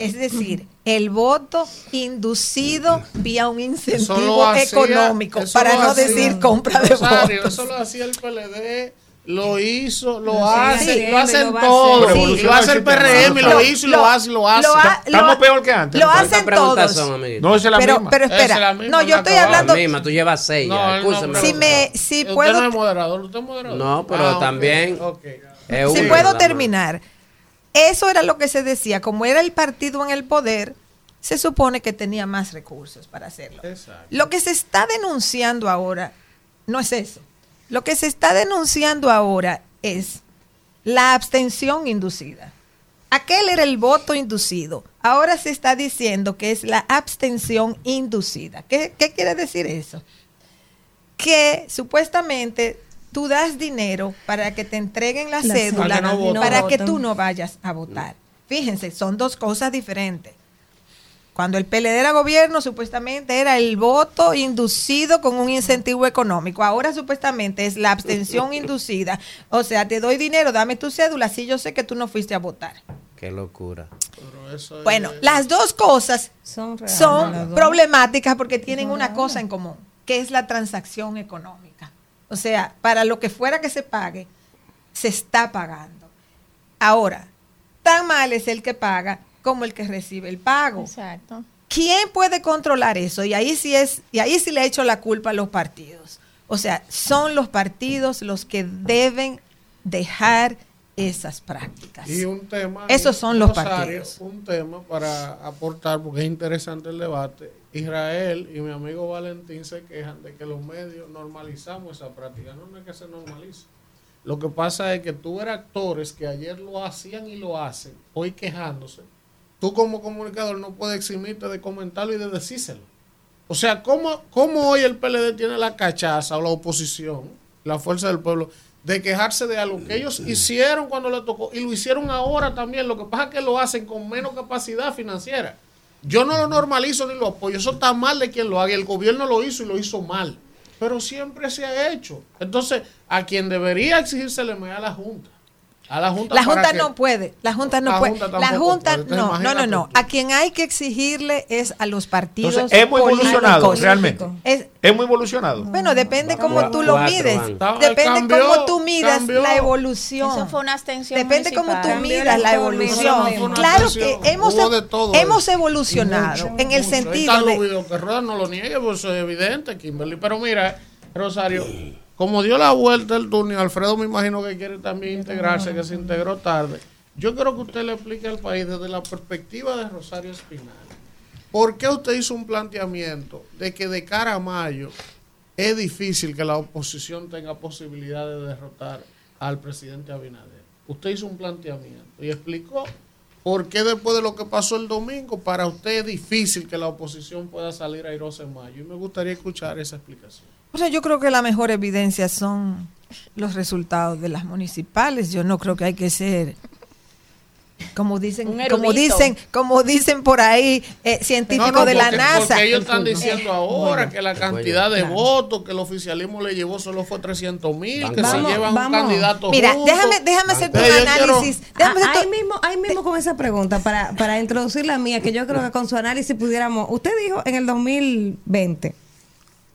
Speaker 20: Es decir, el voto inducido vía un incentivo
Speaker 3: lo hacía-
Speaker 20: económico, para
Speaker 3: lo
Speaker 20: no
Speaker 3: hacía-
Speaker 20: decir compra de votos.
Speaker 3: Eso lo hacía el PLD, lo hizo, lo
Speaker 20: Lo
Speaker 3: hace, lo hacen
Speaker 20: lo va a
Speaker 3: todos.
Speaker 20: hacer.
Speaker 3: Y lo hace el PRM, lo hizo y lo hace y lo hace.
Speaker 20: lo ha-
Speaker 19: Estamos
Speaker 20: lo-
Speaker 19: peor que antes.
Speaker 20: Lo
Speaker 19: ¿Cuántas
Speaker 20: hacen todos.
Speaker 5: son?
Speaker 19: No, es la
Speaker 20: pero,
Speaker 19: misma.
Speaker 20: pero
Speaker 3: Esa es
Speaker 20: espera,
Speaker 3: la misma,
Speaker 20: no, yo estoy hablando.
Speaker 5: La misma, tú llevas seis
Speaker 3: No,
Speaker 5: ya,
Speaker 3: él no,
Speaker 5: escúchame.
Speaker 20: Si me, si
Speaker 3: Usted
Speaker 20: puedo,
Speaker 3: no es moderador, usted es moderador.
Speaker 5: No, pero
Speaker 3: Ah,
Speaker 5: también
Speaker 20: si puedo terminar, eso era lo que se decía, como era el partido en el poder, se supone que tenía más recursos para hacerlo. Lo que se está denunciando ahora no es eso. Lo que se está denunciando ahora es la abstención inducida. Aquel era el voto inducido. Ahora se está diciendo que es la abstención inducida. ¿Qué, qué quiere decir eso? Que supuestamente tú das dinero para que te entreguen la,
Speaker 4: La
Speaker 20: cédula
Speaker 4: no
Speaker 20: para que tú no vayas a votar. Fíjense, son dos cosas diferentes. Cuando el PLD era gobierno, supuestamente era el voto inducido con un incentivo económico. Ahora supuestamente es la abstención inducida. O sea, te doy dinero, dame tu cédula, si yo sé que tú no fuiste a votar.
Speaker 5: Qué locura.
Speaker 20: Bueno, las dos cosas
Speaker 4: Son reales,
Speaker 20: problemáticas porque tienen una cosa en común, que es la transacción económica. O sea, para lo que fuera que se pague, se está pagando. Ahora, tan mal es el que paga como el que recibe el pago.
Speaker 21: Exacto.
Speaker 20: ¿Quién puede controlar eso? Y ahí sí es, y ahí sí le he hecho la culpa a los partidos. O sea, son los partidos los que deben dejar esas prácticas.
Speaker 3: Y un tema.
Speaker 20: Esos son los
Speaker 3: Rosario,
Speaker 20: partidos.
Speaker 3: Un tema para aportar, porque es interesante el debate. Israel y mi amigo Valentín se quejan de que los medios normalizamos esa práctica. No, es que se normalice. Lo que pasa es que tú ver actores que ayer lo hacían y lo hacen, hoy quejándose. Tú como comunicador no puedes eximirte de comentarlo y de decírselo. O sea, ¿cómo, cómo hoy el PLD tiene la cachaza o la oposición, la fuerza del pueblo, de quejarse de algo que ellos hicieron cuando le tocó y lo hicieron ahora también? Lo que pasa es que lo hacen con menos capacidad financiera. Yo no lo normalizo ni lo apoyo. Eso está mal de quien lo haga. El gobierno lo hizo y lo hizo mal. Pero siempre se ha hecho. Entonces, a quien debería exigírsele me a la Junta. A la Junta,
Speaker 20: La Junta no puede, la Junta no
Speaker 3: La
Speaker 20: puede.
Speaker 3: Junta
Speaker 20: la Junta,
Speaker 3: puede,
Speaker 20: no, no, no, no. A quien hay que exigirle es a los partidos.
Speaker 19: Entonces, es muy evolucionado,
Speaker 20: políticos.
Speaker 19: realmente.
Speaker 20: Es-
Speaker 19: Es muy evolucionado.
Speaker 20: bueno, depende cómo tú lo mides. Depende
Speaker 19: Cambió,
Speaker 20: cómo tú midas
Speaker 19: cambió.
Speaker 20: la evolución.
Speaker 21: Eso fue una abstención
Speaker 20: Depende cómo tú midas la evolución. Claro que hemos, hemos evolucionado
Speaker 3: mucho,
Speaker 20: en el
Speaker 3: mucho. Ahí
Speaker 20: sentido
Speaker 3: los
Speaker 20: de
Speaker 3: videos que no lo niegue, pues eso es evidente, Kimberly. Pero mira, Rosario, como dio la vuelta el y Alfredo me imagino que quiere también integrarse, que se integró tarde. Yo quiero que usted le explique al país desde la perspectiva de Rosario Espinal. ¿Por qué usted hizo un planteamiento de que de cara a mayo es difícil que la oposición tenga posibilidad de derrotar al presidente Abinader? Usted hizo un planteamiento y explicó por qué después de lo que pasó el domingo, para usted es difícil que la oposición pueda salir airosa en mayo. Y me gustaría escuchar esa explicación.
Speaker 20: O sea, yo creo que la mejor evidencia son los resultados de las municipales. Yo no creo que hay que ser como dicen,
Speaker 21: Un
Speaker 20: como dicen, como dicen por ahí eh, científicos
Speaker 3: No, no,
Speaker 20: de la
Speaker 3: porque-
Speaker 20: NASA.
Speaker 3: Porque ellos están diciendo ahora
Speaker 20: Bueno,
Speaker 3: que la cantidad de
Speaker 20: claro.
Speaker 3: votos que el oficialismo le llevó solo fue 300 mil, que
Speaker 4: Vamos,
Speaker 3: se llevan un
Speaker 4: vamos.
Speaker 3: candidato
Speaker 20: Mira,
Speaker 3: junto.
Speaker 20: déjame, déjame hacerte un
Speaker 3: quiero-
Speaker 20: análisis. Déjame
Speaker 4: Ah, ahí mismo, ahí mismo con esa pregunta, para, para introducir la mía, que yo creo que con su análisis pudiéramos. Usted dijo en el 2020,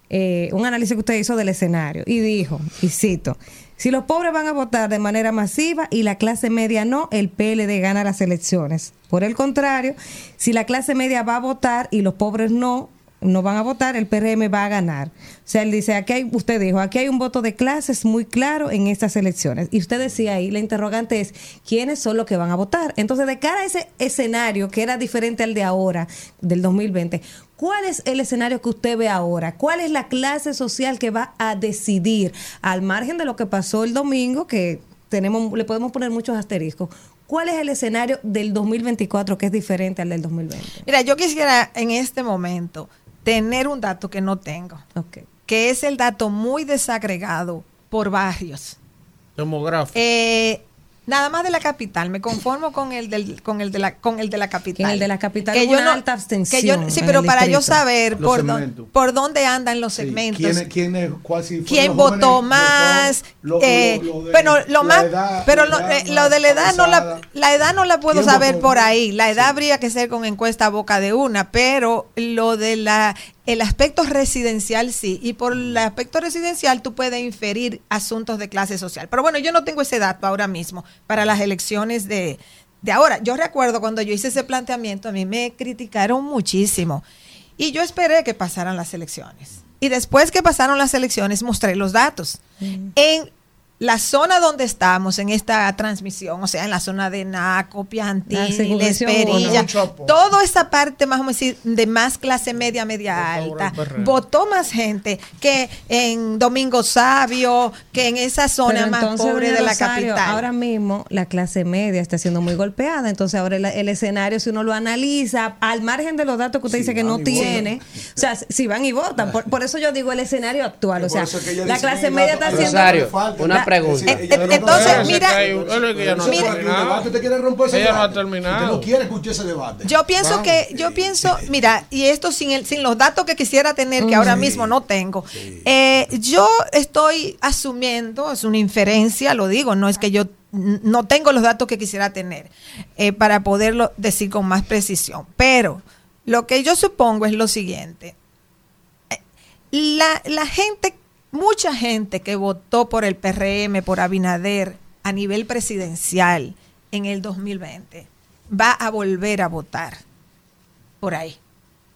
Speaker 4: eh, un análisis que usted hizo del escenario, y dijo, y cito: si los pobres van a votar de manera masiva y la clase media no, el PLD gana las elecciones. Por el contrario, si la clase media va a votar y los pobres no, no van a votar, el PRM va a ganar. O sea, él dice, aquí hay, usted dijo, aquí hay un voto de clases muy claro en estas elecciones. Y usted decía ahí, la interrogante es, ¿quiénes son los que van a votar? Entonces, de cara a ese escenario que era diferente al de ahora, del 2020, ¿cuál es el escenario que usted ve ahora? ¿Cuál es la clase social que va a decidir, al margen de lo que pasó el domingo, que tenemos, le podemos poner muchos asteriscos? ¿Cuál es el escenario del 2024 que es diferente al del 2020?
Speaker 20: Mira, yo quisiera en este momento tener un dato que no tengo, que es el dato muy desagregado por barrios.
Speaker 3: Demográfico.
Speaker 20: Eh, Nada más de la capital, me conformo con el del, con el de la, con el de la capital.
Speaker 4: El de la capital
Speaker 20: Que yo
Speaker 4: una
Speaker 20: no-
Speaker 4: alta abstención
Speaker 20: que yo- sí, pero para yo saber por,
Speaker 22: segmentos.
Speaker 20: por dónde andan los segmentos.
Speaker 22: ¿Quién, quién, es- cuál si fueron
Speaker 20: quién
Speaker 22: los
Speaker 20: votó
Speaker 22: jóvenes,
Speaker 20: más,
Speaker 22: lo- lo-
Speaker 20: eh,
Speaker 22: lo de
Speaker 20: bueno, lo
Speaker 22: la
Speaker 20: más,
Speaker 22: edad,
Speaker 20: pero lo,
Speaker 22: edad
Speaker 20: eh, lo
Speaker 22: más
Speaker 20: de la edad no la, la edad no la puedo
Speaker 22: ¿Quién
Speaker 20: saber
Speaker 22: votó?
Speaker 20: por ahí, la edad habría que ser con encuesta boca de una, pero lo de la el aspecto residencial sí, y por el aspecto residencial tú puedes inferir asuntos de clase social. Pero bueno, yo no tengo ese dato ahora mismo para las elecciones de, de ahora. Yo recuerdo cuando yo hice ese planteamiento, a mí me criticaron muchísimo. Y yo esperé que pasaran las elecciones. Y después que pasaron las elecciones, mostré los datos. En la zona donde estamos en esta transmisión, o sea, en la zona de Naco,
Speaker 4: La
Speaker 20: Piantini, Esperilla, toda esa parte más o menos decir, de más clase media, media alta, votó más gente que en Domingo Sabio, que en esa zona
Speaker 4: Pero
Speaker 20: más
Speaker 4: entonces,
Speaker 20: pobre de la
Speaker 4: Rosario,
Speaker 20: capital.
Speaker 4: Ahora mismo la clase media está siendo muy golpeada, entonces ahora el, el escenario, si uno lo analiza, al margen de los datos que usted dice que no tiene, o sea, si van y votan, por, por eso yo digo el escenario actual, o sea, la clase media está haciendo...
Speaker 5: Rosario, una pregunta.
Speaker 22: Eh, no-
Speaker 20: entonces,
Speaker 22: no-
Speaker 20: mira,
Speaker 3: ella no ha terminado. no ha
Speaker 22: debate.
Speaker 3: terminado.
Speaker 22: Usted no quiere escuchar ese debate.
Speaker 20: Yo pienso que, yo pienso, mira, y esto sin el, sin los datos que quisiera tener, que ahora mismo no tengo, eh, yo estoy asumiendo, es una inferencia, lo digo, no es que yo no tengo los datos que quisiera tener eh, para poderlo decir con más precisión, pero lo que yo supongo es lo siguiente. La, la gente, mucha gente que votó por el PRM, por Abinader, a nivel presidencial en el 2020, va a volver a votar por ahí.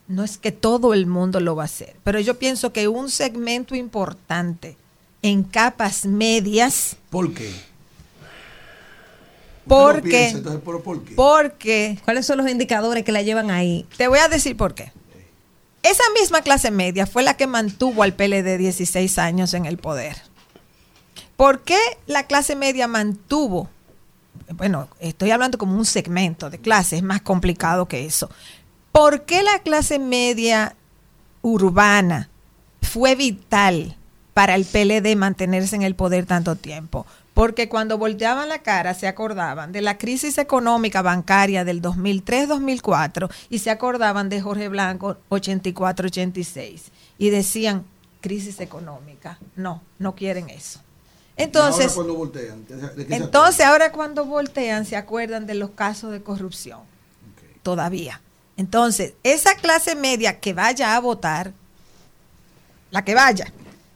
Speaker 20: No es que todo el mundo lo va a hacer, pero yo pienso que un segmento importante en capas medias,
Speaker 22: ¿Por qué?
Speaker 20: Porque,
Speaker 22: piensa, entonces, ¿pero por qué?
Speaker 20: porque,
Speaker 4: ¿Cuáles son los indicadores que la llevan ahí?
Speaker 20: te voy a decir por qué. Esa misma clase media fue la que mantuvo al PLD 16 años en el poder. ¿Por qué la clase media mantuvo? Bueno, estoy hablando como un segmento de clase, es más complicado que eso. ¿Por qué la clase media urbana fue vital para el PLD mantenerse en el poder tanto tiempo? Porque cuando volteaban la cara se acordaban de la crisis económica bancaria del 2003-2004 y se acordaban de Jorge Blanco 84-86 y decían crisis económica. No, no quieren eso.
Speaker 22: ¿Y
Speaker 20: Entonces,
Speaker 22: ahora cuando voltean? ¿De qué se
Speaker 20: entonces, ahora cuando voltean, se acuerdan de los casos de corrupción. Todavía. Entonces, esa clase media que vaya a votar, la que vaya,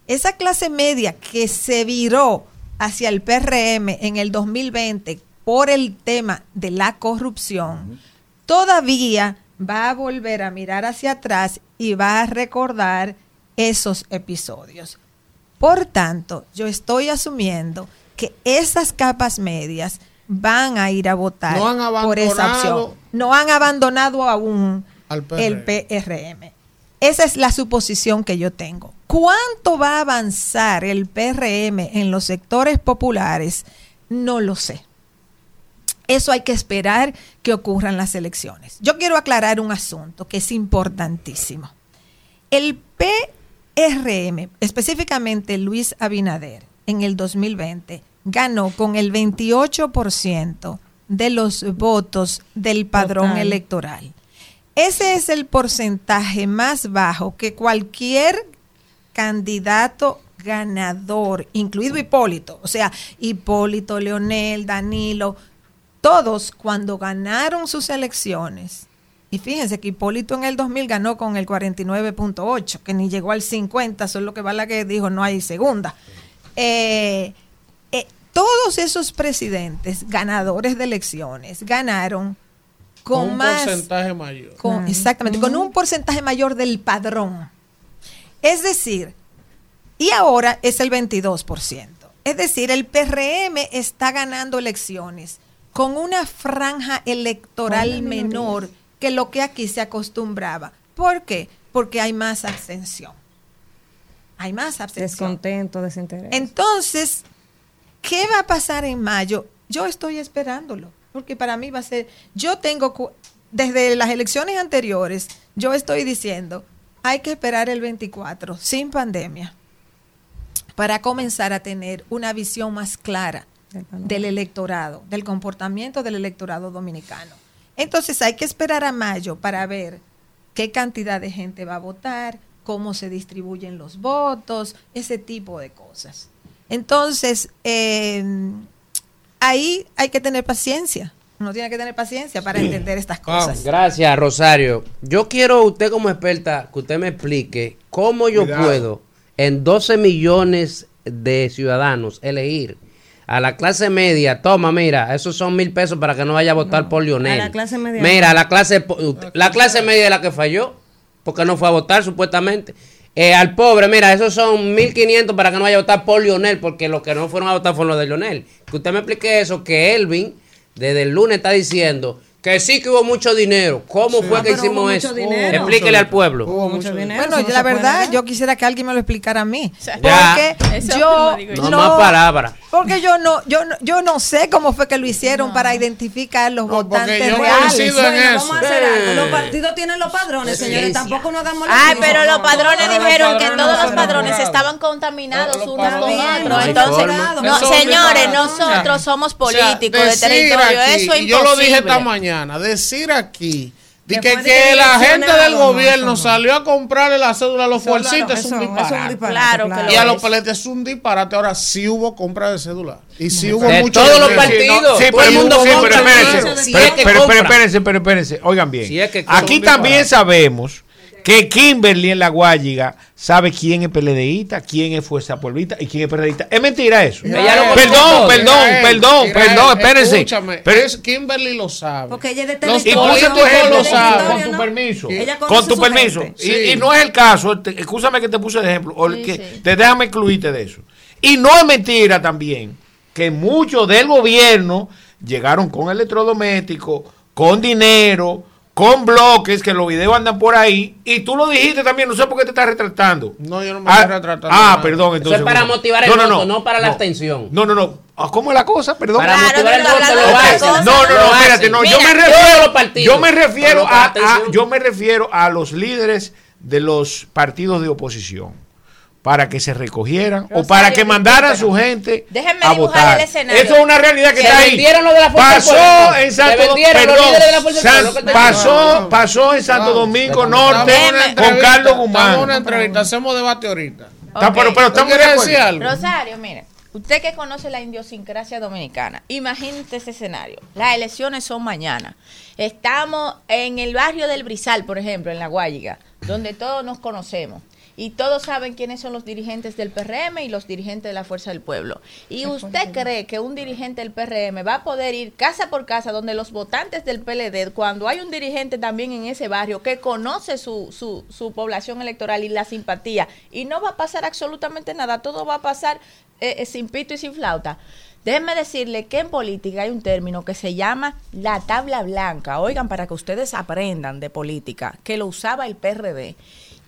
Speaker 20: esa clase media que se viró hacia el PRM en el 2020 por el tema de la corrupción, todavía va a volver a mirar hacia atrás y va a recordar esos episodios. Por tanto, yo estoy asumiendo que esas capas medias van a ir a votar
Speaker 3: No
Speaker 20: por esa opción. No han abandonado aún el PRM. Esa es la suposición que yo tengo. ¿Cuánto va a avanzar el PRM en los sectores populares? No lo sé. Eso hay que esperar que ocurran las elecciones. Yo quiero aclarar un asunto que es importantísimo. El PRM, específicamente Luis Abinader, en el 2020 ganó con el 28% de los votos del padrón
Speaker 4: Total.
Speaker 20: electoral. Ese es el porcentaje más bajo que cualquier candidato ganador, incluido Hipólito, o sea, Hipólito, Leonel, Danilo, todos cuando ganaron sus elecciones, y fíjense que Hipólito en el 2000 ganó con el 49.8, que ni llegó al 50, eso es lo que Balaguer dijo, no hay segunda. Eh, eh, todos esos presidentes ganadores de elecciones ganaron con,
Speaker 3: Con un
Speaker 20: más
Speaker 3: porcentaje mayor.
Speaker 20: con- exactamente, con un porcentaje mayor del padrón. Es decir, y ahora es el 22%. Es decir, el PRM está ganando elecciones con una franja electoral menor que lo que aquí se acostumbraba. ¿Por qué? Porque hay más abstención. Hay más abstención.
Speaker 4: Descontento, desinterés.
Speaker 20: Entonces, ¿qué va a pasar en mayo? Yo estoy esperándolo, porque para mí va a ser, yo tengo, desde las elecciones anteriores, yo estoy diciendo, hay que esperar el 24, sin pandemia, para comenzar a tener una visión más clara del electorado, del comportamiento del electorado dominicano. Entonces hay que esperar a mayo para ver qué cantidad de gente va a votar, cómo se distribuyen los votos, ese tipo de cosas. Entonces, eh, ahí hay que tener paciencia. Uno tiene que tener paciencia para entender estas cosas.
Speaker 5: Gracias, Rosario. Yo quiero, usted como experta, que usted me explique cómo yo
Speaker 3: Cuidado.
Speaker 5: puedo, en 12 millones de ciudadanos, elegir a la clase media. Toma, mira, esos son mil pesos para que no vaya a votar por Lionel.
Speaker 4: a la clase media
Speaker 5: Mira, la clase, po- la clase media es la que falló, porque no fue a votar supuestamente. Eh, al pobre, mira, esos son 1500 para que no vaya a votar por Lionel, porque los que no fueron a votar fueron los de Lionel. Que usted me explique eso, que Elvin desde el lunes está diciendo que sí que hubo mucho dinero. ¿Cómo fue que
Speaker 4: pero hubo
Speaker 5: hicimos
Speaker 4: mucho
Speaker 5: eso?
Speaker 4: dinero.
Speaker 5: Explíquele al pueblo.
Speaker 4: Mucho dinero,
Speaker 20: Bueno, la verdad, yo quisiera que alguien me lo explicara a mí.
Speaker 5: Ya.
Speaker 20: Porque
Speaker 21: Eso
Speaker 20: yo.
Speaker 5: No,
Speaker 20: no,
Speaker 5: más palabras.
Speaker 20: porque yo no, yo no, yo no sé cómo fue que lo hicieron para identificar los votantes
Speaker 3: yo
Speaker 20: reales.
Speaker 3: en
Speaker 4: Bueno,
Speaker 3: eso.
Speaker 4: vamos a hacer algo. Los partidos tienen los padrones, señores.
Speaker 5: Sí,
Speaker 4: Tampoco nos hagamos
Speaker 21: Ay, pero los padrones dijeron
Speaker 4: los
Speaker 21: que
Speaker 4: padrones
Speaker 21: todos
Speaker 4: no
Speaker 21: los padrones estaban contaminados unos con
Speaker 3: no
Speaker 21: otros. Entonces, señores, nosotros somos políticos de territorio, eso es
Speaker 3: y yo lo dije esta
Speaker 21: imposible.
Speaker 3: Mañana, decir aquí de
Speaker 4: Que
Speaker 3: que,
Speaker 4: fue
Speaker 3: que la gente del
Speaker 4: no,
Speaker 3: gobierno
Speaker 4: no.
Speaker 3: salió a comprarle la cédula a los fuercitos
Speaker 4: claro,
Speaker 3: es un
Speaker 4: eso- eso es un
Speaker 3: disparate.
Speaker 4: disparate,
Speaker 21: Claro que
Speaker 4: claro.
Speaker 3: Y a
Speaker 21: lo
Speaker 3: los
Speaker 21: es.
Speaker 3: peletes es un disparate. Ahora sí hubo compra de cédula. Y sí hubo
Speaker 5: De
Speaker 3: mucho
Speaker 5: todos los partidos.
Speaker 19: Sí, pero,
Speaker 5: el mundo
Speaker 19: sí, pero espérense, pero, espérense, pero espérense, oigan bien.
Speaker 5: Si es que
Speaker 19: Aquí también sabemos que Kimberly en la Guayiga sabe quién es PLDista, quién es Fuerza Pueblita y quién es PRDista. Es mentira eso.
Speaker 5: Ella lo
Speaker 19: perdón, perdón, perdón, perdón, espérense.
Speaker 3: Escúchame,
Speaker 19: Pero-
Speaker 3: es Kimberly lo sabe.
Speaker 4: Porque ella es de
Speaker 3: Los.
Speaker 19: Incluso ejemplo,
Speaker 3: lo
Speaker 4: de
Speaker 3: saben.
Speaker 19: con tu
Speaker 4: ¿no?
Speaker 19: permiso.
Speaker 4: Ella
Speaker 19: Con tu
Speaker 4: su
Speaker 19: permiso. Y,
Speaker 3: Sí.
Speaker 19: y no es el caso, te- escúchame que te puse de ejemplo, o el
Speaker 21: Sí,
Speaker 19: que,
Speaker 21: sí.
Speaker 19: te déjame incluirte de eso. Y no es mentira también que muchos del gobierno llegaron con electrodomésticos, con dinero, con bloques, que los videos andan por ahí, y tú lo dijiste también, no sé por qué te estás retratando.
Speaker 3: No, yo no me
Speaker 19: Ah,
Speaker 3: estoy retratando.
Speaker 19: Ah,
Speaker 3: nada.
Speaker 19: perdón,
Speaker 5: Eso
Speaker 19: entonces.
Speaker 5: es para
Speaker 19: bueno.
Speaker 5: motivar el voto, no para la abstención.
Speaker 19: No, no, no. Ah, ¿Cómo es la cosa? Perdón.
Speaker 5: Para
Speaker 21: Claro,
Speaker 5: motivar el voto lo
Speaker 21: de otra
Speaker 5: hacen.
Speaker 21: cosa.
Speaker 19: No, no, no, espérate, no, yo me refiero,
Speaker 5: partidos.
Speaker 19: yo me refiero a, yo me refiero a los líderes de los partidos de oposición para que se recogieran o para que mandaran su gente
Speaker 21: Déjenme
Speaker 19: a
Speaker 21: dibujar
Speaker 19: votar.
Speaker 21: el escenario.
Speaker 19: Eso es una realidad que
Speaker 5: Se
Speaker 19: está ahí.
Speaker 5: vendieron lo de la
Speaker 19: Pasó en Santo Domingo,
Speaker 5: vendieron los
Speaker 19: perdón,
Speaker 5: líderes de la Fuerza del
Speaker 19: San-
Speaker 5: Pueblo. ¿Qué te
Speaker 19: pasó,
Speaker 3: No,
Speaker 19: pasó en Santo Domingo Norte
Speaker 3: una
Speaker 19: con Carlos
Speaker 3: Estamos en una
Speaker 19: Guzmán.
Speaker 3: entrevista, hacemos debate ahorita.
Speaker 19: Está- pero, pero estamos.
Speaker 21: Rosario, mire, usted que conoce la idiosincrasia dominicana, imagínate ese escenario. Las elecciones son mañana. Estamos en el barrio del Brizal, por ejemplo, en La Guayiga, donde todos nos conocemos. Y todos saben quiénes son los dirigentes del PRM y los dirigentes de la Fuerza del Pueblo. ¿Y usted cree que un dirigente del PRM va a poder ir casa por casa donde los votantes del PLD, cuando hay un dirigente también en ese barrio que conoce su, su, su población electoral y la simpatía, y no va a pasar absolutamente nada, todo va a pasar eh, eh, sin pito y sin flauta? Déjenme decirle que en política hay un término que se llama la tabla blanca. Oigan, para que ustedes aprendan de política, que lo usaba el PRD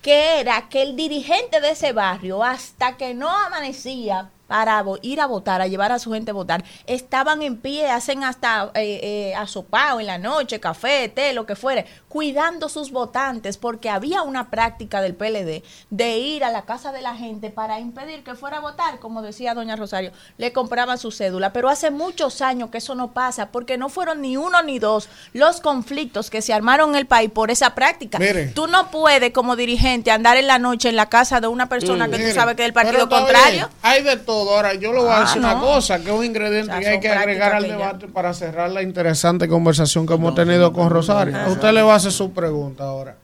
Speaker 21: que era que el dirigente de ese barrio, hasta que no amanecía para ir a votar, a llevar a su gente a votar, estaban en pie, hacen hasta eh, eh, asopao en la noche, café, té, lo que fuere, cuidando sus votantes, porque había una práctica del PLD de ir a la casa de la gente para impedir que fuera a votar, como decía doña Rosario, le compraban su cédula, pero hace muchos años que eso no pasa, porque no fueron ni uno ni dos los conflictos que se armaron en el país por esa práctica. Tú no puedes como dirigente andar en la noche en la casa de una persona que tú sabes que es del partido contrario.
Speaker 3: bien, Hay de todo. Ahora, yo le voy a
Speaker 21: Ah,
Speaker 3: decir una cosa, que es un ingrediente
Speaker 21: O sea,
Speaker 3: que hay que agregar al
Speaker 21: ya-
Speaker 3: debate para cerrar la interesante conversación que hemos tenido con Rosario. A usted le va a hacer su pregunta ahora.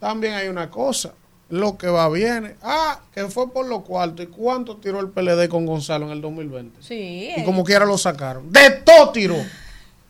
Speaker 3: También hay una cosa. Lo que va viene. Ah, que fue por los cuartos. ¿Y cuánto tiró el PLD con Gonzalo en el 2020?
Speaker 21: Sí.
Speaker 3: Y como quiera lo sacaron. De todo tiró.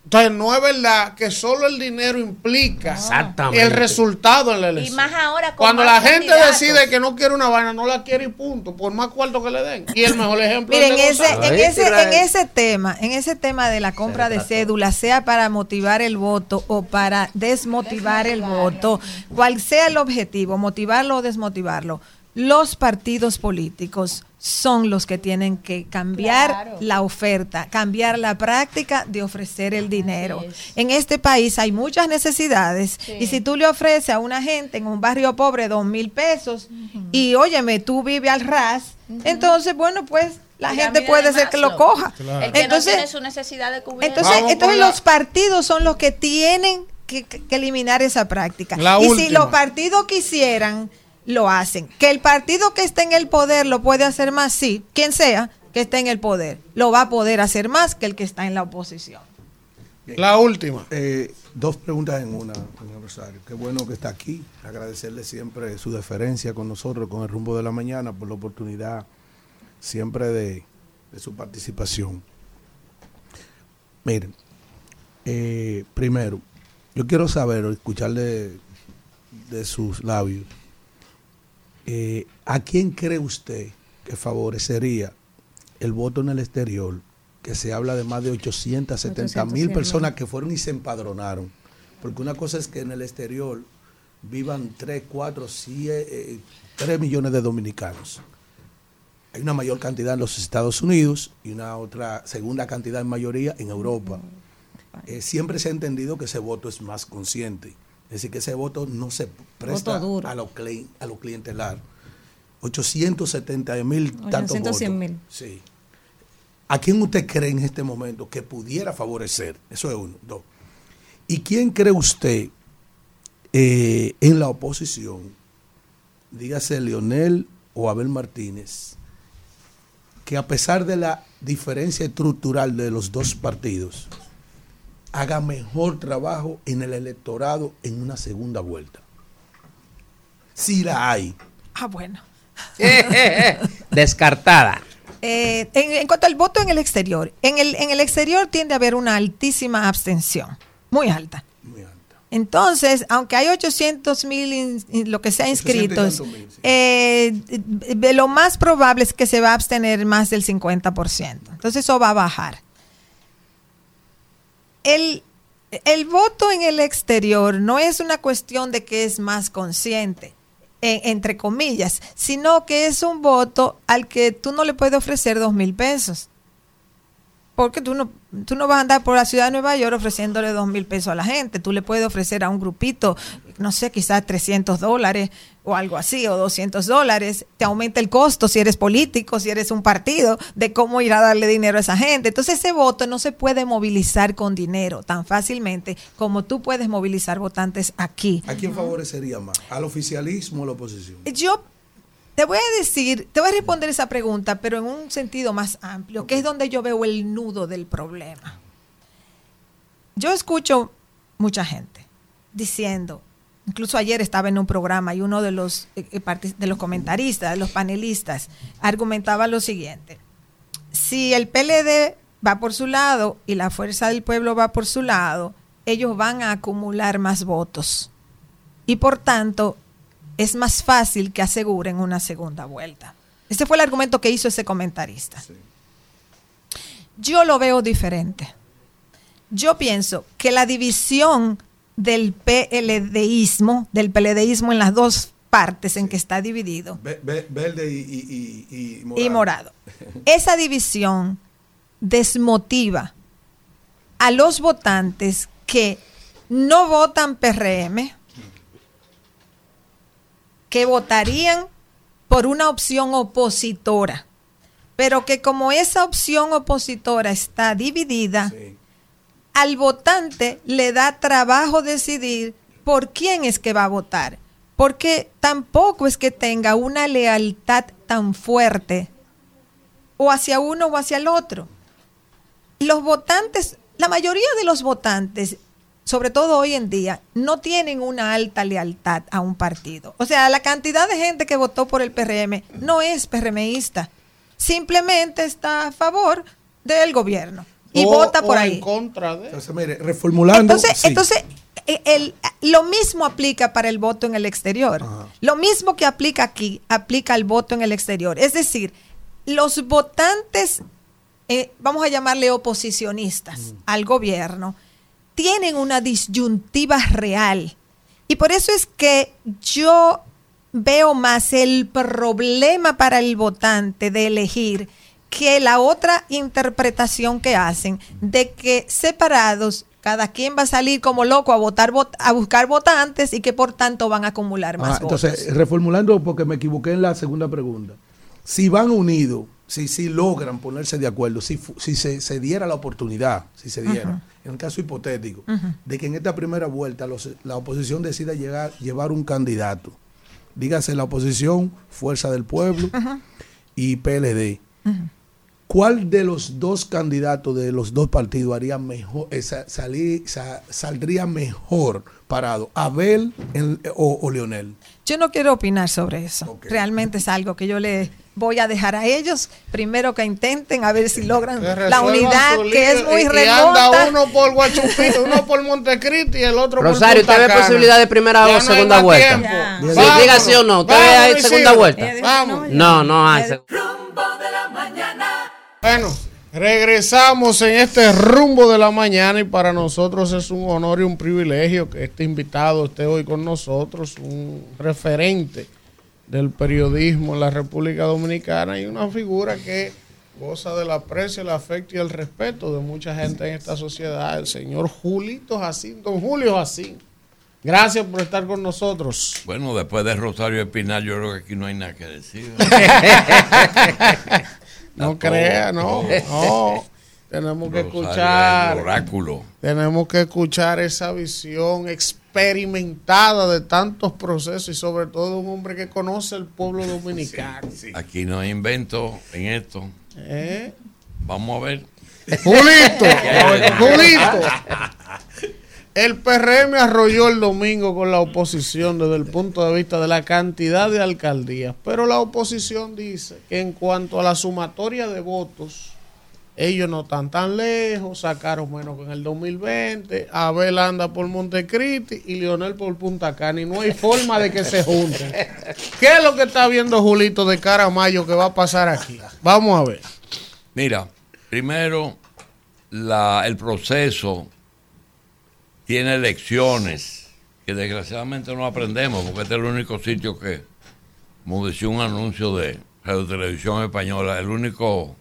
Speaker 3: Entonces, no es verdad que solo el dinero implica
Speaker 5: Exactamente.
Speaker 3: el resultado en la
Speaker 21: Y
Speaker 3: elección.
Speaker 21: más ahora con
Speaker 3: Cuando
Speaker 21: más
Speaker 3: la gente
Speaker 21: candidatos.
Speaker 3: decide que no quiere una vaina, no la quiere y punto, por más cuarto que le den. Y el mejor ejemplo
Speaker 20: Miren,
Speaker 3: es de
Speaker 20: ese, en, ese, en ese tema, en ese tema de la compra de cédula, sea para motivar el voto o para desmotivar el voto, cual sea el objetivo, motivarlo o desmotivarlo, los partidos políticos son los que tienen que cambiar
Speaker 21: Claro.
Speaker 20: la oferta, cambiar la práctica de ofrecer el dinero. En este país hay muchas necesidades y si tú le ofreces a una gente en un barrio pobre dos mil pesos y óyeme, tú vives al ras, entonces bueno, pues la gente puede
Speaker 21: de
Speaker 20: ser que lo coja.
Speaker 21: El que
Speaker 20: Entonces,
Speaker 21: no tiene su necesidad de cubrir.
Speaker 20: entonces, entonces los partidos son los que tienen que, eliminar esa práctica.
Speaker 21: La
Speaker 20: y si los partidos quisieran, lo hacen. Que el partido que esté en el poder lo puede hacer más, sí. Quien sea que esté en el poder, lo va a poder hacer más que el que está en la oposición.
Speaker 3: La última.
Speaker 22: Eh, dos preguntas en una, señor Rosario. Qué bueno que está aquí. Agradecerle siempre su deferencia con nosotros, con el rumbo de la mañana, por la oportunidad siempre de, de su participación. Miren, eh, primero, yo quiero saber o escucharle de sus labios, eh, ¿a quién cree usted que favorecería el voto en el exterior? Que se habla de más de 870 mil
Speaker 23: 800.000.
Speaker 22: personas que fueron y se empadronaron. Porque una cosa es que en el exterior vivan 3, 4, 3 millones de dominicanos. Hay una mayor cantidad en los Estados Unidos y una otra segunda cantidad en mayoría en Europa. Eh, siempre se ha entendido que ese voto es más consciente. Es decir, que ese voto no se presta a lo, cli- a lo clientelar. 870 mil tantos
Speaker 4: 800,
Speaker 22: votos.
Speaker 4: 100 mil.
Speaker 22: Sí. ¿A quién usted cree en este momento que pudiera favorecer? Eso es uno. Dos. ¿Y quién cree usted eh, en la oposición? Dígase Leonel o Abel Martínez, que a pesar de la diferencia estructural de los dos partidos, haga mejor trabajo en el electorado en una segunda vuelta. Si la hay.
Speaker 20: Ah, bueno.
Speaker 5: Descartada.
Speaker 20: Eh, en, en cuanto al voto en el exterior, en el, en el exterior tiende a haber una altísima abstención, muy alta. Entonces, aunque hay 800 mil, lo que sea inscritos, eh, de lo más probable es que se va a abstener más del 50%. Entonces, eso va a bajar. El, el voto en el exterior no es una cuestión de que es más consciente, en- entre comillas, sino que es un voto al que tú no le puedes ofrecer dos mil pesos. Porque tú no, tú no vas a andar por la ciudad de Nueva York ofreciéndole dos mil pesos a la gente. Tú le puedes ofrecer a un grupito, no sé, quizás 300 dólares o algo así, o 200 dólares. Te aumenta el costo si eres político, si eres un partido, de cómo ir a darle dinero a esa gente. Entonces ese voto no se puede movilizar con dinero tan fácilmente como tú puedes movilizar votantes aquí.
Speaker 22: ¿A quién favorecería más? ¿Al oficialismo o a la oposición?
Speaker 20: Yo te voy a decir, te voy a responder esa pregunta, pero en un sentido más amplio, que es donde yo veo el nudo del problema. Yo escucho mucha gente diciendo, incluso ayer estaba en un programa y uno de los, eh, eh, de los comentaristas, de los panelistas, argumentaba lo siguiente. Si el PLD va por su lado y la Fuerza del Pueblo va por su lado, ellos van a acumular más votos. Y por tanto, es más fácil que aseguren una segunda vuelta. Ese fue el argumento que hizo ese comentarista. Yo lo veo diferente. Yo pienso que la división del PLDismo, del PLDismo en las dos partes en que está dividido,
Speaker 22: Ve- ve- Verde y, y- y- y morado.
Speaker 20: y morado. Esa división desmotiva a los votantes que no votan PRM, que votarían por una opción opositora, pero que como esa opción opositora está dividida, al votante le da trabajo decidir por quién es que va a votar, porque tampoco es que tenga una lealtad tan fuerte o hacia uno o hacia el otro. Los votantes, la mayoría de los votantes, sobre todo hoy en día, no tienen una alta lealtad a un partido. O sea, la cantidad de gente que votó por el PRM no es PRMista. Simplemente está a favor del gobierno y
Speaker 22: O-
Speaker 20: vota por
Speaker 22: o
Speaker 20: ahí.
Speaker 22: en
Speaker 3: contra de.
Speaker 22: Entonces, mire, reformulando.
Speaker 20: Entonces,
Speaker 22: sí.
Speaker 20: entonces eh, el- lo mismo aplica para el voto en el exterior. Lo mismo que aplica aquí, aplica al voto en el exterior. Es decir, los votantes, eh, vamos a llamarle oposicionistas al gobierno, tienen una disyuntiva real. Y por eso es que yo veo más el problema para el votante de elegir que la otra interpretación que hacen de que separados cada quien va a salir como loco a votar vot- a buscar votantes y que por tanto van a acumular más
Speaker 22: Ah,
Speaker 20: votos.
Speaker 22: entonces, reformulando, porque me equivoqué en la segunda pregunta. Si van unidos, si, si logran ponerse de acuerdo, si, si se, se diera la oportunidad, si se diera. En el caso hipotético, de que en esta primera vuelta los- la oposición decida llegar, llevar un candidato, dígase la oposición, Fuerza del Pueblo y PLD, ¿cuál de los dos candidatos de los dos partidos haría mejor, eh, saldría mejor parado? ¿Abel en- o, o Leonel?
Speaker 20: Yo no quiero opinar sobre eso. Realmente es algo que yo le voy a dejar a ellos. Primero que intenten a ver si logran la unidad, que es muy
Speaker 3: anda uno por Guachupita, uno por Montecristi y el otro
Speaker 5: Rosario,
Speaker 3: por Punta
Speaker 5: ¿usted ve posibilidad de primera o segunda vuelta? Sí, diga sí o no. ¿Usted ve segunda vuelta?
Speaker 3: Vamos.
Speaker 5: No, no hay.
Speaker 3: Bueno, regresamos en este rumbo de la mañana y para nosotros es un honor y un privilegio que este invitado esté hoy con nosotros, un referente del periodismo en la República Dominicana y una figura que goza del aprecio, el afecto y el respeto de mucha gente en esta sociedad, el señor Julito Jacín, don Julio Jacín. Gracias por estar con nosotros.
Speaker 23: Bueno, después de Rosario Espinal, yo creo que aquí no hay nada que decir.
Speaker 3: No crea, no, no. Tenemos que escuchar.
Speaker 23: oráculo.
Speaker 3: Tenemos que escuchar esa visión experimentada de tantos procesos y sobre todo un hombre que conoce el pueblo dominicano.
Speaker 23: Aquí no hay invento en esto.
Speaker 3: ¿Eh?
Speaker 23: Vamos a ver.
Speaker 3: Julito, Julito. El PRM arrolló el domingo con la oposición desde el punto de vista de la cantidad de alcaldías, pero la oposición dice que en cuanto a la sumatoria de votos, ellos no están tan lejos, sacaron menos que en el 2020, Abel anda por Montecristi y Lionel por Punta Cana y no hay forma de que se junten. ¿Qué es lo que está viendo Julito de cara a mayo que va a pasar aquí? Vamos a ver.
Speaker 23: Mira, primero, el proceso tiene elecciones que desgraciadamente no aprendemos, porque este es el único sitio que, como decía un anuncio de Radio Televisión Española, el único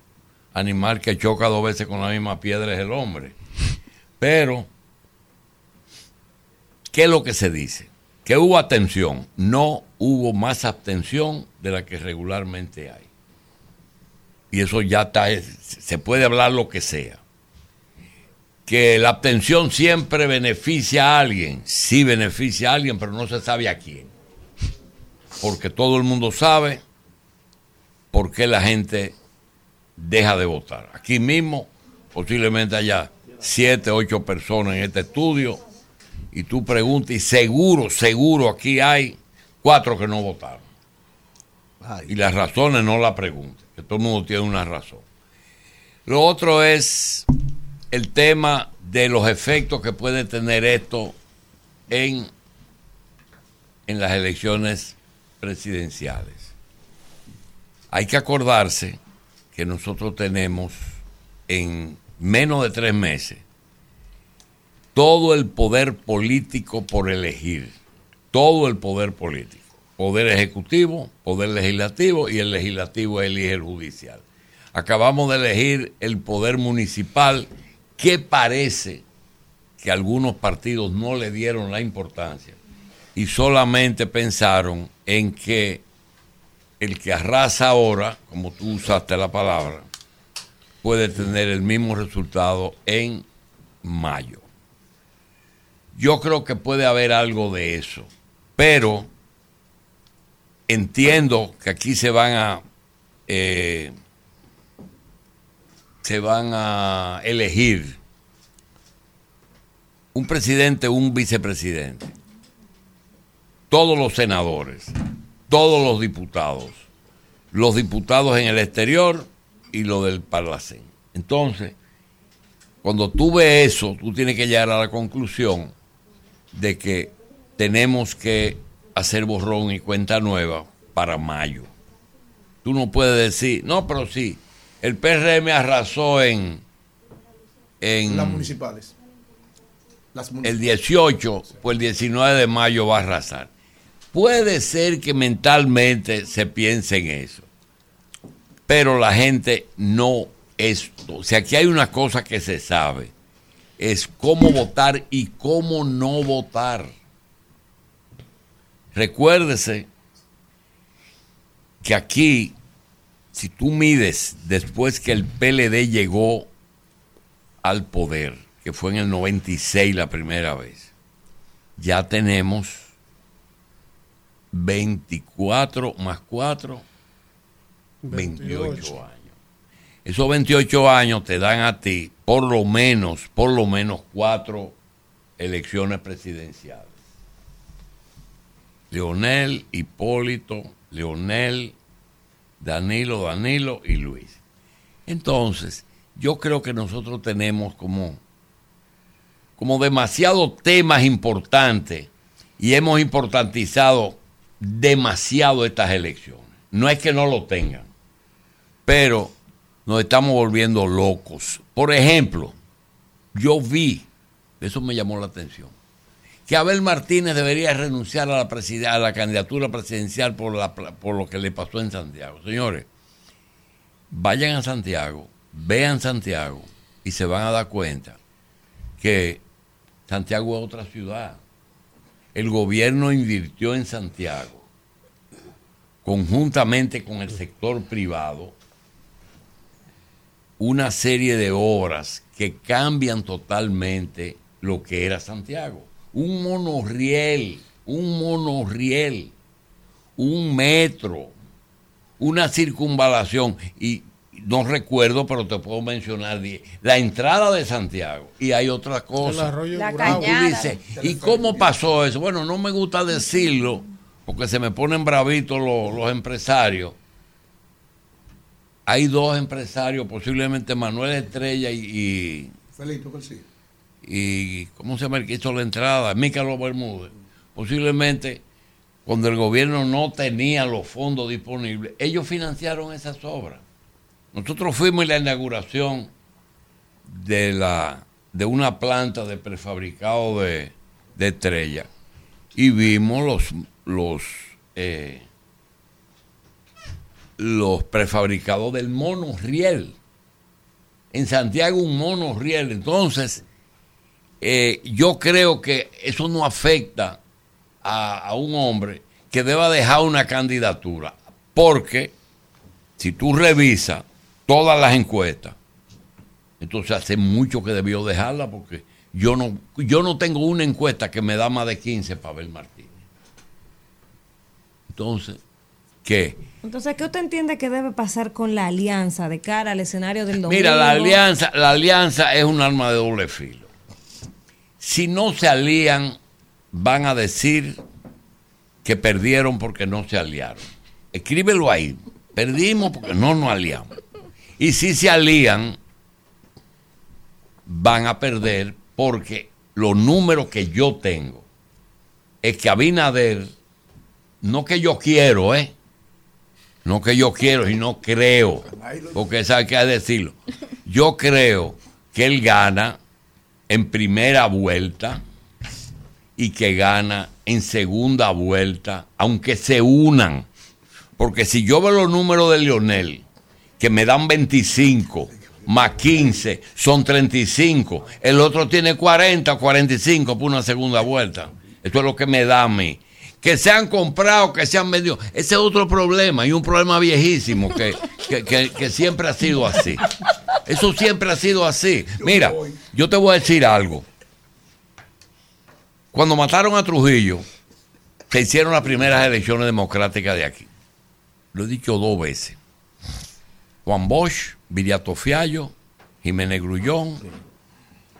Speaker 23: animal que choca dos veces con la misma piedra es el hombre. Pero, ¿qué es lo que se dice? Que hubo abstención. No hubo más abstención de la que regularmente hay. Y eso ya está, se puede hablar lo que sea. Que la abstención siempre beneficia a alguien. Sí beneficia a alguien, pero no se sabe a quién. Porque todo el mundo sabe por qué la gente deja de votar. Aquí mismo posiblemente haya siete, ocho personas en este estudio y tú preguntas y seguro, seguro aquí hay cuatro que no votaron. Y las razones no las preguntes, que todo el mundo tiene una razón. Lo otro es el tema de los efectos que puede tener esto en, en las elecciones presidenciales. Hay que acordarse que nosotros tenemos en menos de tres meses todo el poder político por elegir, todo el poder político, poder ejecutivo, poder legislativo y el legislativo elige el judicial. Acabamos de elegir el poder municipal que parece que algunos partidos no le dieron la importancia y solamente pensaron en que el que arrasa ahora, como tú usaste la palabra, puede tener el mismo resultado en mayo. Yo creo que puede haber algo de eso, pero entiendo que aquí se van a eh, se van a elegir un presidente, un vicepresidente, todos los senadores, todos los diputados, los diputados en el exterior y lo del Parlacén. Entonces, cuando tú ves eso, tú tienes que llegar a la conclusión de que tenemos que hacer borrón y cuenta nueva para mayo. Tú no puedes decir, no, pero sí, el PRM arrasó en, en
Speaker 22: Las municipales. Las
Speaker 23: el 18, pues el 19 de mayo va a arrasar. Puede ser que mentalmente se piense en eso, pero la gente no es... O sea, aquí hay una cosa que se sabe, es cómo votar y cómo no votar. Recuérdese que aquí, si tú mides después que el PLD llegó al poder, que fue en el 96 la primera vez, ya tenemos 24 más 4, 28 años. Esos 28 años te dan a ti por lo menos, por lo menos cuatro elecciones presidenciales. Leonel, Hipólito, Leonel, Danilo, Danilo y Luis. Entonces, yo creo que nosotros tenemos como, como demasiados temas importantes y hemos importantizado demasiado estas elecciones. No es que no lo tengan, pero nos estamos volviendo locos. Por ejemplo, yo vi, eso me llamó la atención, que Abel Martínez debería renunciar a la, candidatura presidencial por, por lo que le pasó en Santiago. Señores, vayan a Santiago, vean Santiago y se van a dar cuenta que Santiago es otra ciudad. El gobierno invirtió en Santiago conjuntamente con el sector privado una serie de obras que cambian totalmente lo que era Santiago. Un monorriel, un monorriel, un metro, una circunvalación y no recuerdo, pero te puedo mencionar la entrada de Santiago y hay otra cosa.
Speaker 21: La cañada.
Speaker 23: Tú dices, ¿y cómo pasó eso? Bueno, no me gusta decirlo porque se me ponen bravitos los, los empresarios. Hay dos empresarios, posiblemente Manuel Estrella y, y,
Speaker 22: Felito García.
Speaker 23: Y ¿cómo se llama el que hizo la entrada? Mícalo Bermúdez. Posiblemente cuando el gobierno no tenía los fondos disponibles, ellos financiaron esas obras. Nosotros fuimos en la inauguración de la de una planta de prefabricado de, de estrella y vimos los los eh, los prefabricados del monorriel. En Santiago un monorriel. Entonces, eh, yo creo que eso no afecta a, a un hombre que deba dejar una candidatura. Porque si tú revisas todas las encuestas, entonces hace mucho que debió dejarla porque yo no, yo no tengo una encuesta que me da más de 15 para ver Martínez. Entonces, ¿qué?
Speaker 4: Entonces, ¿qué usted entiende que debe pasar con la alianza de cara al escenario del domingo?
Speaker 23: Mira, la alianza, la alianza es un arma de doble filo. Si no se alían, van a decir que perdieron porque no se aliaron. Escríbelo ahí. Perdimos porque no nos aliamos. Y si se alían, van a perder porque los números que yo tengo es que Abinader, no que yo quiero, ¿eh? No que yo quiero y no creo, porque sabe que hay que decirlo. Yo creo que él gana en primera vuelta y que gana en segunda vuelta, aunque se unan. Porque si yo veo los números de Lionel, que me dan 25 más 15, son 35. El otro tiene 40 o 45 por una segunda vuelta. Eso es lo que me da a mí. Que se han comprado, que se han vendido. Ese es otro problema y un problema viejísimo que, que- que- que siempre ha sido así. Eso siempre ha sido así. Mira, yo te voy a decir algo. Cuando mataron a Trujillo, se hicieron las primeras elecciones democráticas de aquí. Lo he dicho dos veces. Juan Bosch, Viriato Fiallo, Jiménez Grullón,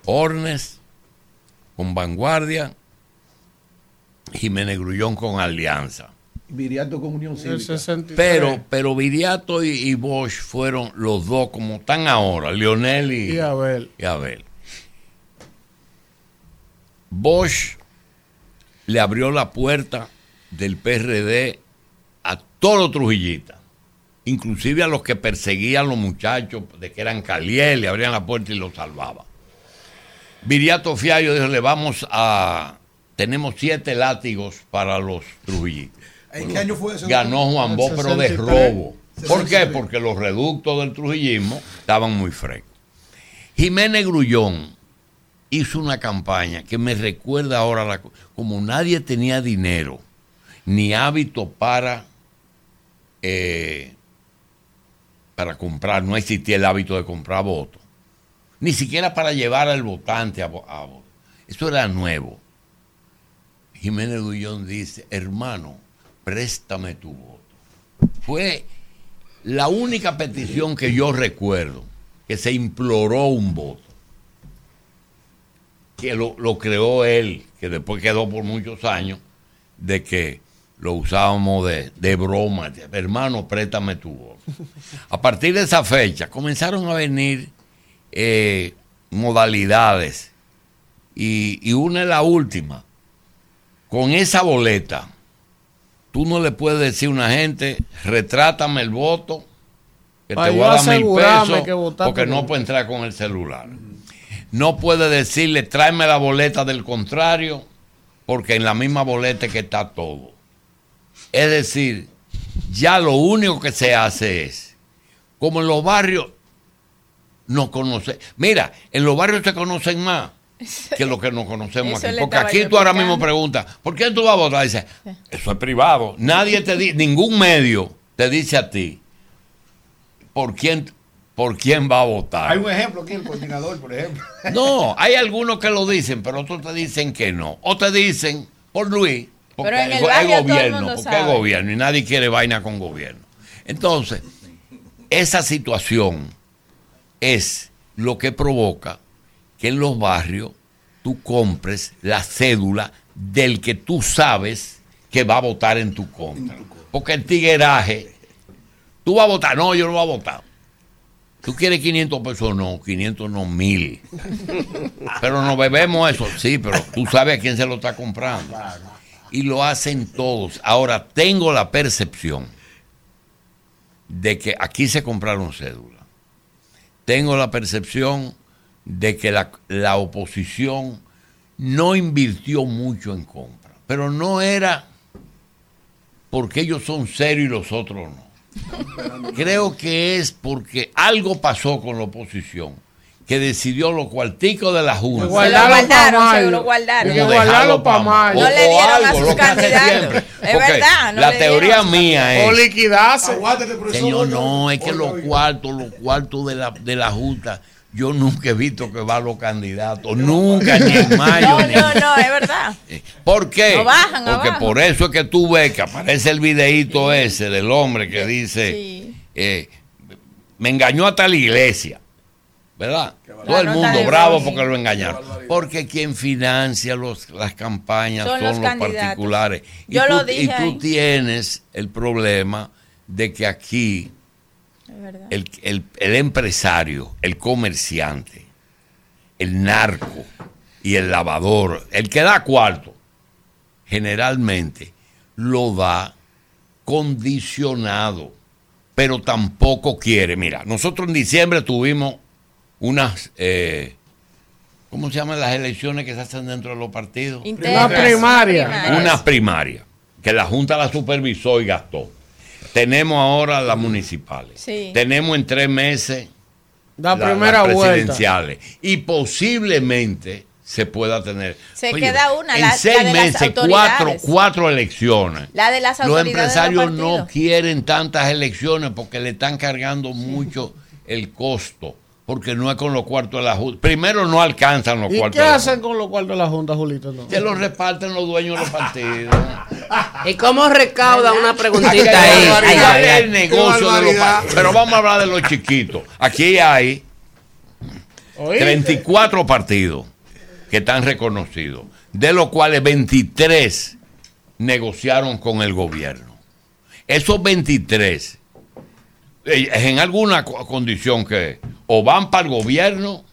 Speaker 23: Ornes, con Vanguardia, Jiménez Grullón con Alianza.
Speaker 22: Viriato con Unión Cívica.
Speaker 3: 63.
Speaker 23: Pero, pero Viriato y, y Bosch fueron los dos como están ahora, Lionel y,
Speaker 3: Y Abel.
Speaker 23: y Abel. Bosch le abrió la puerta del PRD a todos los trujillistas, inclusive a los que perseguían los muchachos de que eran Caliel, le abrían la puerta y los salvaba. Viriato Fiallo dijo, le vamos a, tenemos siete látigos para los Trujillitos.
Speaker 22: ¿En qué año fue eso?
Speaker 23: Ganó Juan Bosch, pero de
Speaker 22: 63.
Speaker 23: robo. ¿Por qué? Porque los reductos del trujillismo estaban muy frescos. Jiménez Grullón hizo una campaña que me recuerda ahora, la, co- como nadie tenía dinero ni hábito para, eh, para comprar, no existía el hábito de comprar votos, ni siquiera para llevar al votante a, a votar. Eso era nuevo. Jiménez Grullón dice, hermano, préstame tu voto. Fue la única petición que yo recuerdo que se imploró un voto. Que lo, lo creó él, que después quedó por muchos años, de que lo usábamos de, de broma. Hermano, préstame tu voto. A partir de esa fecha comenzaron a venir eh, modalidades. Y, y una es la última. Con esa boleta, tú no le puedes decir a una gente, retrátame el voto, que te voy a dar mil pesos, porque no puede entrar con el celular. No puede decirle, tráeme la boleta del contrario, porque en la misma boleta que está todo. Es decir, ya lo único que se hace es, como en los barrios, no conoce. Mira, en los barrios se conocen más que lo que nos conocemos aquí. Porque aquí tú ahora mismo preguntas, ¿por qué tú vas a votar? Dice, eso es privado. Nadie te dice, ningún medio te dice a ti por quién, por quién va a votar.
Speaker 19: Hay un ejemplo aquí, el coordinador, por ejemplo.
Speaker 23: No, hay algunos que lo dicen, pero otros te dicen que no. O te dicen por Luis, porque
Speaker 21: Pero en el
Speaker 23: es
Speaker 21: barrio todo el
Speaker 23: gobierno,
Speaker 21: mundo
Speaker 23: porque es
Speaker 21: sabe.
Speaker 23: gobierno y nadie quiere vaina con gobierno. Entonces, esa situación es lo que provoca que en los barrios tú compres la cédula del que tú sabes que va a votar en tu contra. Porque el tigueraje, tú vas a votar, no, yo no voy a votar. ¿Tú quieres 500 pesos? No, 500 no, 1000. Pero nos bebemos eso, sí, pero tú sabes a quién se lo está comprando. Y lo hacen todos. Ahora, tengo la percepción de que aquí se compraron cédulas. Tengo la percepción de que la, la oposición no invirtió mucho en compra. Pero no era porque ellos son serios y los otros no. Creo que es porque algo pasó con la oposición que decidió los cuarticos de la Junta.
Speaker 21: Lo guardaron, se lo guardaron.
Speaker 23: Como dejarlo pa' mayo.
Speaker 21: No le dieron a
Speaker 23: algo,
Speaker 21: sus
Speaker 23: que hace
Speaker 21: candidatos. Es verdad. no
Speaker 23: la
Speaker 21: le
Speaker 23: teoría
Speaker 21: a sus
Speaker 23: mía es.
Speaker 3: O liquidarse.
Speaker 23: Señor, no, es que los cuartos, los cuartos de la, de la Junta, yo nunca he visto que va a los candidatos, nunca, ni en mayo.
Speaker 21: No,
Speaker 23: ni
Speaker 21: no, no, es verdad.
Speaker 23: ¿Por qué?
Speaker 21: No bajan
Speaker 23: Porque
Speaker 21: abajo.
Speaker 23: por eso es que tú ves que aparece el videíto ese del hombre que dice, eh, me engañó hasta la iglesia, ¿verdad? Todo el mundo bravo porque lo engañaron. Porque quien financia los, las campañas
Speaker 21: Son
Speaker 23: son,
Speaker 21: los
Speaker 23: particulares. Y
Speaker 21: Yo
Speaker 23: tú,
Speaker 21: lo dije
Speaker 23: y tú
Speaker 21: ahí.
Speaker 23: tienes el problema de que aquí. El, el- el empresario, el comerciante, el narco y el lavador, el que da cuarto, generalmente lo da condicionado, pero tampoco quiere. Mira, nosotros en diciembre tuvimos unas, eh, ¿cómo se llaman las elecciones que se hacen dentro de los partidos?
Speaker 3: Una primaria. Primarias.
Speaker 23: Una primaria, que la Junta la supervisó y gastó. Tenemos ahora las municipales.
Speaker 3: Sí.
Speaker 23: Tenemos en tres meses
Speaker 3: La
Speaker 23: la-
Speaker 3: primera
Speaker 23: las
Speaker 3: vuelta.
Speaker 23: presidenciales. Y posiblemente se pueda tener.
Speaker 21: Se
Speaker 23: Oye,
Speaker 21: queda una,
Speaker 23: en
Speaker 21: la- la
Speaker 23: seis
Speaker 21: de las
Speaker 23: meses, cuatro, cuatro elecciones.
Speaker 21: La de las
Speaker 23: Los
Speaker 21: de
Speaker 23: empresarios no quieren tantas elecciones porque le están cargando mucho el costo. Porque no es con los cuartos de la Junta. Primero, no alcanzan los
Speaker 3: ¿Y
Speaker 23: cuartos
Speaker 3: qué
Speaker 23: de la
Speaker 3: hacen con los cuartos de la Junta, Julito? No.
Speaker 23: Se los reparten los dueños de los partidos.
Speaker 5: ¿Y cómo recauda una preguntita ahí?
Speaker 23: el negocio de los. Pero vamos a hablar de los chiquitos. Aquí hay 34 partidos que están reconocidos, de los cuales 23 negociaron con el gobierno. Esos 23, eh, en alguna co- condición que o van para el gobierno,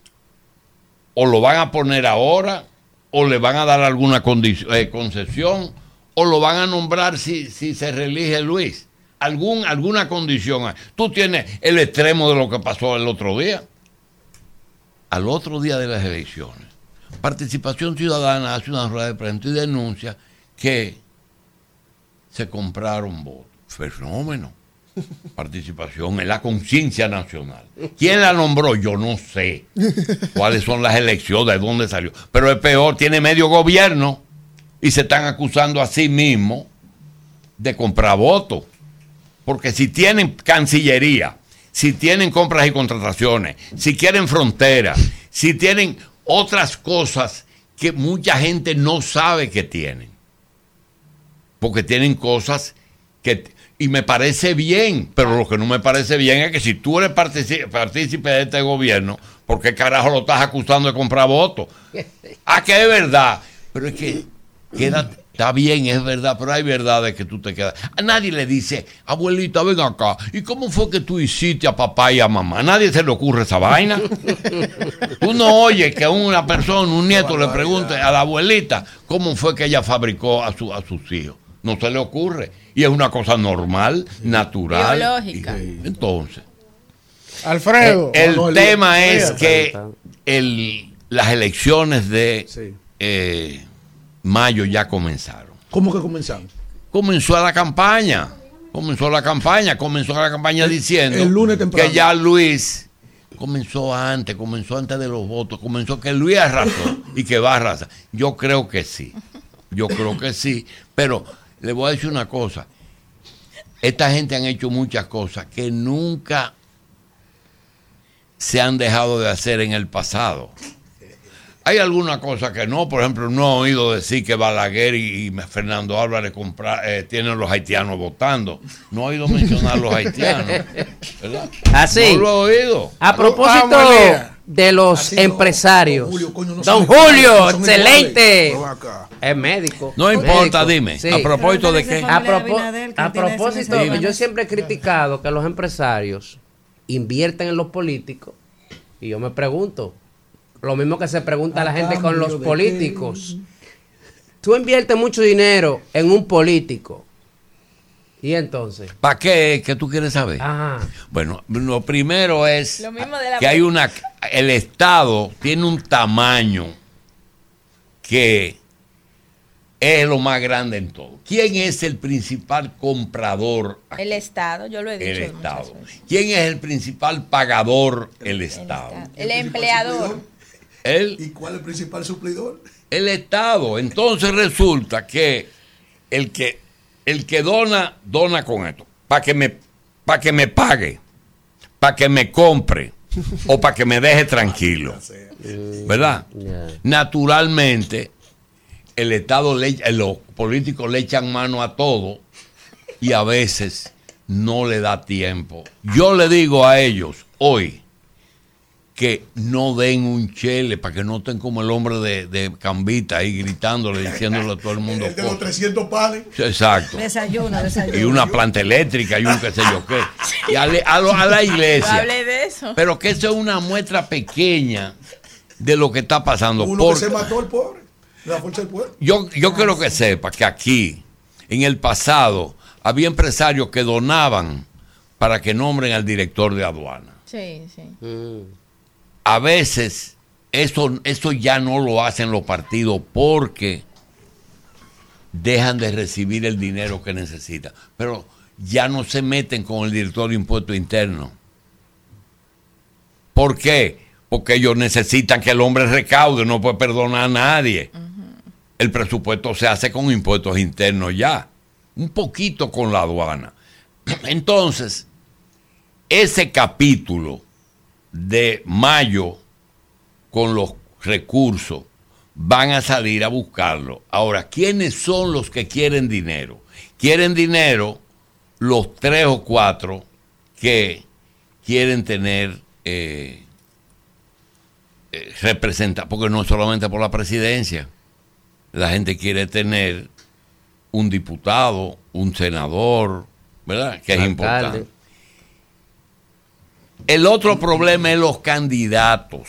Speaker 23: o lo van a poner ahora, o le van a dar alguna eh, concesión, o lo van a nombrar si, se reelige Luis. Alguna condición. Tú tienes el extremo de lo que pasó el otro día. Al otro día de las elecciones, Participación Ciudadana hace una rueda de prensa y denuncia que se compraron votos. Fenómeno. Participación en la conciencia nacional. ¿Quién la nombró? Yo no sé cuáles son las elecciones, de dónde salió. Pero es peor, tiene medio gobierno y se están acusando a sí mismos de comprar votos. Porque si tienen cancillería, si tienen compras y contrataciones, si quieren fronteras, si tienen otras cosas que mucha gente no sabe que tienen. Porque tienen cosas que... Y me parece bien, pero lo que no me parece bien es que si tú eres partícipe de este gobierno, ¿por qué carajo lo estás acusando de comprar votos? Ah, que es verdad. Pero es que queda, está bien, es verdad, pero hay verdades que tú te quedas. A nadie le dice, abuelita, ven acá. ¿Y cómo fue que tú hiciste a papá y a mamá? A nadie se le ocurre esa vaina. Tú no oyes que una persona, un nieto, le pregunte a la abuelita cómo fue que ella fabricó a, su, a sus hijos. No se le ocurre. Y es una cosa normal, natural.
Speaker 21: Biológica.
Speaker 23: Y- entonces,
Speaker 3: Alfredo.
Speaker 23: el, el
Speaker 3: No, no,
Speaker 23: tema
Speaker 3: el-
Speaker 23: es que el, las elecciones de eh, mayo ya comenzaron.
Speaker 22: ¿Cómo que comenzaron?
Speaker 23: Comenzó la campaña. Comenzó la campaña. Comenzó la campaña diciendo
Speaker 22: el lunes temprano.
Speaker 23: que ya Luis comenzó antes, comenzó antes de los votos, comenzó que Luis arrasó y que va a arrasar. Yo creo que sí. Yo creo que sí. Pero le voy a decir una cosa. Esta gente han hecho muchas cosas que nunca se han dejado de hacer en el pasado. Hay alguna cosa que no, por ejemplo, no he oído decir que Balaguer y, Fernando Álvarez compra- eh, tienen los haitianos votando. No he oído mencionar los haitianos. ¿verdad?
Speaker 5: Así.
Speaker 23: No lo he oído.
Speaker 5: A propósito. De los empresarios. Don Julio, excelente. Es médico.
Speaker 23: No importa,
Speaker 5: Médico.
Speaker 23: dime.
Speaker 5: Sí.
Speaker 23: ¿A propósito de qué?
Speaker 5: A, propo- a propósito,
Speaker 23: Dime.
Speaker 5: yo siempre he criticado que los empresarios invierten en los políticos. Y yo me pregunto, lo mismo que se pregunta la gente con los políticos. Tú inviertes mucho dinero en un político. ¿Y entonces?
Speaker 23: ¿Para qué? ¿Qué tú quieres saber?
Speaker 5: Ajá.
Speaker 23: Bueno, lo primero es
Speaker 21: Lo mismo de la
Speaker 23: que hay una... El Estado tiene un tamaño que es lo más grande en todo. ¿Quién es el principal comprador?
Speaker 21: El Estado, yo lo he dicho.
Speaker 23: El Estado.
Speaker 21: veces.
Speaker 23: ¿Quién es el principal pagador? El Estado.
Speaker 21: El empleador.
Speaker 23: El,
Speaker 22: ¿Y cuál es el principal suplidor?
Speaker 23: el Estado. Entonces resulta que el que el que dona dona con esto. Para que me para que me pague, para que me compre o para que me deje tranquilo, ¿verdad? Naturalmente el Estado le, eh, los políticos le echan mano a todo y a veces no le da tiempo. Yo le digo a ellos hoy que no den un chele para que no estén como el hombre de, de Cambita ahí gritándole, diciéndole a todo el mundo.
Speaker 22: El de los
Speaker 23: cosas.
Speaker 22: 300 panes.
Speaker 23: Exacto.
Speaker 4: Desayuno, desayuno.
Speaker 23: Y una planta eléctrica y un qué sé yo qué. Y a, le- a lo- a la
Speaker 21: Yo
Speaker 23: iglesia.
Speaker 21: hablé de eso.
Speaker 23: Pero que eso es una muestra pequeña de lo que está pasando.
Speaker 22: Uno
Speaker 23: Porque
Speaker 22: que se mató el pobre. La fuerza del pueblo.
Speaker 23: yo, yo quiero que sepa que aquí, en el pasado, había empresarios que donaban para que nombren al director de aduana.
Speaker 21: Sí, sí.
Speaker 23: A veces eso, eso ya no lo hacen los partidos porque dejan de recibir el dinero que necesitan. Pero ya no se meten con el director de impuestos internos. ¿Por qué? Porque ellos necesitan que el hombre recaude, no puede perdonar a nadie. El presupuesto se hace con impuestos internos ya, un poquito con la aduana. Entonces, ese capítulo de mayo con los recursos van a salir a buscarlo. Ahora, ¿quiénes son los que quieren dinero? Quieren dinero los tres o cuatro que quieren tener eh, eh, representa, porque no solamente por la presidencia, la gente quiere tener un diputado, un senador, ¿verdad? Que es importante. El otro problema es los candidatos.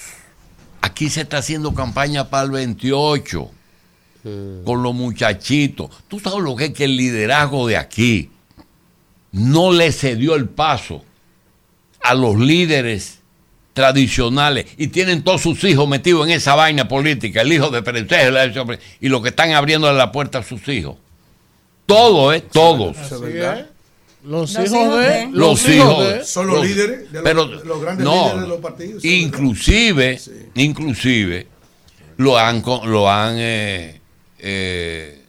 Speaker 23: Aquí se está haciendo campaña para el 28 con los muchachitos. Tú sabes lo que es que el liderazgo de aquí no le cedió el paso a los líderes tradicionales y tienen todos sus hijos metidos en esa vaina política, el hijo de Perencejo el hijo de- y lo que están abriendo la puerta a sus hijos. Todo, ¿eh? Todos.
Speaker 3: Así es. Los,
Speaker 23: Los
Speaker 3: hijos de.
Speaker 23: de- Los hijos
Speaker 3: de.
Speaker 22: Son los líderes de los-
Speaker 23: pero,
Speaker 22: de los grandes
Speaker 23: no,
Speaker 22: líderes de los partidos,
Speaker 23: Inclusive, inclusive, lo han, lo han eh, eh,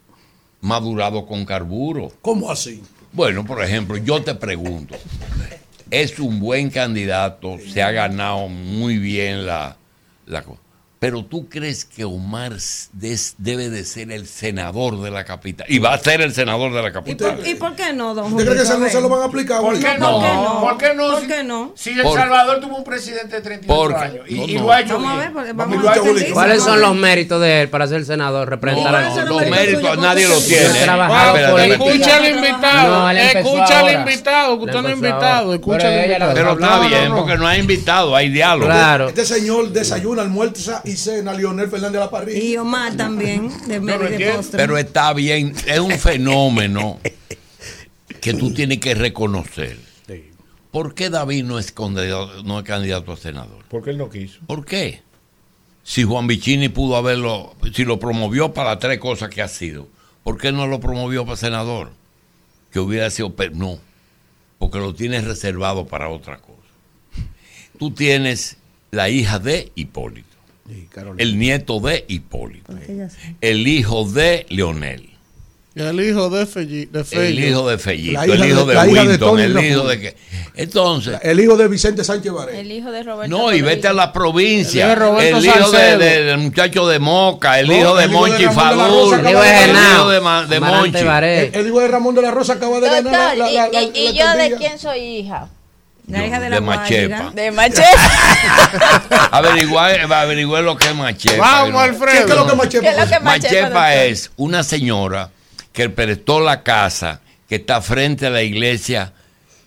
Speaker 23: madurado con carburo.
Speaker 22: ¿Cómo así?
Speaker 23: Bueno, por ejemplo, yo te pregunto, es un buen candidato, se ha ganado muy bien la, la cosa. Pero tú crees que Omar des- debe de ser el senador de la capital. Y va a ser el senador de la
Speaker 4: ¿Y
Speaker 23: capital.
Speaker 4: por, y por qué no, don
Speaker 22: ¿Usted cree que
Speaker 4: Julio?
Speaker 22: eso no se lo van a aplicar?
Speaker 19: ¿Por qué
Speaker 4: No,
Speaker 19: no?
Speaker 4: ¿por qué no?
Speaker 19: ¿Por qué no?
Speaker 4: ¿Por
Speaker 19: Si- El Salvador tuvo un presidente de 38
Speaker 23: Porque-
Speaker 19: años y,
Speaker 23: no,
Speaker 19: y
Speaker 23: no.
Speaker 19: lo ha hecho
Speaker 4: Vamos a ver, vamos a
Speaker 19: ha
Speaker 4: ver.
Speaker 5: ¿Cuáles son los méritos de él para ser senador? Representar a
Speaker 23: No, los méritos nadie los tiene.
Speaker 3: Escucha al invitado. Escucha al invitado, que usted no
Speaker 5: empezó
Speaker 3: invitado. Escucha
Speaker 5: Pero
Speaker 3: al invitado.
Speaker 23: Pero está bien, porque no hay invitado, hay diálogo.
Speaker 22: Este señor desayuna, almuerza y cena Lionel Fernández a la parrilla.
Speaker 4: Y Omar también, de y de postre.
Speaker 23: Pero está bien, es un fenómeno que tú tienes que reconocer. ¿Por qué David no es, candidato, no es candidato a senador?
Speaker 19: Porque él no quiso.
Speaker 23: ¿Por qué? Si Juan Vicini pudo haberlo, si lo promovió para las tres cosas que ha sido, ¿por qué no lo promovió para senador? Que hubiera sido, pe- no, porque lo tienes reservado para otra cosa. Tú tienes la hija de Hipólito, el nieto de Hipólito, el hijo de Leonel,
Speaker 3: El hijo de Felli- de
Speaker 23: el hijo de Fellito, el hijo
Speaker 22: de-
Speaker 23: de, Winton, el hijo de que. Entonces,
Speaker 22: El hijo de Vicente Sánchez Varela.
Speaker 21: El hijo de Roberto.
Speaker 23: no, y vete a la provincia.
Speaker 3: El hijo de Roberto
Speaker 23: El hijo de-
Speaker 3: Salcedo.
Speaker 23: de- del muchacho de Moca, el
Speaker 22: No,
Speaker 23: hijo de
Speaker 22: el hijo de
Speaker 23: Monchi
Speaker 22: Rosa
Speaker 23: el hijo de, Monchi.
Speaker 22: El, el hijo de Ramón de la Rosa acaba de ganar
Speaker 21: Doctor,
Speaker 22: la, la, la, la-
Speaker 21: ¿y, y- y
Speaker 22: la
Speaker 21: yo de quién soy hija?
Speaker 4: La hija de
Speaker 23: de
Speaker 4: la
Speaker 23: Machepa.
Speaker 4: Guayiga.
Speaker 21: De Machete.
Speaker 23: Averiguar, averiguar lo que es Machepa.
Speaker 3: Vamos. Alfredo.
Speaker 22: ¿Qué es lo que Machepa
Speaker 21: ¿Qué es lo que
Speaker 22: hace?
Speaker 21: Machepa,
Speaker 23: Machepa es una señora que prestó la casa que está frente a la iglesia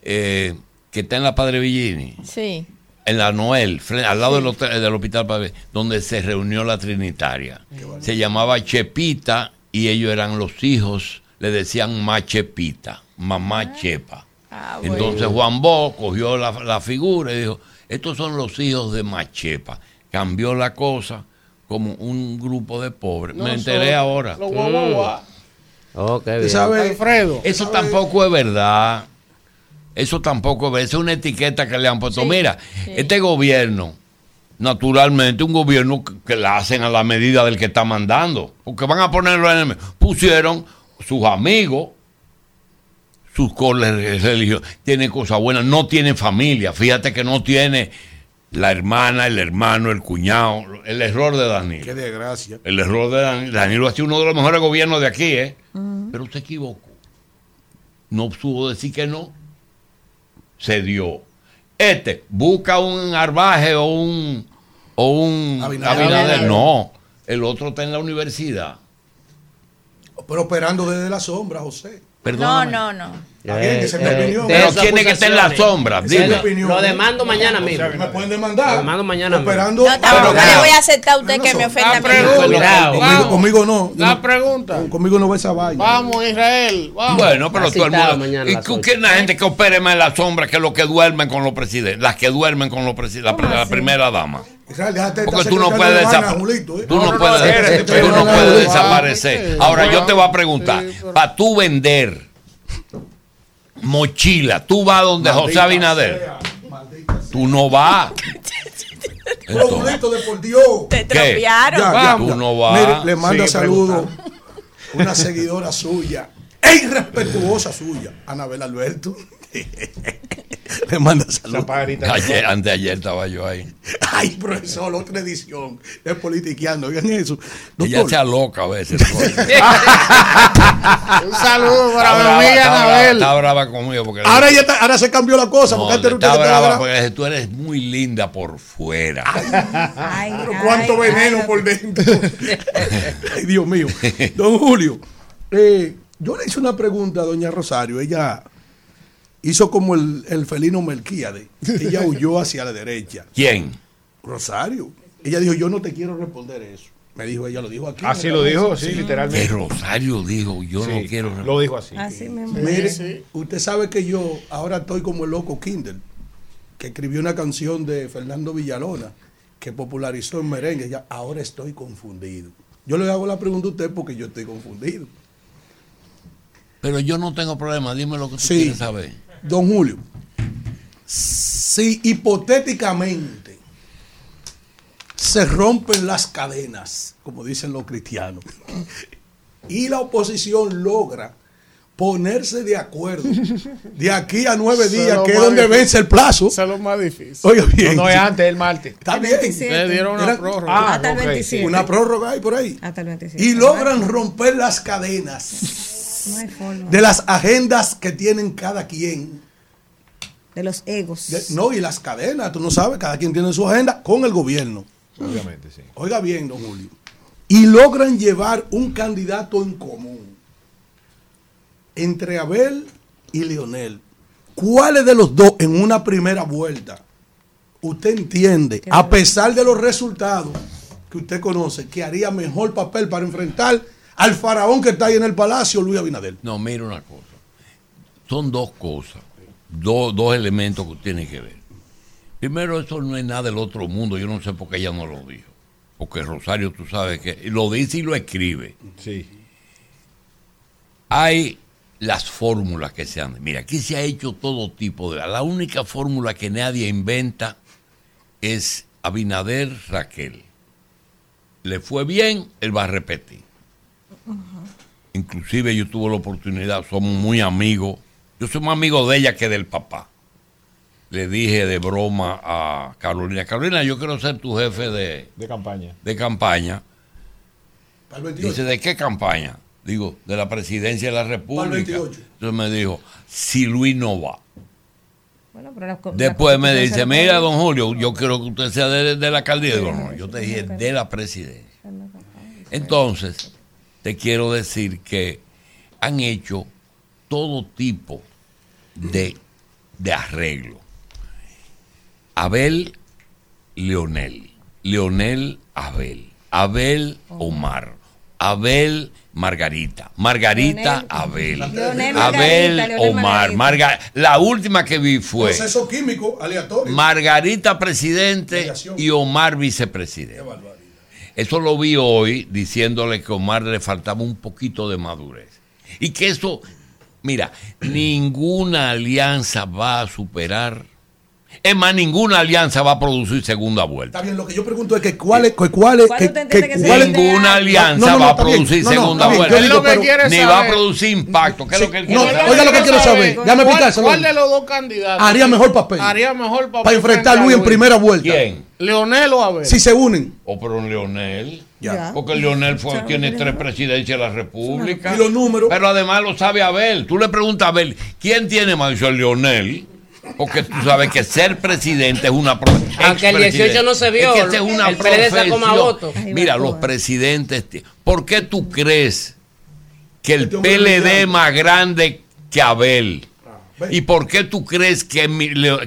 Speaker 23: eh, que está en la Padre Villini.
Speaker 21: Sí.
Speaker 23: en la Noel, al lado del, hotel- del hospital Padre, donde se reunió la Trinitaria. Se llamaba Chepita y ellos eran los hijos, le decían Machepita, mamá Chepa.
Speaker 21: Ah, bueno.
Speaker 23: Entonces Juan Bo cogió la, la figura y dijo, estos son los hijos de Machepa. Cambió la cosa como un grupo de pobres.
Speaker 3: No,
Speaker 23: Me enteré
Speaker 3: son
Speaker 23: ahora.
Speaker 3: Los guau, guau, guau.
Speaker 5: Oh.
Speaker 3: Alfredo.
Speaker 23: Eso tampoco es verdad. Eso tampoco es verdad. Es una etiqueta que le han puesto.
Speaker 21: Sí,
Speaker 23: Mira,
Speaker 21: sí.
Speaker 23: este gobierno, naturalmente, un gobierno que, que la hacen a la medida del que está mandando. Porque van a ponerlo en el. Pusieron sus amigos, sus religiosos. Tienen cosas buenas. No tienen familia. Fíjate que no tiene la hermana, el hermano, el cuñado. El error de
Speaker 22: Qué
Speaker 23: Danilo.
Speaker 22: desgracia.
Speaker 23: El error de Danilo. Danilo ha sido uno de los mejores gobiernos de aquí, ¿eh? Pero se equivocó. No pudo decir que no. Se dio. Este, busca un arbaje o un. O un
Speaker 22: Abinader.
Speaker 23: Abinader. No. El otro está en la universidad.
Speaker 22: Pero operando desde la sombra, José.
Speaker 21: No, no, no.
Speaker 22: Que es
Speaker 5: Eh, de
Speaker 23: Pero tiene que estar en la sombra.
Speaker 22: Es
Speaker 23: Dime.
Speaker 22: opinión.
Speaker 5: Lo demando mañana mismo.
Speaker 22: Me pueden demandar.
Speaker 5: Lo demando mañana mismo.
Speaker 22: Operando.
Speaker 21: No, tampoco
Speaker 23: Pero-
Speaker 21: le voy a aceptar a usted que me ofenda.
Speaker 22: Conmigo, conmigo no.
Speaker 3: La pregunta.
Speaker 22: Conmigo no va esa vaina.
Speaker 3: Vamos, Israel. Vamos.
Speaker 23: Bueno, pero todo el mundo.
Speaker 5: mañana
Speaker 23: ¿Y
Speaker 5: ocho.
Speaker 23: quién la gente que opere más en la sombra que los que duermen con los presidentes? Las que duermen con los presidentes. La, primera dama.
Speaker 22: Israel, déjate de
Speaker 23: Porque tú no puedes
Speaker 22: Julito, ¿eh?
Speaker 23: Tú no, puedes, tú no desaparecer. Ahora yo te voy a preguntar, para tú vender mochila, tú vas donde José Abinader. Tú no vas.
Speaker 22: De por Dios.
Speaker 21: Te tropearon.
Speaker 22: Ya,
Speaker 3: Vamos.
Speaker 22: ya,
Speaker 23: Tú no vas.
Speaker 22: Mire, le manda saludos una seguidora suya, e irrespetuosa suya, Anabel Alberto. le manda saludos.
Speaker 23: Ayer, antes ayer estaba yo ahí.
Speaker 22: Ay, profesor, otra edición de politiqueando. Oigan eso.
Speaker 23: Ella se aloca a veces.
Speaker 3: Un saludo para
Speaker 23: Está
Speaker 3: mi amiga Anabel.
Speaker 23: está brava conmigo porque
Speaker 22: ahora, ya está- ahora se cambió la cosa.
Speaker 23: No,
Speaker 22: porque antes
Speaker 23: está brava porque tú eres muy linda por fuera.
Speaker 4: Ay,
Speaker 22: Pero
Speaker 4: ay,
Speaker 22: cuánto
Speaker 4: ay,
Speaker 22: veneno
Speaker 4: ay,
Speaker 22: por dentro. Ay, Dios mío. Don Julio, eh, yo le hice una pregunta a doña Rosario. Ella hizo como el, el felino Melquíade. Ella huyó hacia la derecha.
Speaker 23: ¿Quién?
Speaker 22: Rosario. Ella dijo, yo no te quiero responder eso. Me dijo, ella lo dijo aquí.
Speaker 19: Así
Speaker 22: en
Speaker 19: lo dijo, sí,
Speaker 23: Que
Speaker 19: literalmente.
Speaker 23: Rosario dijo, yo
Speaker 19: Sí,
Speaker 23: no quiero.
Speaker 19: Lo dijo así.
Speaker 4: Así mismo.
Speaker 22: Mire, usted sabe que yo ahora estoy como el loco Kindle. que escribió una canción de Fernando Villalona, que popularizó en merengue. Ya, ahora estoy confundido. Yo le hago la pregunta a usted porque yo estoy confundido.
Speaker 23: Pero yo no tengo problema, dime lo que tú
Speaker 22: Sí.
Speaker 23: quieres saber.
Speaker 22: Don Julio, si hipotéticamente se rompen las cadenas, como dicen los cristianos, y la oposición logra ponerse de acuerdo de aquí a nueve días, que es donde
Speaker 3: difícil.
Speaker 22: vence el plazo.
Speaker 3: Eso es lo más difícil.
Speaker 22: Oiga bien.
Speaker 19: No, no es antes del martes.
Speaker 22: Está bien.
Speaker 3: Le dieron una
Speaker 22: Era-
Speaker 3: prórroga.
Speaker 22: Ah,
Speaker 4: Hasta el
Speaker 22: ok.
Speaker 4: 27.
Speaker 22: Una prórroga hay por ahí.
Speaker 4: Hasta el 27.
Speaker 22: Y logran romper las cadenas
Speaker 4: No hay forma.
Speaker 22: de las agendas que tienen cada quien.
Speaker 4: De los egos.
Speaker 22: De- no, y las cadenas, tú no sabes, cada quien tiene su agenda con el gobierno.
Speaker 19: Obviamente, sí.
Speaker 22: Oiga bien, don Julio. Y logran llevar un candidato en común entre Abel y Leonel. ¿Cuáles de los dos en una primera vuelta usted entiende, a pesar de los resultados que usted conoce, que haría mejor papel para enfrentar al faraón que está ahí en el palacio, Luis Abinader?
Speaker 23: No, mira una cosa. Son dos cosas, do- dos elementos que tienen que ver. Primero, eso no es nada del otro mundo. Yo no sé por qué ella no lo dijo. Porque Rosario, tú sabes que lo dice y lo escribe.
Speaker 19: Sí.
Speaker 23: Hay las fórmulas que se han. Mira, aquí se ha hecho todo tipo de. La única fórmula que nadie inventa es Abinader Raquel. Le fue bien, él va a repetir. Inclusive yo tuve la oportunidad, somos muy amigos. Yo soy más amigo de ella que del papá. Le dije de broma a Carolina, Carolina, yo quiero ser tu jefe de,
Speaker 19: De campaña.
Speaker 23: de campaña.
Speaker 22: Para el 28.
Speaker 23: Dice, ¿de qué campaña? Digo, de la presidencia de la República.
Speaker 22: 28.
Speaker 23: Entonces me dijo, si Luis no va.
Speaker 4: Bueno, pero la
Speaker 23: Después
Speaker 4: la
Speaker 23: me dice, mira, don Julio, yo quiero que usted sea de, de la alcaldía. Digo, no, yo te dije de la presidencia. Entonces, te quiero decir que han hecho todo tipo de, de arreglo. Abel, Leonel. Leonel, Abel. Abel, Omar. Abel, Margarita. Margarita,
Speaker 22: Leonel-
Speaker 23: Abel.
Speaker 22: Leonel,
Speaker 23: Abel, Omar. Marga- la última que vi fue
Speaker 22: Proceso químico aleatorio.
Speaker 23: Margarita presidente y Omar vicepresidente. Eso lo vi hoy diciéndole que a Omar le faltaba un poquito de madurez. Y que eso, mira, ninguna alianza va a superar. Es más, ninguna alianza va a producir segunda vuelta.
Speaker 22: Está bien, lo que yo pregunto es que cuáles, que cuáles,
Speaker 23: ¿Cuál
Speaker 22: que,
Speaker 23: usted
Speaker 22: que-
Speaker 23: entiende que se
Speaker 22: cuáles-
Speaker 23: Ninguna alianza
Speaker 22: No, no, no,
Speaker 23: va a producir segunda
Speaker 22: bien,
Speaker 23: vuelta.
Speaker 22: digo, pero-
Speaker 23: Ni va a producir impacto. ¿Qué es lo que él
Speaker 22: No,
Speaker 23: quiere saber?
Speaker 22: oiga lo que quiero saber.
Speaker 3: ¿Cuál, cuál de los dos candidatos
Speaker 22: Haría mejor papel.
Speaker 3: Haría mejor papel.
Speaker 22: Para enfrentar a Luis en primera vuelta.
Speaker 23: ¿Quién?
Speaker 3: Leonel o Abel.
Speaker 22: Si se unen.
Speaker 23: O pero Leonel.
Speaker 22: Ya.
Speaker 23: Porque Leonel fue,
Speaker 22: Ya,
Speaker 23: tiene tres presidencias de la República.
Speaker 22: Y los números.
Speaker 23: Pero además lo sabe Abel. Tú le preguntas a Abel, ¿quién tiene más? Dice Leonel. Porque tú sabes que ser presidente es una pro-
Speaker 5: Aunque el 18 no se vio,
Speaker 23: Es que es una
Speaker 5: el PLD sacó más
Speaker 23: profesión.
Speaker 5: votos.
Speaker 23: Mira, los presidentes. ¿Por qué tú crees que el
Speaker 22: Este es
Speaker 23: PLD es
Speaker 22: brillante.
Speaker 23: más grande que Abel? ¿Y por qué tú crees que,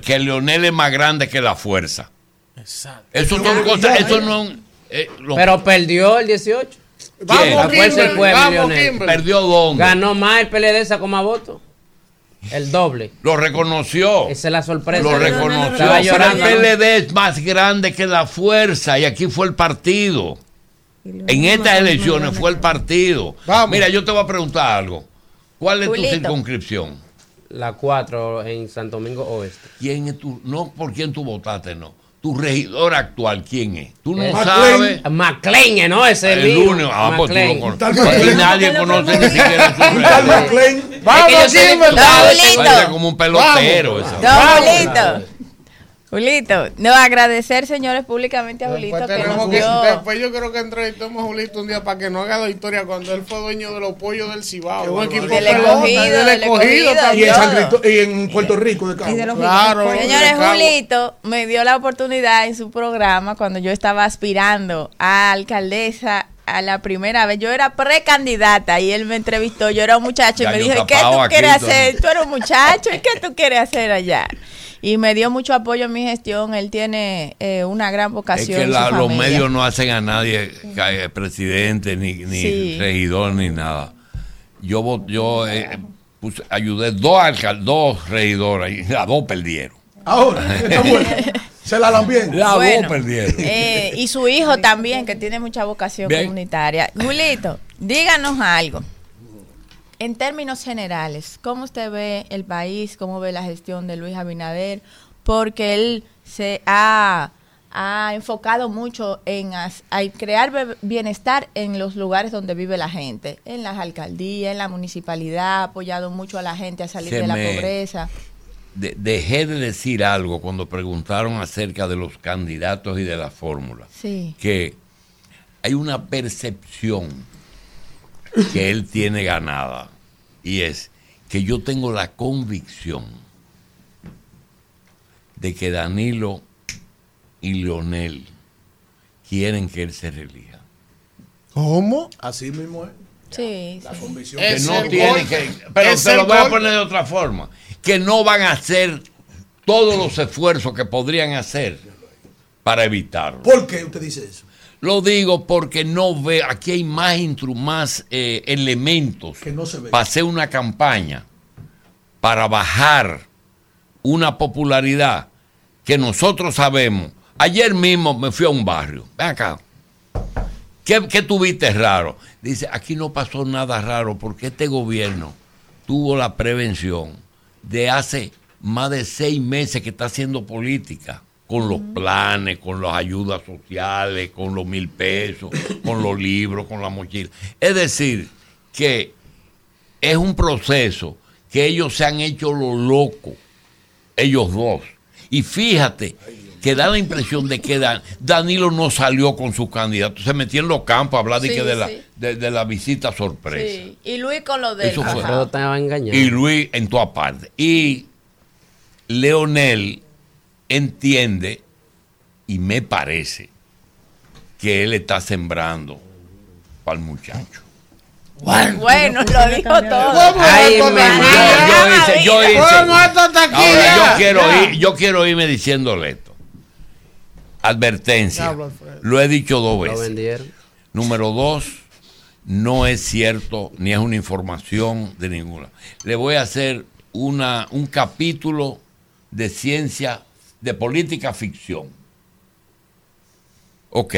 Speaker 23: que Leonel es más grande que la fuerza?
Speaker 3: Exacto.
Speaker 23: Eso son cosas, eso no eh, lo-
Speaker 5: Pero perdió el 18.
Speaker 23: ¿Quién?
Speaker 5: La fuerza del pueblo, Leonel.
Speaker 23: ¿Perdió dónde?
Speaker 5: Ganó más el PLD, sacó más votos. El doble.
Speaker 23: Lo reconoció.
Speaker 5: Esa es la sorpresa.
Speaker 23: Lo reconoció.
Speaker 5: Estaba
Speaker 23: Pero el PLD es más grande que la fuerza y aquí fue el partido. En estas elecciones fue el partido. Mira, yo te voy a preguntar algo. ¿Cuál es tu
Speaker 5: Julito.
Speaker 23: circunscripción?
Speaker 5: La 4 en Santo Domingo Oeste.
Speaker 23: ¿Quién es tu, no por quién tú votaste, no. Tu regidor actual, ¿quién es? Tú no
Speaker 5: Eh,
Speaker 23: sabes.
Speaker 5: McLean, ¿no? Ese es
Speaker 23: El
Speaker 5: el
Speaker 23: único. Ah, pues tú lo
Speaker 5: McLean.
Speaker 23: conoces. Aquí nadie conoce ni siquiera su
Speaker 22: tal
Speaker 23: regidor.
Speaker 22: McLean.
Speaker 5: Es que yo
Speaker 21: Julito.
Speaker 23: Parece como un pelotero. esa.
Speaker 21: Julito. No agradecer, señores, públicamente a Julito
Speaker 3: Después,
Speaker 21: que nos
Speaker 3: que-
Speaker 21: dio.
Speaker 3: después yo creo que entrevistemos a Julito un día para que no haga la historia cuando él fue dueño de los pollos del Cibao. Un equipo
Speaker 21: Del escogido,
Speaker 3: del escogido.
Speaker 22: Y en, San y en Puerto Rico de Cabo.
Speaker 4: Y de los
Speaker 3: Claro.
Speaker 21: Señores,
Speaker 3: de Cabo.
Speaker 21: Julito me dio la oportunidad en su programa cuando yo estaba aspirando a alcaldesa a la primera vez. Yo era precandidata y él me entrevistó. Yo era un muchacho y me dijo, ¿y ¿qué tú quieres hacer? Tú eres un muchacho, ¿y qué tú quieres hacer allá? Y me dio mucho apoyo en mi gestión. Él tiene eh, una gran
Speaker 23: Es
Speaker 21: vocación.
Speaker 23: que
Speaker 21: en su
Speaker 23: la- los medios no hacen a nadie eh, presidente, ni, ni
Speaker 21: Sí.
Speaker 23: regidor, ni nada. Yo, yo eh, puse- ayudé dos dos regidoras y las dos perdieron.
Speaker 22: Ahora, está bueno. Se la dan bien.
Speaker 23: La
Speaker 21: Bueno,
Speaker 23: voz perdieron.
Speaker 21: Eh, y su hijo también, que tiene mucha vocación
Speaker 23: Bien.
Speaker 21: comunitaria. Julito, díganos algo. En términos generales, ¿cómo usted ve el país? ¿Cómo ve la gestión de Luis Abinader? Porque él se ha, ha enfocado mucho en as- a crear bienestar en los lugares donde vive la gente, en las alcaldías, en la municipalidad, ha apoyado mucho a la gente a salir
Speaker 23: Se
Speaker 21: de la
Speaker 23: me-
Speaker 21: pobreza.
Speaker 23: De- dejé de decir algo cuando preguntaron acerca de los candidatos y de la fórmula.
Speaker 21: Sí.
Speaker 23: Que hay una percepción que él tiene ganada y es que yo tengo la convicción de que Danilo y Leonel quieren que él se reelija.
Speaker 3: ¿Cómo?
Speaker 22: Así mismo es.
Speaker 21: Sí,
Speaker 22: La convicción
Speaker 23: que
Speaker 3: Es
Speaker 23: no
Speaker 3: golpe.
Speaker 23: que pero se lo voy a poner de otra forma que no van a hacer todos los esfuerzos que podrían hacer para evitarlo
Speaker 22: ¿Por qué usted dice eso?
Speaker 23: lo digo porque no ve aquí hay más más eh, elementos
Speaker 22: Que no se ve.
Speaker 23: para hacer una campaña para bajar una popularidad que nosotros sabemos ayer mismo me fui a un barrio ven acá ¿Qué, qué tuviste raro? Dice, aquí no pasó nada raro porque este gobierno tuvo la prevención de hace más de seis meses que está haciendo política, con los planes, con las ayudas sociales, con los mil pesos, con los libros, con la mochila. Es decir, que es un proceso que ellos se han hecho lo loco, ellos dos. Y fíjate que da la impresión de que Dan- Danilo no salió con su candidato, se metió en los campos a hablar de,
Speaker 21: Sí,
Speaker 23: que de, la,
Speaker 21: sí.
Speaker 23: de, de la visita sorpresa.
Speaker 21: Sí. Y Luis con lo de
Speaker 23: Eso fue.
Speaker 5: Alfredo estaba engañado.
Speaker 23: Y Luis en toda parte. Y Leonel entiende, y me parece, que él está sembrando para el muchacho.
Speaker 21: Bueno, lo dijo todo.
Speaker 3: ¿Cómo
Speaker 23: Ay,
Speaker 3: esto
Speaker 23: mi-
Speaker 3: está
Speaker 23: yo,
Speaker 3: aquí?
Speaker 23: yo hice, yo hice.
Speaker 3: ¿Cómo esto está aquí
Speaker 23: Ahora,
Speaker 3: ya?
Speaker 23: yo quiero
Speaker 3: Ya.
Speaker 23: ir, yo quiero irme diciéndole esto. Advertencia. Lo he dicho dos
Speaker 5: Lo
Speaker 23: veces.
Speaker 5: vendieron.
Speaker 23: Número dos, no es cierto ni es una información de ninguna. Le voy a hacer una, un capítulo de ciencia, de política ficción. Ok.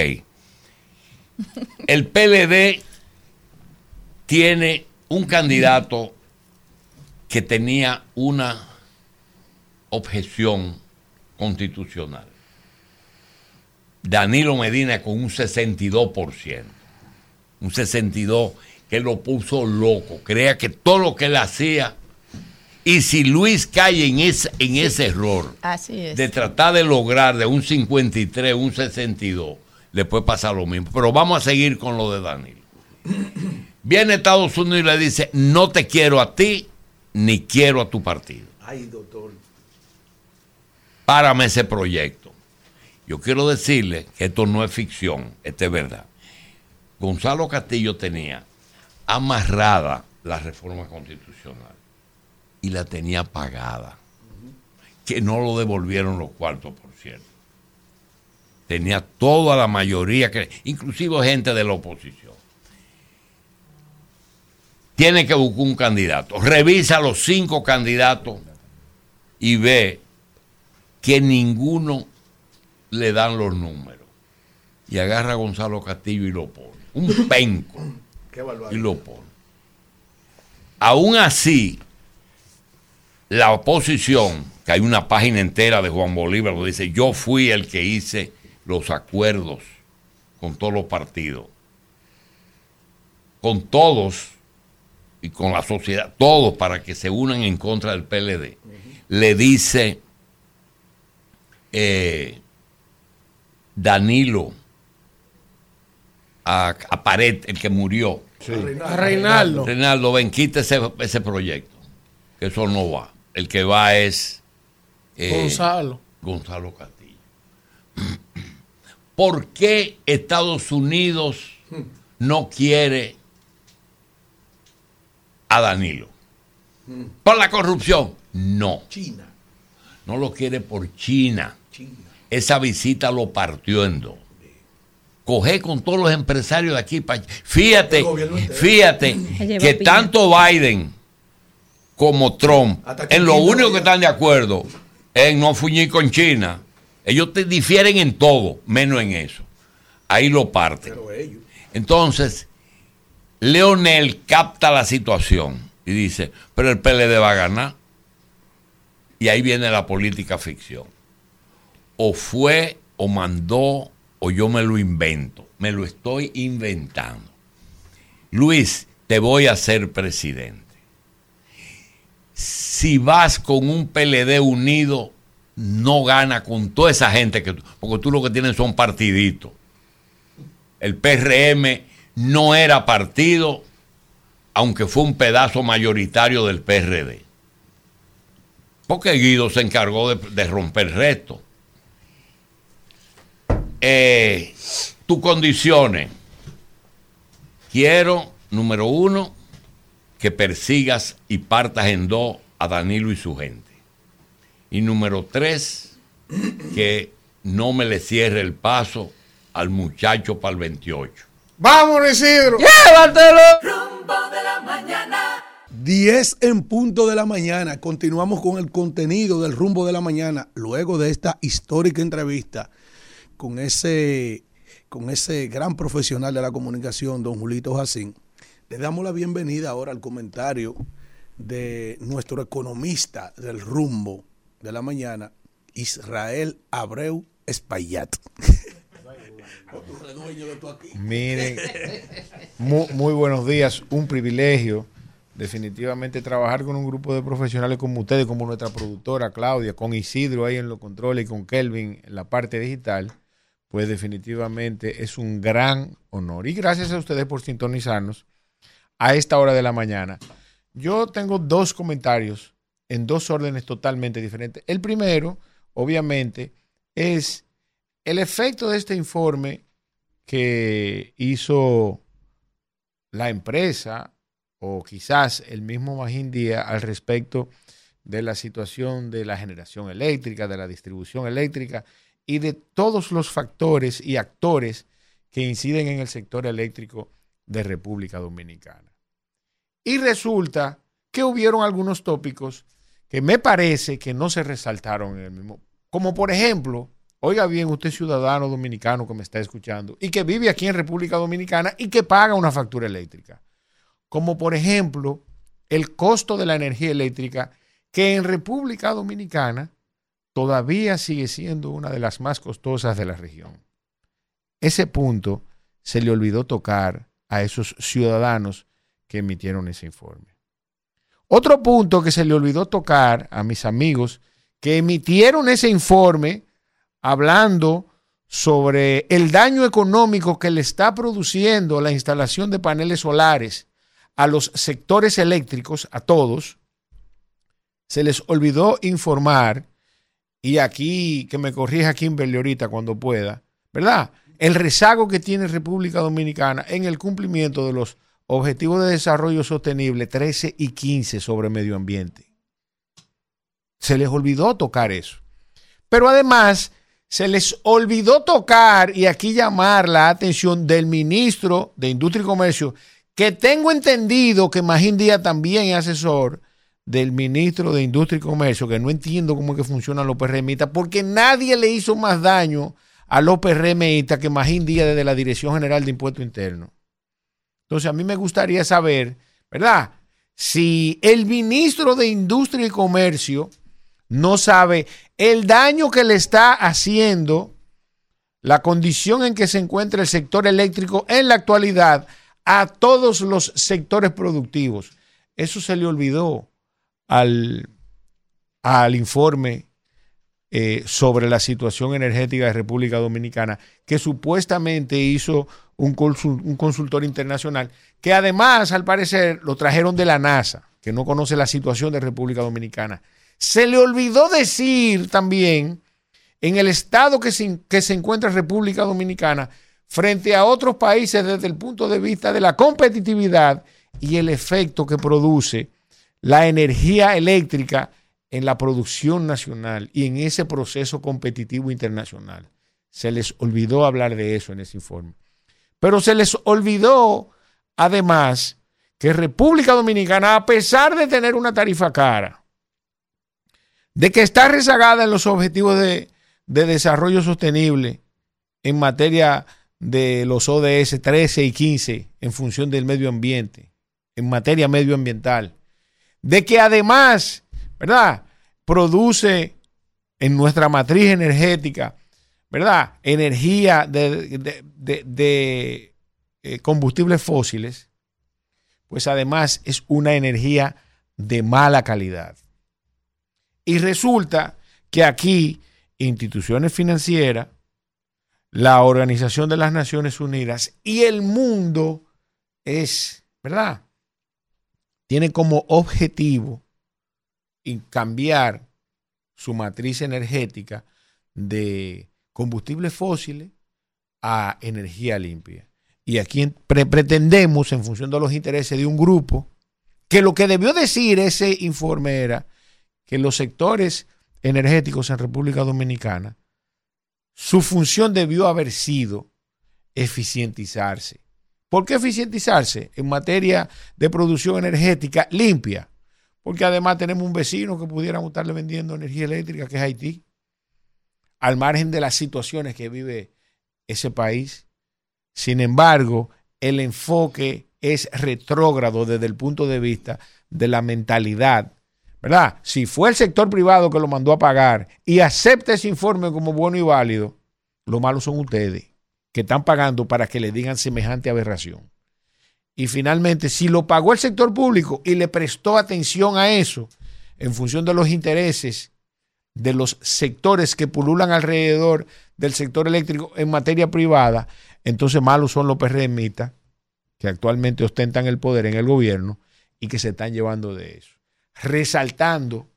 Speaker 23: El PLD tiene un candidato que tenía una objeción constitucional. Danilo Medina con un 62%. Un 62% que lo puso loco. Crea que todo lo que él hacía. Y si Luis cae en ese, en ese error
Speaker 21: Así es.
Speaker 23: de tratar de lograr de un 53, un 62, le puede pasar lo mismo. Pero vamos a seguir con lo de Danilo. Viene Estados Unidos y le dice, no te quiero a ti, ni quiero a tu partido.
Speaker 22: Ay, doctor.
Speaker 23: Párame ese proyecto. Yo quiero decirle que esto no es ficción, esto es verdad. Gonzalo Castillo tenía amarrada la reforma constitucional y la tenía pagada. Que no lo devolvieron los cuartos, por cierto. Tenía toda la mayoría, que, inclusive gente de la oposición. Tiene que buscar un candidato. Revisa los cinco candidatos y ve que ninguno le dan los números. Y agarra a Gonzalo Castillo y lo pone. Un penco.
Speaker 22: Qué
Speaker 23: y lo pone. Aún así, la oposición, que hay una página entera de Juan Bolívar que dice, yo fui el que hice los acuerdos con todos los partidos, con todos y con la sociedad, todos para que se unan en contra del PLD, le dice eh, Danilo a, a Pared, el que murió.
Speaker 3: A Reinaldo.
Speaker 23: Reinaldo, ven, quita ese, ese proyecto, que eso no va. El que va es eh,
Speaker 3: Gonzalo.
Speaker 23: Gonzalo Castillo. ¿Por qué Estados Unidos no quiere a Danilo? ¿Por la corrupción? No.
Speaker 22: China.
Speaker 23: No lo quiere por China. Esa visita lo partió en dos. Coge con todos los empresarios de aquí para Fíjate, fíjate que tanto Biden como Trump, en lo único que están de acuerdo en no fuñir con China. Ellos te difieren en todo, menos en eso. Ahí lo parten. Entonces, Leonel capta la situación y dice, pero el PLD va a ganar. Y ahí viene la política ficción. O fue, o mandó, o yo me lo invento. Me lo estoy inventando. Luis, te voy a ser presidente. Si vas con un PLD unido, no gana con toda esa gente que porque tú lo que tienes son partiditos. El PRM no era partido, aunque fue un pedazo mayoritario del PRD. Porque Guido se encargó de, de romper el resto. Eh, tus condiciones. Quiero, número uno, que persigas y partas en dos a Danilo y su gente. Y número tres, que no me le cierre el paso al muchacho para el 28.
Speaker 3: ¡Vamos, Isidro!
Speaker 20: ¡Llévatelo!
Speaker 2: Rumbo de la mañana.
Speaker 22: 10 en punto de la mañana. Continuamos con el contenido del rumbo de la mañana luego de esta histórica entrevista con ese, con ese gran profesional de la comunicación, don Julito Jacín. Le damos la bienvenida ahora al comentario de nuestro economista del rumbo de la mañana, Israel Abreu Espaillat.
Speaker 19: Miren, muy, muy buenos días, un privilegio definitivamente trabajar con un grupo de profesionales como ustedes, como nuestra productora Claudia, con Isidro ahí en los controles y con Kelvin en la parte digital, pues definitivamente es un gran honor. Y gracias a ustedes por sintonizarnos a esta hora de la mañana. Yo tengo dos comentarios en dos órdenes totalmente diferentes. El primero, obviamente, es el efecto de este informe que hizo la empresa o quizás el mismo Magín Díaz al respecto de la situación de la generación eléctrica, de la distribución eléctrica y de todos los factores y actores que inciden en el sector eléctrico de República Dominicana. Y resulta que hubieron algunos tópicos que me parece que no se resaltaron en el mismo. Como por ejemplo, oiga bien, usted ciudadano dominicano que me está escuchando y que vive aquí en República Dominicana y que paga una factura eléctrica. Como por ejemplo, el costo de la energía eléctrica, que en República Dominicana todavía sigue siendo una de las más costosas de la región. Ese punto se le olvidó tocar a esos ciudadanos que emitieron ese informe. Otro punto que se le olvidó tocar a mis amigos que emitieron ese informe hablando sobre el daño económico que le está produciendo la instalación de paneles solares a los sectores eléctricos, a todos, se les olvidó informar, y aquí que me corrija Kimberly ahorita cuando pueda, ¿verdad? El rezago que tiene República Dominicana en el cumplimiento de los Objetivos de Desarrollo Sostenible 13 y 15 sobre medio ambiente. Se les olvidó tocar eso. Pero además, se les olvidó tocar y aquí llamar la atención del ministro de Industria y Comercio, que tengo entendido que Magín Díaz también es asesor del ministro de Industria y Comercio, que no entiendo cómo es que funcionan los PRMistas, porque nadie le hizo más daño a los PRMistas que Magín Díaz desde la Dirección General de Impuesto Interno. Entonces, a mí me gustaría saber, ¿verdad? Si el ministro de Industria y Comercio no sabe el daño que le está haciendo la condición en que se encuentra el sector eléctrico en la actualidad a todos los sectores productivos. Eso se le olvidó al, al informe eh, sobre la situación energética de República Dominicana, que supuestamente hizo un, consultor internacional, que además, al parecer, lo trajeron de la NASA, que no conoce la situación de República Dominicana. Se le olvidó decir también en el estado que se, que se encuentra República Dominicana frente a otros países desde el punto de vista de la competitividad y el efecto que produce la energía eléctrica en la producción nacional y en ese proceso competitivo internacional. Se les olvidó hablar de eso en ese informe. Pero se les olvidó, además, que República Dominicana, a pesar de tener una tarifa cara, de que está rezagada en los objetivos de, de desarrollo sostenible en materia de los ODS 13 y 15 en función del medio ambiente, en materia medioambiental, de que además, ¿verdad? Produce en nuestra matriz energética, ¿verdad? Energía de, eh, combustibles fósiles, pues además es una energía de mala calidad. Y resulta que aquí instituciones financieras, la Organización de las Naciones Unidas y el mundo es, ¿verdad? Tiene como objetivo cambiar su matriz energética de combustibles fósiles a energía limpia. Y aquí en- pre- pretendemos, en función de los intereses de un grupo, que lo que debió decir ese informe era que los sectores energéticos en República Dominicana, su función debió haber sido eficientizarse. ¿Por qué eficientizarse? En materia de producción energética limpia. Porque además tenemos un vecino que pudiéramos estarle vendiendo energía eléctrica, que es Haití. Al margen de las situaciones que vive ese país. Sin embargo, el enfoque es retrógrado desde el punto de vista de la mentalidad. ¿Verdad? Si fue el sector privado que lo mandó a pagar y acepta ese informe como bueno y válido, lo malo son ustedes que están pagando para que le digan semejante aberración. Y finalmente, si lo pagó el sector público y le prestó atención a eso, en función de los intereses de los sectores que pululan alrededor del sector eléctrico en materia privada, entonces malos son los PRMistas que actualmente ostentan el poder en el gobierno y que se están llevando de eso. Resaltando,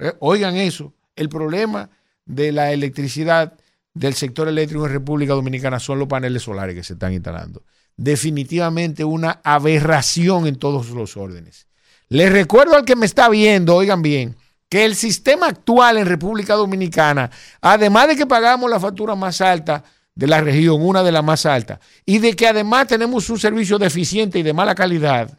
Speaker 19: eh, oigan eso, el problema de la electricidad del sector eléctrico en República Dominicana son los paneles solares que se están instalando. Definitivamente una aberración en todos los órdenes. Les recuerdo al que me está viendo, oigan bien, que el sistema actual en República Dominicana, además de que pagamos la factura más alta de la región, una de las más altas, y de que además tenemos un servicio deficiente y de mala calidad,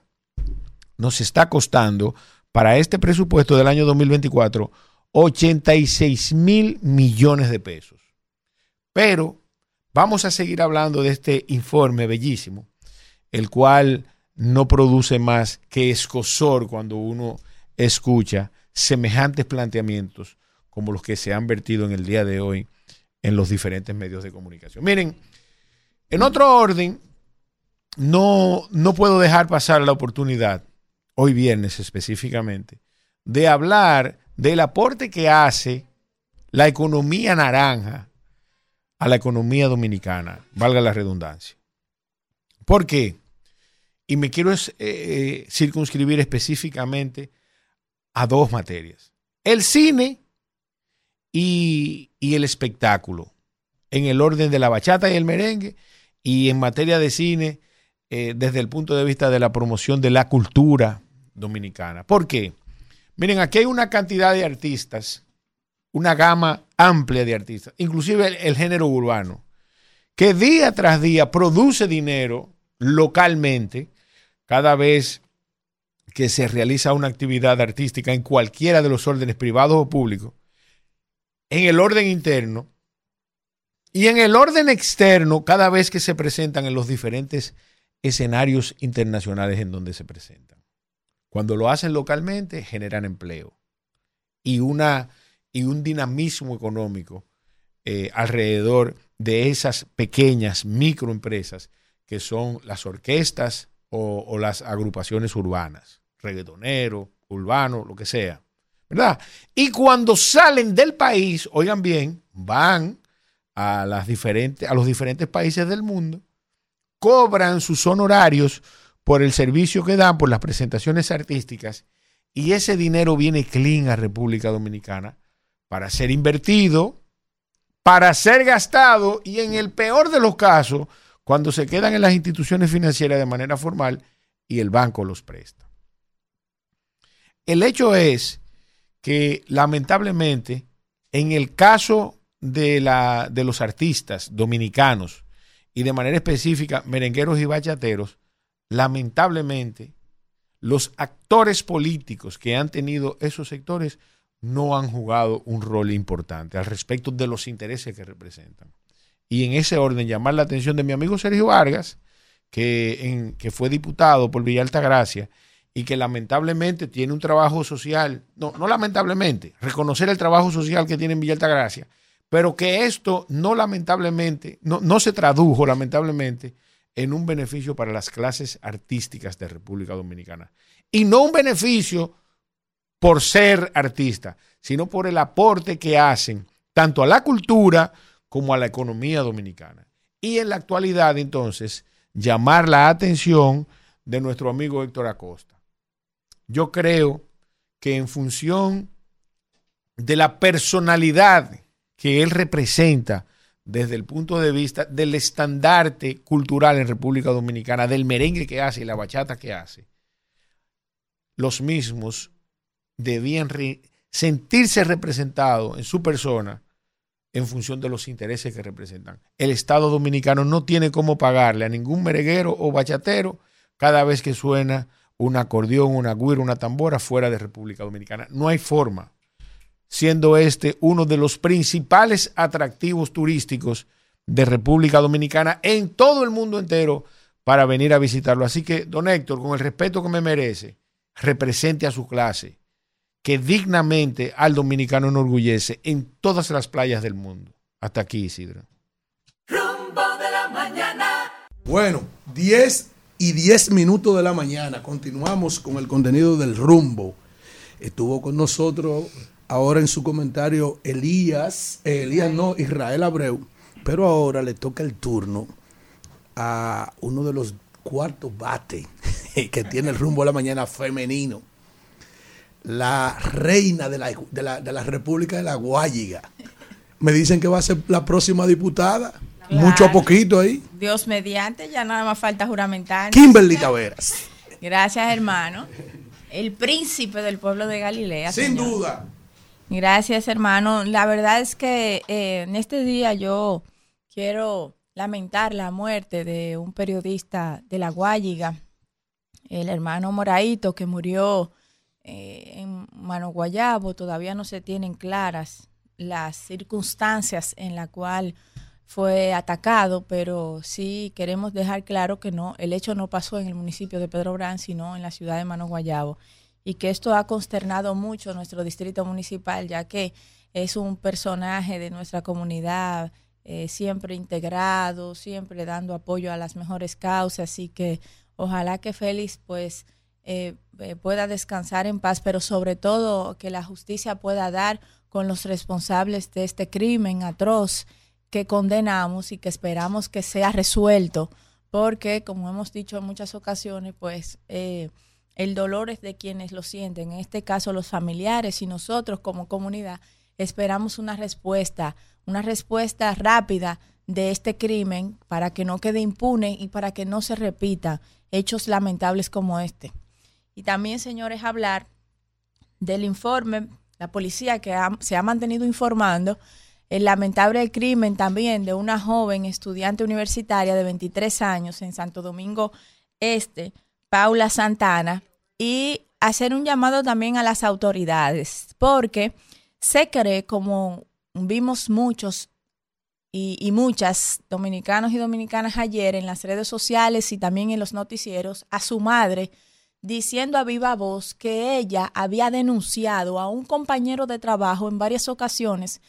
Speaker 19: nos está costando para este presupuesto del año 2024 86 mil millones de pesos. Pero vamos a seguir hablando de este informe bellísimo, el cual no produce más que escosor cuando uno escucha semejantes planteamientos como los que se han vertido en el día de hoy en los diferentes medios de comunicación. Miren, en otro orden, no, no puedo dejar pasar la oportunidad, hoy viernes específicamente, de hablar del aporte que hace la economía naranja a la economía dominicana, valga la redundancia. ¿Por qué? Y me quiero eh, circunscribir específicamente a dos materias. El cine y, y, el espectáculo, en el orden de la bachata y el merengue, y en materia de cine, eh, desde el punto de vista de la promoción de la cultura dominicana. ¿Por qué? Miren, aquí hay una cantidad de artistas, una gama amplia de artistas, inclusive el, género urbano, que día tras día produce dinero localmente cada vez que se realiza una actividad artística en cualquiera de los órdenes privados o públicos, en el orden interno y en el orden externo cada vez que se presentan en los diferentes escenarios internacionales en donde se presentan. Cuando lo hacen localmente, generan empleo y, una, y un dinamismo económico eh, alrededor de esas pequeñas microempresas que son las orquestas o, las agrupaciones urbanas, reggaetonero, urbano, lo que sea. ¿Verdad? Y cuando salen del país, oigan bien, van a, las diferentes, a los diferentes países del mundo, cobran sus honorarios por el servicio que dan, por las presentaciones artísticas, y ese dinero viene clean a República Dominicana para ser invertido, para ser gastado y en el peor de los casos, cuando se quedan en las instituciones financieras de manera formal y el banco los presta. El hecho es que lamentablemente en el caso de, la, de los artistas dominicanos y de manera específica merengueros y bachateros, lamentablemente los actores políticos que han tenido esos sectores no han jugado un rol importante al respecto de los intereses que representan. Y en ese orden, llamar la atención de mi amigo Sergio Vargas, que, en, que fue diputado por Villa Altagracia y que lamentablemente tiene un trabajo social, no, no lamentablemente, reconocer el trabajo social que tiene en Villa Altagracia, pero que esto no lamentablemente, no, no se tradujo lamentablemente en un beneficio para las clases artísticas de República Dominicana. Y no un beneficio por ser artista, sino por el aporte que hacen tanto a la cultura como a la economía dominicana. Y en la actualidad, entonces, llamar la atención de nuestro amigo Héctor Acosta. Yo creo que en función de la personalidad que él representa desde el punto de vista del estandarte cultural en República Dominicana, del merengue que hace y la bachata que hace, los mismos debían sentirse representados en su persona en función de los intereses que representan. El Estado dominicano no tiene cómo pagarle a ningún merenguero o bachatero cada vez que suena un acordeón, una guira, una tambora fuera de República Dominicana. No hay forma, siendo este uno de los principales atractivos turísticos de República Dominicana en todo el mundo entero para venir a visitarlo. Así que, don Héctor, con el respeto que me merece, represente a su clase, que dignamente al dominicano enorgullece en todas las playas del mundo. Hasta aquí, Isidro.
Speaker 2: Rumbo de la mañana.
Speaker 22: Bueno, 10 y 10 minutos de la mañana. Continuamos con el contenido del rumbo. Estuvo con nosotros ahora en su comentario Elías, eh, Elías no, Israel Abreu, pero ahora le toca el turno a uno de los cuartos bate que tiene el rumbo de la mañana femenino, la reina de la, de la, de la República de la Guayiga. Me dicen que va a ser la próxima diputada. Mucho a poquito ahí.
Speaker 21: Dios mediante, ya nada más falta juramentar.
Speaker 22: Kimberly Taveras.
Speaker 21: Gracias, hermano. El príncipe del pueblo de Galilea.
Speaker 22: Sin
Speaker 21: señor.
Speaker 22: duda.
Speaker 21: Gracias, hermano. La verdad es que eh, en este día yo quiero lamentar la muerte de un periodista de La Guayiga, el hermano Moraito, que murió eh, en Mano Guayabo. Todavía no se tienen claras las circunstancias en la cual fue atacado, pero sí queremos dejar claro que no, el hecho no pasó en el municipio de Pedro Brán, sino en la ciudad de Mano Guayabo y que esto ha consternado mucho nuestro distrito municipal, ya que es un personaje de nuestra comunidad, eh, siempre integrado, siempre dando apoyo a las mejores causas, así que ojalá que Félix pues eh, eh, pueda descansar en paz, pero sobre todo que la justicia pueda dar con los responsables de este crimen atroz que condenamos y que esperamos que sea resuelto, porque como hemos dicho en muchas ocasiones, pues eh, el dolor es de quienes lo sienten, en este caso los familiares y nosotros como comunidad esperamos una respuesta, una respuesta rápida de este crimen para que no quede impune y para que no se repita hechos lamentables como este. Y también, señores, hablar del informe, la policía que se ha mantenido informando el lamentable crimen también de una joven estudiante universitaria de 23 años en Santo Domingo Este, Paula Santana, y hacer un llamado también a las autoridades, porque se cree, como vimos muchos y muchas dominicanos y dominicanas ayer en las redes sociales y también en los noticieros, a su madre diciendo a viva voz que ella había denunciado a un compañero de trabajo en varias ocasiones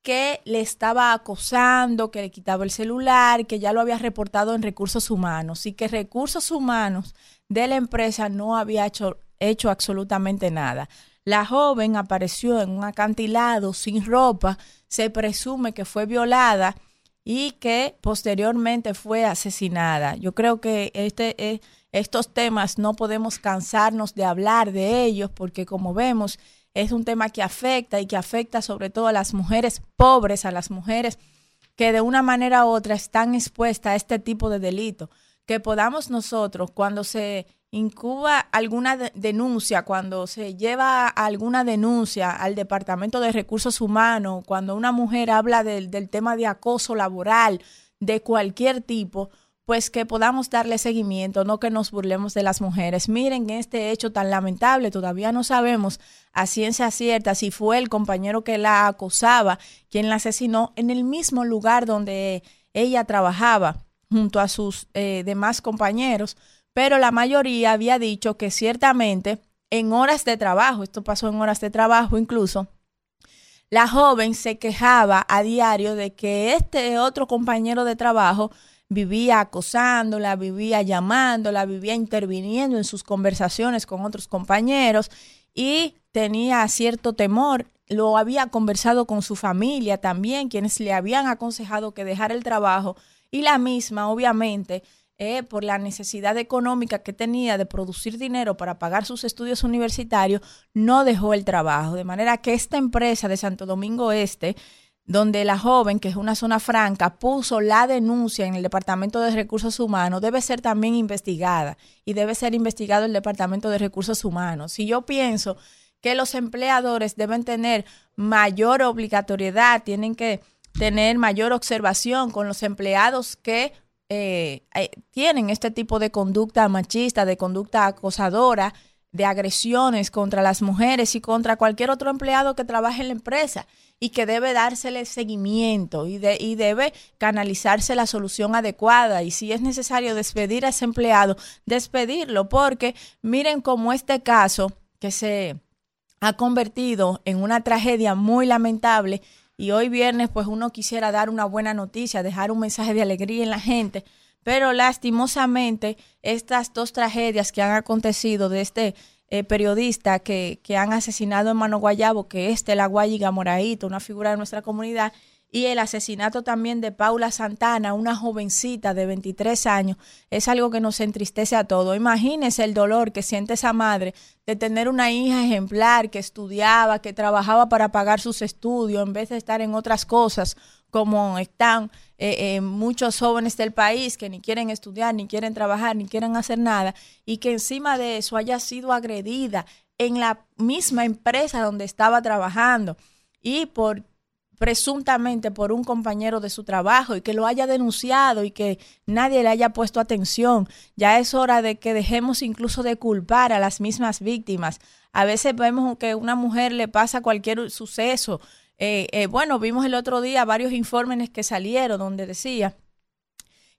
Speaker 21: que le estaba acosando, que le quitaba el celular, que ya lo había reportado en recursos humanos y que recursos humanos de la empresa no había hecho, hecho absolutamente nada. La joven apareció en un acantilado sin ropa, se presume que fue violada y que posteriormente fue asesinada. Yo creo que este, eh, estos temas no podemos cansarnos de hablar de ellos porque como vemos es un tema que afecta y que afecta sobre todo a las mujeres pobres, a las mujeres que de una manera u otra están expuestas a este tipo de delito. Que podamos nosotros, cuando se incuba alguna de- denuncia, cuando se lleva alguna denuncia al Departamento de Recursos Humanos, cuando una mujer habla del tema de acoso laboral, de cualquier tipo, pues que podamos darle seguimiento, no que nos burlemos de las mujeres. Miren este hecho tan lamentable, todavía no sabemos a ciencia cierta si fue el compañero que la acosaba quien la asesinó en el mismo lugar donde ella trabajaba junto a sus eh, demás compañeros, pero la mayoría había dicho que ciertamente en horas de trabajo, esto pasó en horas de trabajo incluso, la joven se quejaba a diario de que este otro compañero de trabajo vivía acosándola, vivía llamándola, vivía interviniendo en sus conversaciones con otros compañeros y tenía cierto temor. Lo había conversado con su familia también, quienes le habían aconsejado que dejara el trabajo y la misma, obviamente, eh, por la necesidad económica que tenía de producir dinero para pagar sus estudios universitarios, no dejó el trabajo. De manera que esta empresa de Santo Domingo Este donde la joven, que es una zona franca, puso la denuncia en el Departamento de Recursos Humanos, debe ser también investigada y debe ser investigado el Departamento de Recursos Humanos. Si yo pienso que los empleadores deben tener mayor obligatoriedad, tienen que tener mayor observación con los empleados que eh, eh, tienen este tipo de conducta machista, de conducta acosadora, de agresiones contra las mujeres y contra cualquier otro empleado que trabaje en la empresa y que debe dársele seguimiento y, de, y debe canalizarse la solución adecuada. Y si es necesario despedir a ese empleado, despedirlo, porque miren cómo este caso que se ha convertido en una tragedia muy lamentable y hoy viernes pues uno quisiera dar una buena noticia, dejar un mensaje de alegría en la gente, pero lastimosamente estas dos tragedias que han acontecido de este eh, periodista que, que, han asesinado en Mano Guayabo, que es de la Guayiga Moraíto, una figura de nuestra comunidad, y el asesinato también de Paula Santana, una jovencita de 23 años, es algo que nos entristece a todos. Imagínese el dolor que siente esa madre de tener una hija ejemplar que estudiaba, que trabajaba para pagar sus estudios, en vez de estar en otras cosas como están eh, eh, muchos jóvenes del país que ni quieren estudiar, ni quieren trabajar, ni quieren hacer nada, y que encima de eso haya sido agredida en la misma empresa donde estaba trabajando y por presuntamente por un compañero de su trabajo y que lo haya denunciado y que nadie le haya puesto atención. Ya es hora de que dejemos incluso de culpar a las mismas víctimas. A veces vemos que a una mujer le pasa cualquier suceso, eh, eh, bueno, vimos el otro día varios informes que salieron donde decía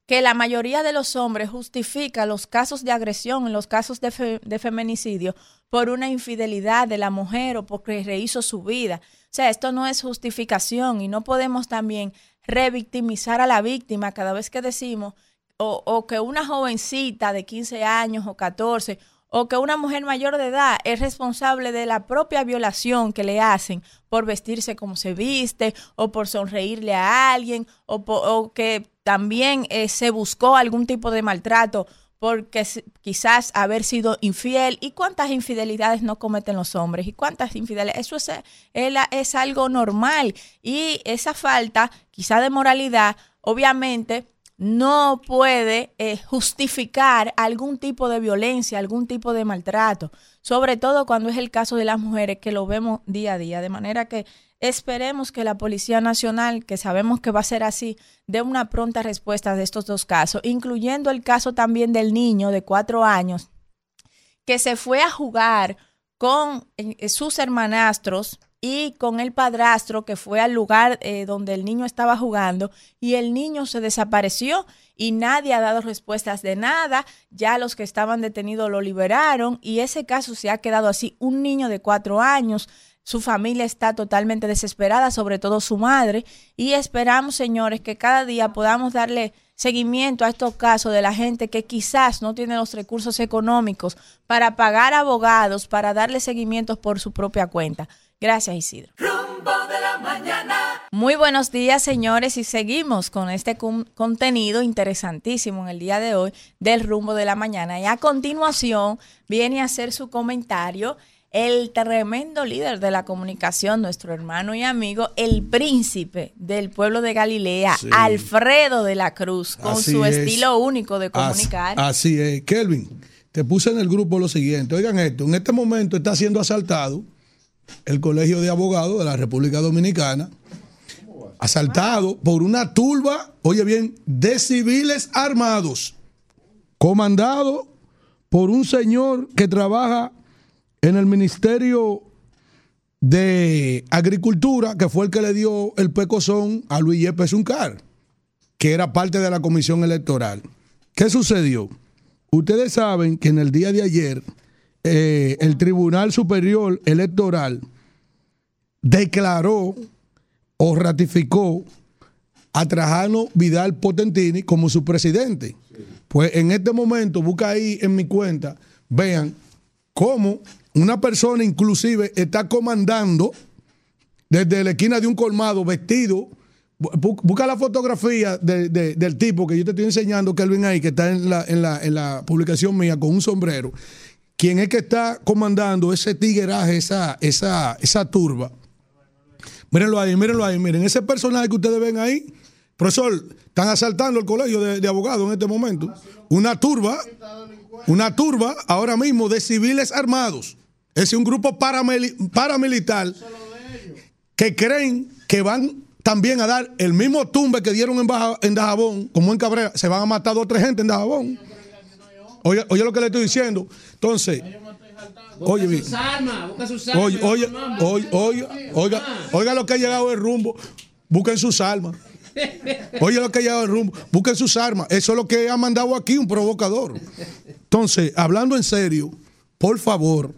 Speaker 21: que la mayoría de los hombres justifica los casos de agresión, los casos de, de feminicidio, por una infidelidad de la mujer o porque rehizo su vida. O sea, esto no es justificación y no podemos también revictimizar a la víctima cada vez que decimos o, o, que una jovencita de 15 años o 14 o que una mujer mayor de edad es responsable de la propia violación que le hacen por vestirse como se viste o por sonreírle a alguien o, que también eh, se buscó algún tipo de maltrato porque quizás haber sido infiel. Y cuántas infidelidades no cometen los hombres y cuántas infidelidades, eso es, es algo normal. Y esa falta quizá de moralidad obviamente no puede eh, justificar algún tipo de violencia, algún tipo de maltrato, sobre todo cuando es el caso de las mujeres que lo vemos día a día. De manera que esperemos que la Policía Nacional, que sabemos que va a ser así, dé una pronta respuesta de estos dos casos, incluyendo el caso también del niño de cuatro años que se fue a jugar con eh, sus hermanastros y con el padrastro que fue al lugar eh, donde el niño estaba jugando y el niño se desapareció y nadie ha dado respuestas de nada. Ya los que estaban detenidos lo liberaron y ese caso se ha quedado así. Un niño de cuatro años. Su familia está totalmente desesperada, sobre todo su madre, y esperamos, señores, que cada día podamos darle seguimiento a estos casos de la gente que quizás no tiene los recursos económicos para pagar abogados, para darle seguimiento por su propia cuenta. Gracias, Isidro.
Speaker 2: Rumbo de la mañana.
Speaker 21: Muy buenos días, señores, y seguimos con este contenido interesantísimo en el día de hoy del rumbo de la mañana. Y a continuación viene a hacer su comentario el tremendo líder de la comunicación, nuestro hermano y amigo, el príncipe del pueblo de Galilea, Alfredo de la Cruz, con su estilo único de comunicar.
Speaker 22: Así, así es. Kelvin, te puse en el grupo lo siguiente. Oigan esto, en este momento está siendo asaltado el Colegio de Abogados de la República Dominicana. asaltado por una turba, oye bien, de civiles armados, comandado por un señor que trabaja en el Ministerio de Agricultura, que fue el que le dio el pecozón a Luis Yepes Uncar, que era parte de la comisión electoral. ¿Qué sucedió? Ustedes saben que en el día de ayer eh, el Tribunal Superior Electoral declaró o ratificó a Trajano Vidal Potentini como su presidente. Pues en este momento, busca ahí en mi cuenta, vean cómo una persona inclusive está comandando desde la esquina de un colmado vestido. Bu- Busca la fotografía de- de- del tipo que yo te estoy enseñando, Kelvin, ahí, que está en la, en, la, en la publicación mía con un sombrero. ¿Quién es que está comandando ese tigueraje, esa, esa, esa turba? Mírenlo ahí, mírenlo ahí, miren. Ese personaje que ustedes ven ahí, profesor, están asaltando el colegio de, de abogados en este momento. Una turba, una turba ahora mismo de civiles armados. Es un grupo paramili- paramilitar que creen que van también a dar el mismo tumbe que dieron en, Baja- en Dajabón, como en Cabrera. Se van a matar dos o tres gente en Dajabón. Oye, oye lo que le estoy diciendo. Entonces, oye. Oye, oye, oye, oye, oiga, oiga lo que ha llegado el rumbo. Busquen sus armas. Oye lo que ha llegado el rumbo. Busquen sus armas. Eso es lo que ha mandado aquí un provocador. Entonces, hablando en serio, por favor,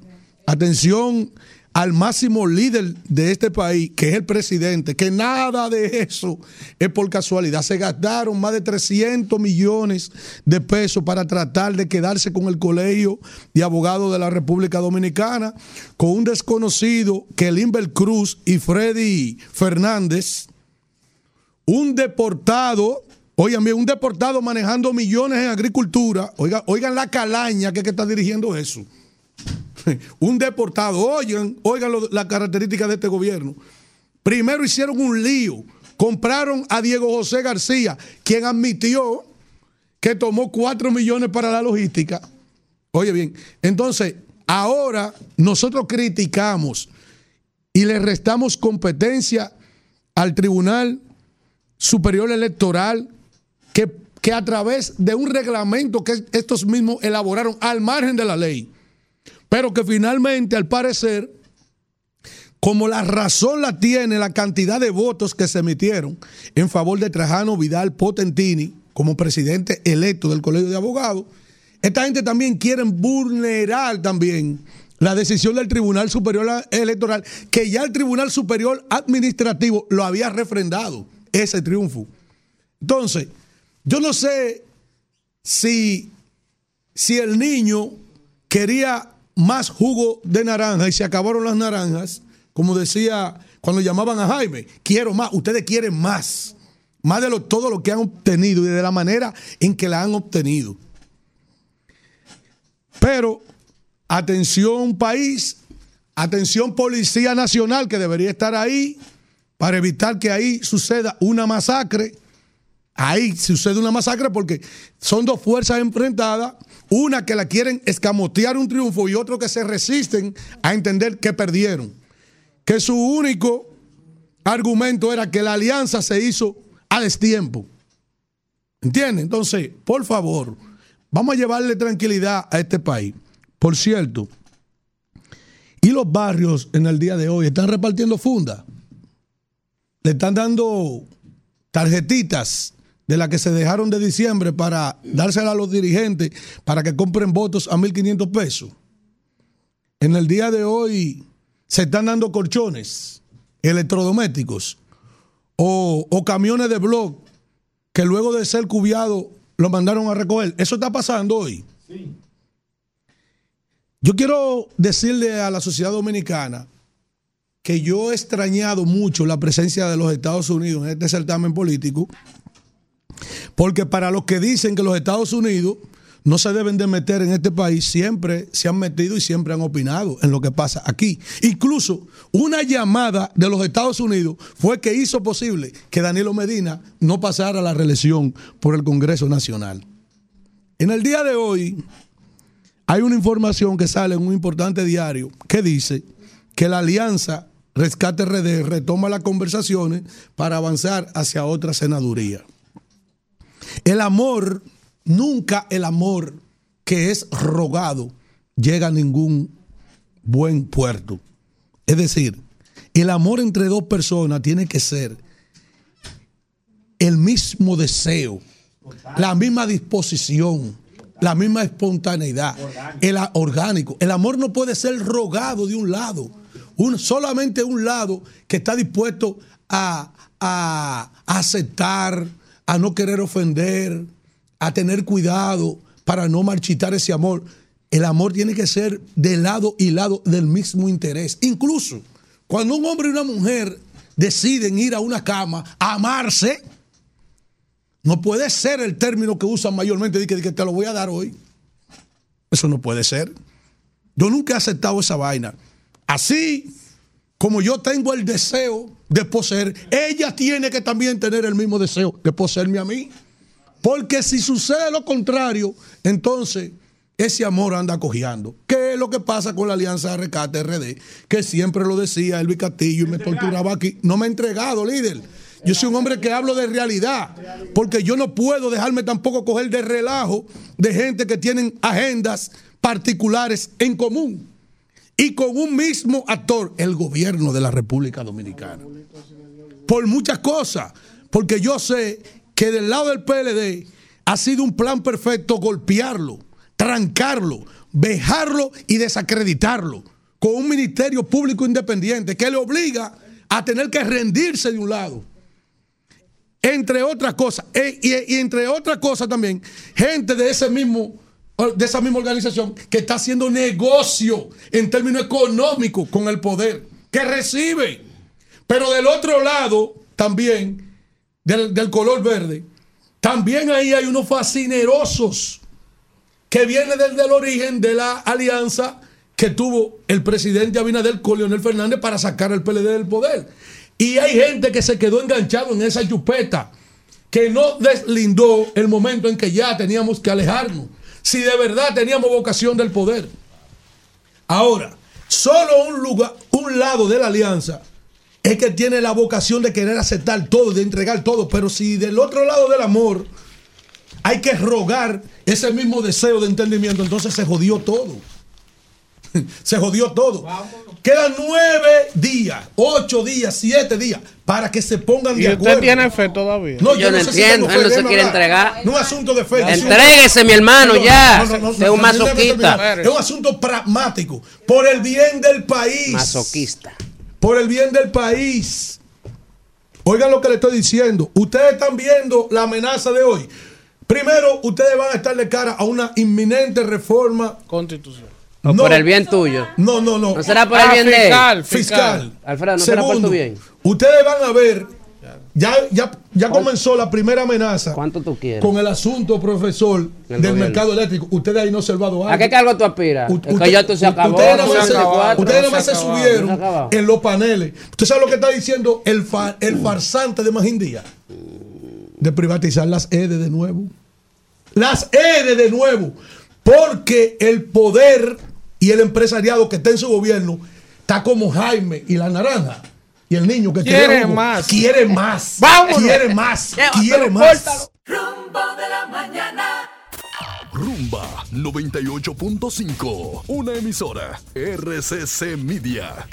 Speaker 22: atención al máximo líder de este país, que es el presidente, que nada de eso es por casualidad. Se gastaron más de 300 millones de pesos para tratar de quedarse con el colegio de abogados de la República Dominicana, con un desconocido que Limber Cruz y Freddy Fernández, un deportado, oigan bien, un deportado manejando millones en agricultura, oigan, oigan la calaña que, que está dirigiendo eso. un deportado, oigan, oigan lo- la característica de este gobierno. Primero hicieron un lío, compraron a Diego José García, quien admitió que tomó 4 millones para la logística. Oye bien, entonces ahora nosotros criticamos y le restamos competencia al Tribunal Superior Electoral que, que a través de un reglamento que estos mismos elaboraron al margen de la ley, pero que finalmente al parecer, como la razón la tiene la cantidad de votos que se emitieron en favor de Trajano Vidal Potentini como presidente electo del Colegio de Abogados, esta gente también quiere vulnerar también la decisión del Tribunal Superior Electoral, que ya el Tribunal Superior Administrativo lo había refrendado, ese triunfo. Entonces, yo no sé si, si el niño quería más jugo de naranja y se acabaron las naranjas, como decía cuando llamaban a Jaime, quiero más, ustedes quieren más, más de lo, todo lo que han obtenido y de la manera en que la han obtenido. Pero, atención país, atención Policía Nacional que debería estar ahí para evitar que ahí suceda una masacre. Ahí sucede una masacre porque son dos fuerzas enfrentadas, una que la quieren escamotear un triunfo y otro que se resisten a entender que perdieron. Que su único argumento era que la alianza se hizo a destiempo. ¿Entienden? Entonces, por favor, vamos a llevarle tranquilidad a este país. Por cierto, y los barrios en el día de hoy están repartiendo fundas. Le están dando tarjetitas de las que se dejaron de diciembre para dárselas a los dirigentes para que compren votos a 1.500 pesos. En el día de hoy se están dando colchones electrodomésticos o, o camiones de blog que luego de ser cubiados lo mandaron a recoger. Eso está pasando hoy. Yo quiero decirle a la sociedad dominicana que yo he extrañado mucho la presencia de los Estados Unidos en este certamen político, porque para los que dicen que los Estados Unidos no se deben de meter en este país, siempre se han metido y siempre han opinado en lo que pasa aquí. Incluso una llamada de los Estados Unidos fue que hizo posible que Danilo Medina no pasara la reelección por el Congreso Nacional. En el día de hoy hay una información que sale en un importante diario que dice que la alianza Rescate RD retoma las conversaciones para avanzar hacia otra senaduría. El amor, nunca el amor que es rogado llega a ningún buen puerto. Es decir, el amor entre dos personas tiene que ser el mismo deseo, la misma disposición, la misma espontaneidad, el orgánico. El amor no puede ser rogado de un lado, un, solamente un lado que está dispuesto a- a aceptar, a no querer ofender, a tener cuidado para no marchitar ese amor. El amor tiene que ser de lado y lado del mismo interés. Incluso cuando un hombre y una mujer deciden ir a una cama a amarse, no puede ser el término que usan mayormente de de que te lo voy a dar hoy. Eso no puede ser. Yo nunca he aceptado esa vaina. Así como yo tengo el deseo de poseer, ella tiene que también tener el mismo deseo de poseerme a mí. Porque si sucede lo contrario, entonces ese amor anda cojeando. ¿Qué es lo que pasa con la Alianza de Rescate RD? Que siempre lo decía Elvis Castillo y me torturaba aquí. No me ha entregado, líder. Yo soy un hombre que hablo de realidad, porque yo no puedo dejarme tampoco coger de relajo de gente que tienen agendas particulares en común y con un mismo actor, el gobierno de la República Dominicana. Por muchas cosas, porque yo sé que del lado del PLD ha sido un plan perfecto golpearlo, trancarlo, vejarlo y desacreditarlo con un ministerio público independiente que le obliga a tener que rendirse de un lado entre otras cosas, e- y, y entre otras cosas también, gente de ese mismo, de esa misma organización que está haciendo negocio en términos económicos con el poder, que recibe. Pero del otro lado, también, del, del color verde, también ahí hay unos fascinerosos que vienen desde el origen de la alianza que tuvo el presidente Abinader con Leonel Fernández para sacar al PLD del poder. Y hay gente que se quedó enganchado en esa chupeta, que no deslindó el momento en que ya teníamos que alejarnos, si de verdad teníamos vocación del poder. Ahora, solo un lugar, un lado de la alianza es que tiene la vocación de querer aceptar todo, de entregar todo, pero si del otro lado del amor hay que rogar ese mismo deseo de entendimiento, entonces se jodió todo. Se jodió todo. Quedan nueve días, ocho días, siete días para que se pongan
Speaker 3: ¿Y
Speaker 22: de
Speaker 3: usted
Speaker 22: acuerdo.
Speaker 3: tiene fe todavía?
Speaker 22: No,
Speaker 5: Yo no entiendo, él no se quiere
Speaker 22: hablar.
Speaker 5: entregar.
Speaker 22: No es asunto de fe.
Speaker 5: Entréguese, mi hermano, ya. Usted es un masoquista.
Speaker 22: Es un asunto pragmático. Por el bien del país.
Speaker 5: Masoquista.
Speaker 22: Por el bien del país. Oigan lo que le estoy diciendo. Ustedes están viendo la amenaza de hoy. Primero, ustedes van a estar de cara a una inminente reforma
Speaker 3: Constitución.
Speaker 5: O por el bien tuyo.
Speaker 22: No, no, no.
Speaker 5: ¿No será por el bien de él?
Speaker 22: fiscal, fiscal.
Speaker 5: Alfredo, ¿no será por tu bien?
Speaker 22: Ustedes van a ver, ya, ya, ya comenzó la primera amenaza
Speaker 5: ¿Cuánto tú quieres?
Speaker 22: con el asunto, profesor,
Speaker 5: El
Speaker 22: del
Speaker 5: gobierno.
Speaker 22: mercado eléctrico. Ustedes ahí no han observado algo.
Speaker 5: ¿A qué cargo tú aspiras?
Speaker 22: U- usted-
Speaker 5: ya esto se acabó.
Speaker 22: Ustedes nada
Speaker 5: no
Speaker 22: más
Speaker 5: se
Speaker 22: se, ustedes
Speaker 5: no se
Speaker 22: se
Speaker 5: no
Speaker 22: subieron en los paneles. ¿Usted sabe lo que está diciendo el, fa- el farsante de Magindía? De privatizar las EDE de nuevo. Las EDE de nuevo. Porque el poder y el empresariado que está en su gobierno está como Jaime y la naranja. Y el niño que
Speaker 3: Quiere
Speaker 22: jugo.
Speaker 3: más.
Speaker 22: Quiere más.
Speaker 3: Vámonos.
Speaker 22: Quiere más. Quiere más.
Speaker 2: Rumbo de la mañana.
Speaker 24: Rumba 98.5, una emisora RCC Media.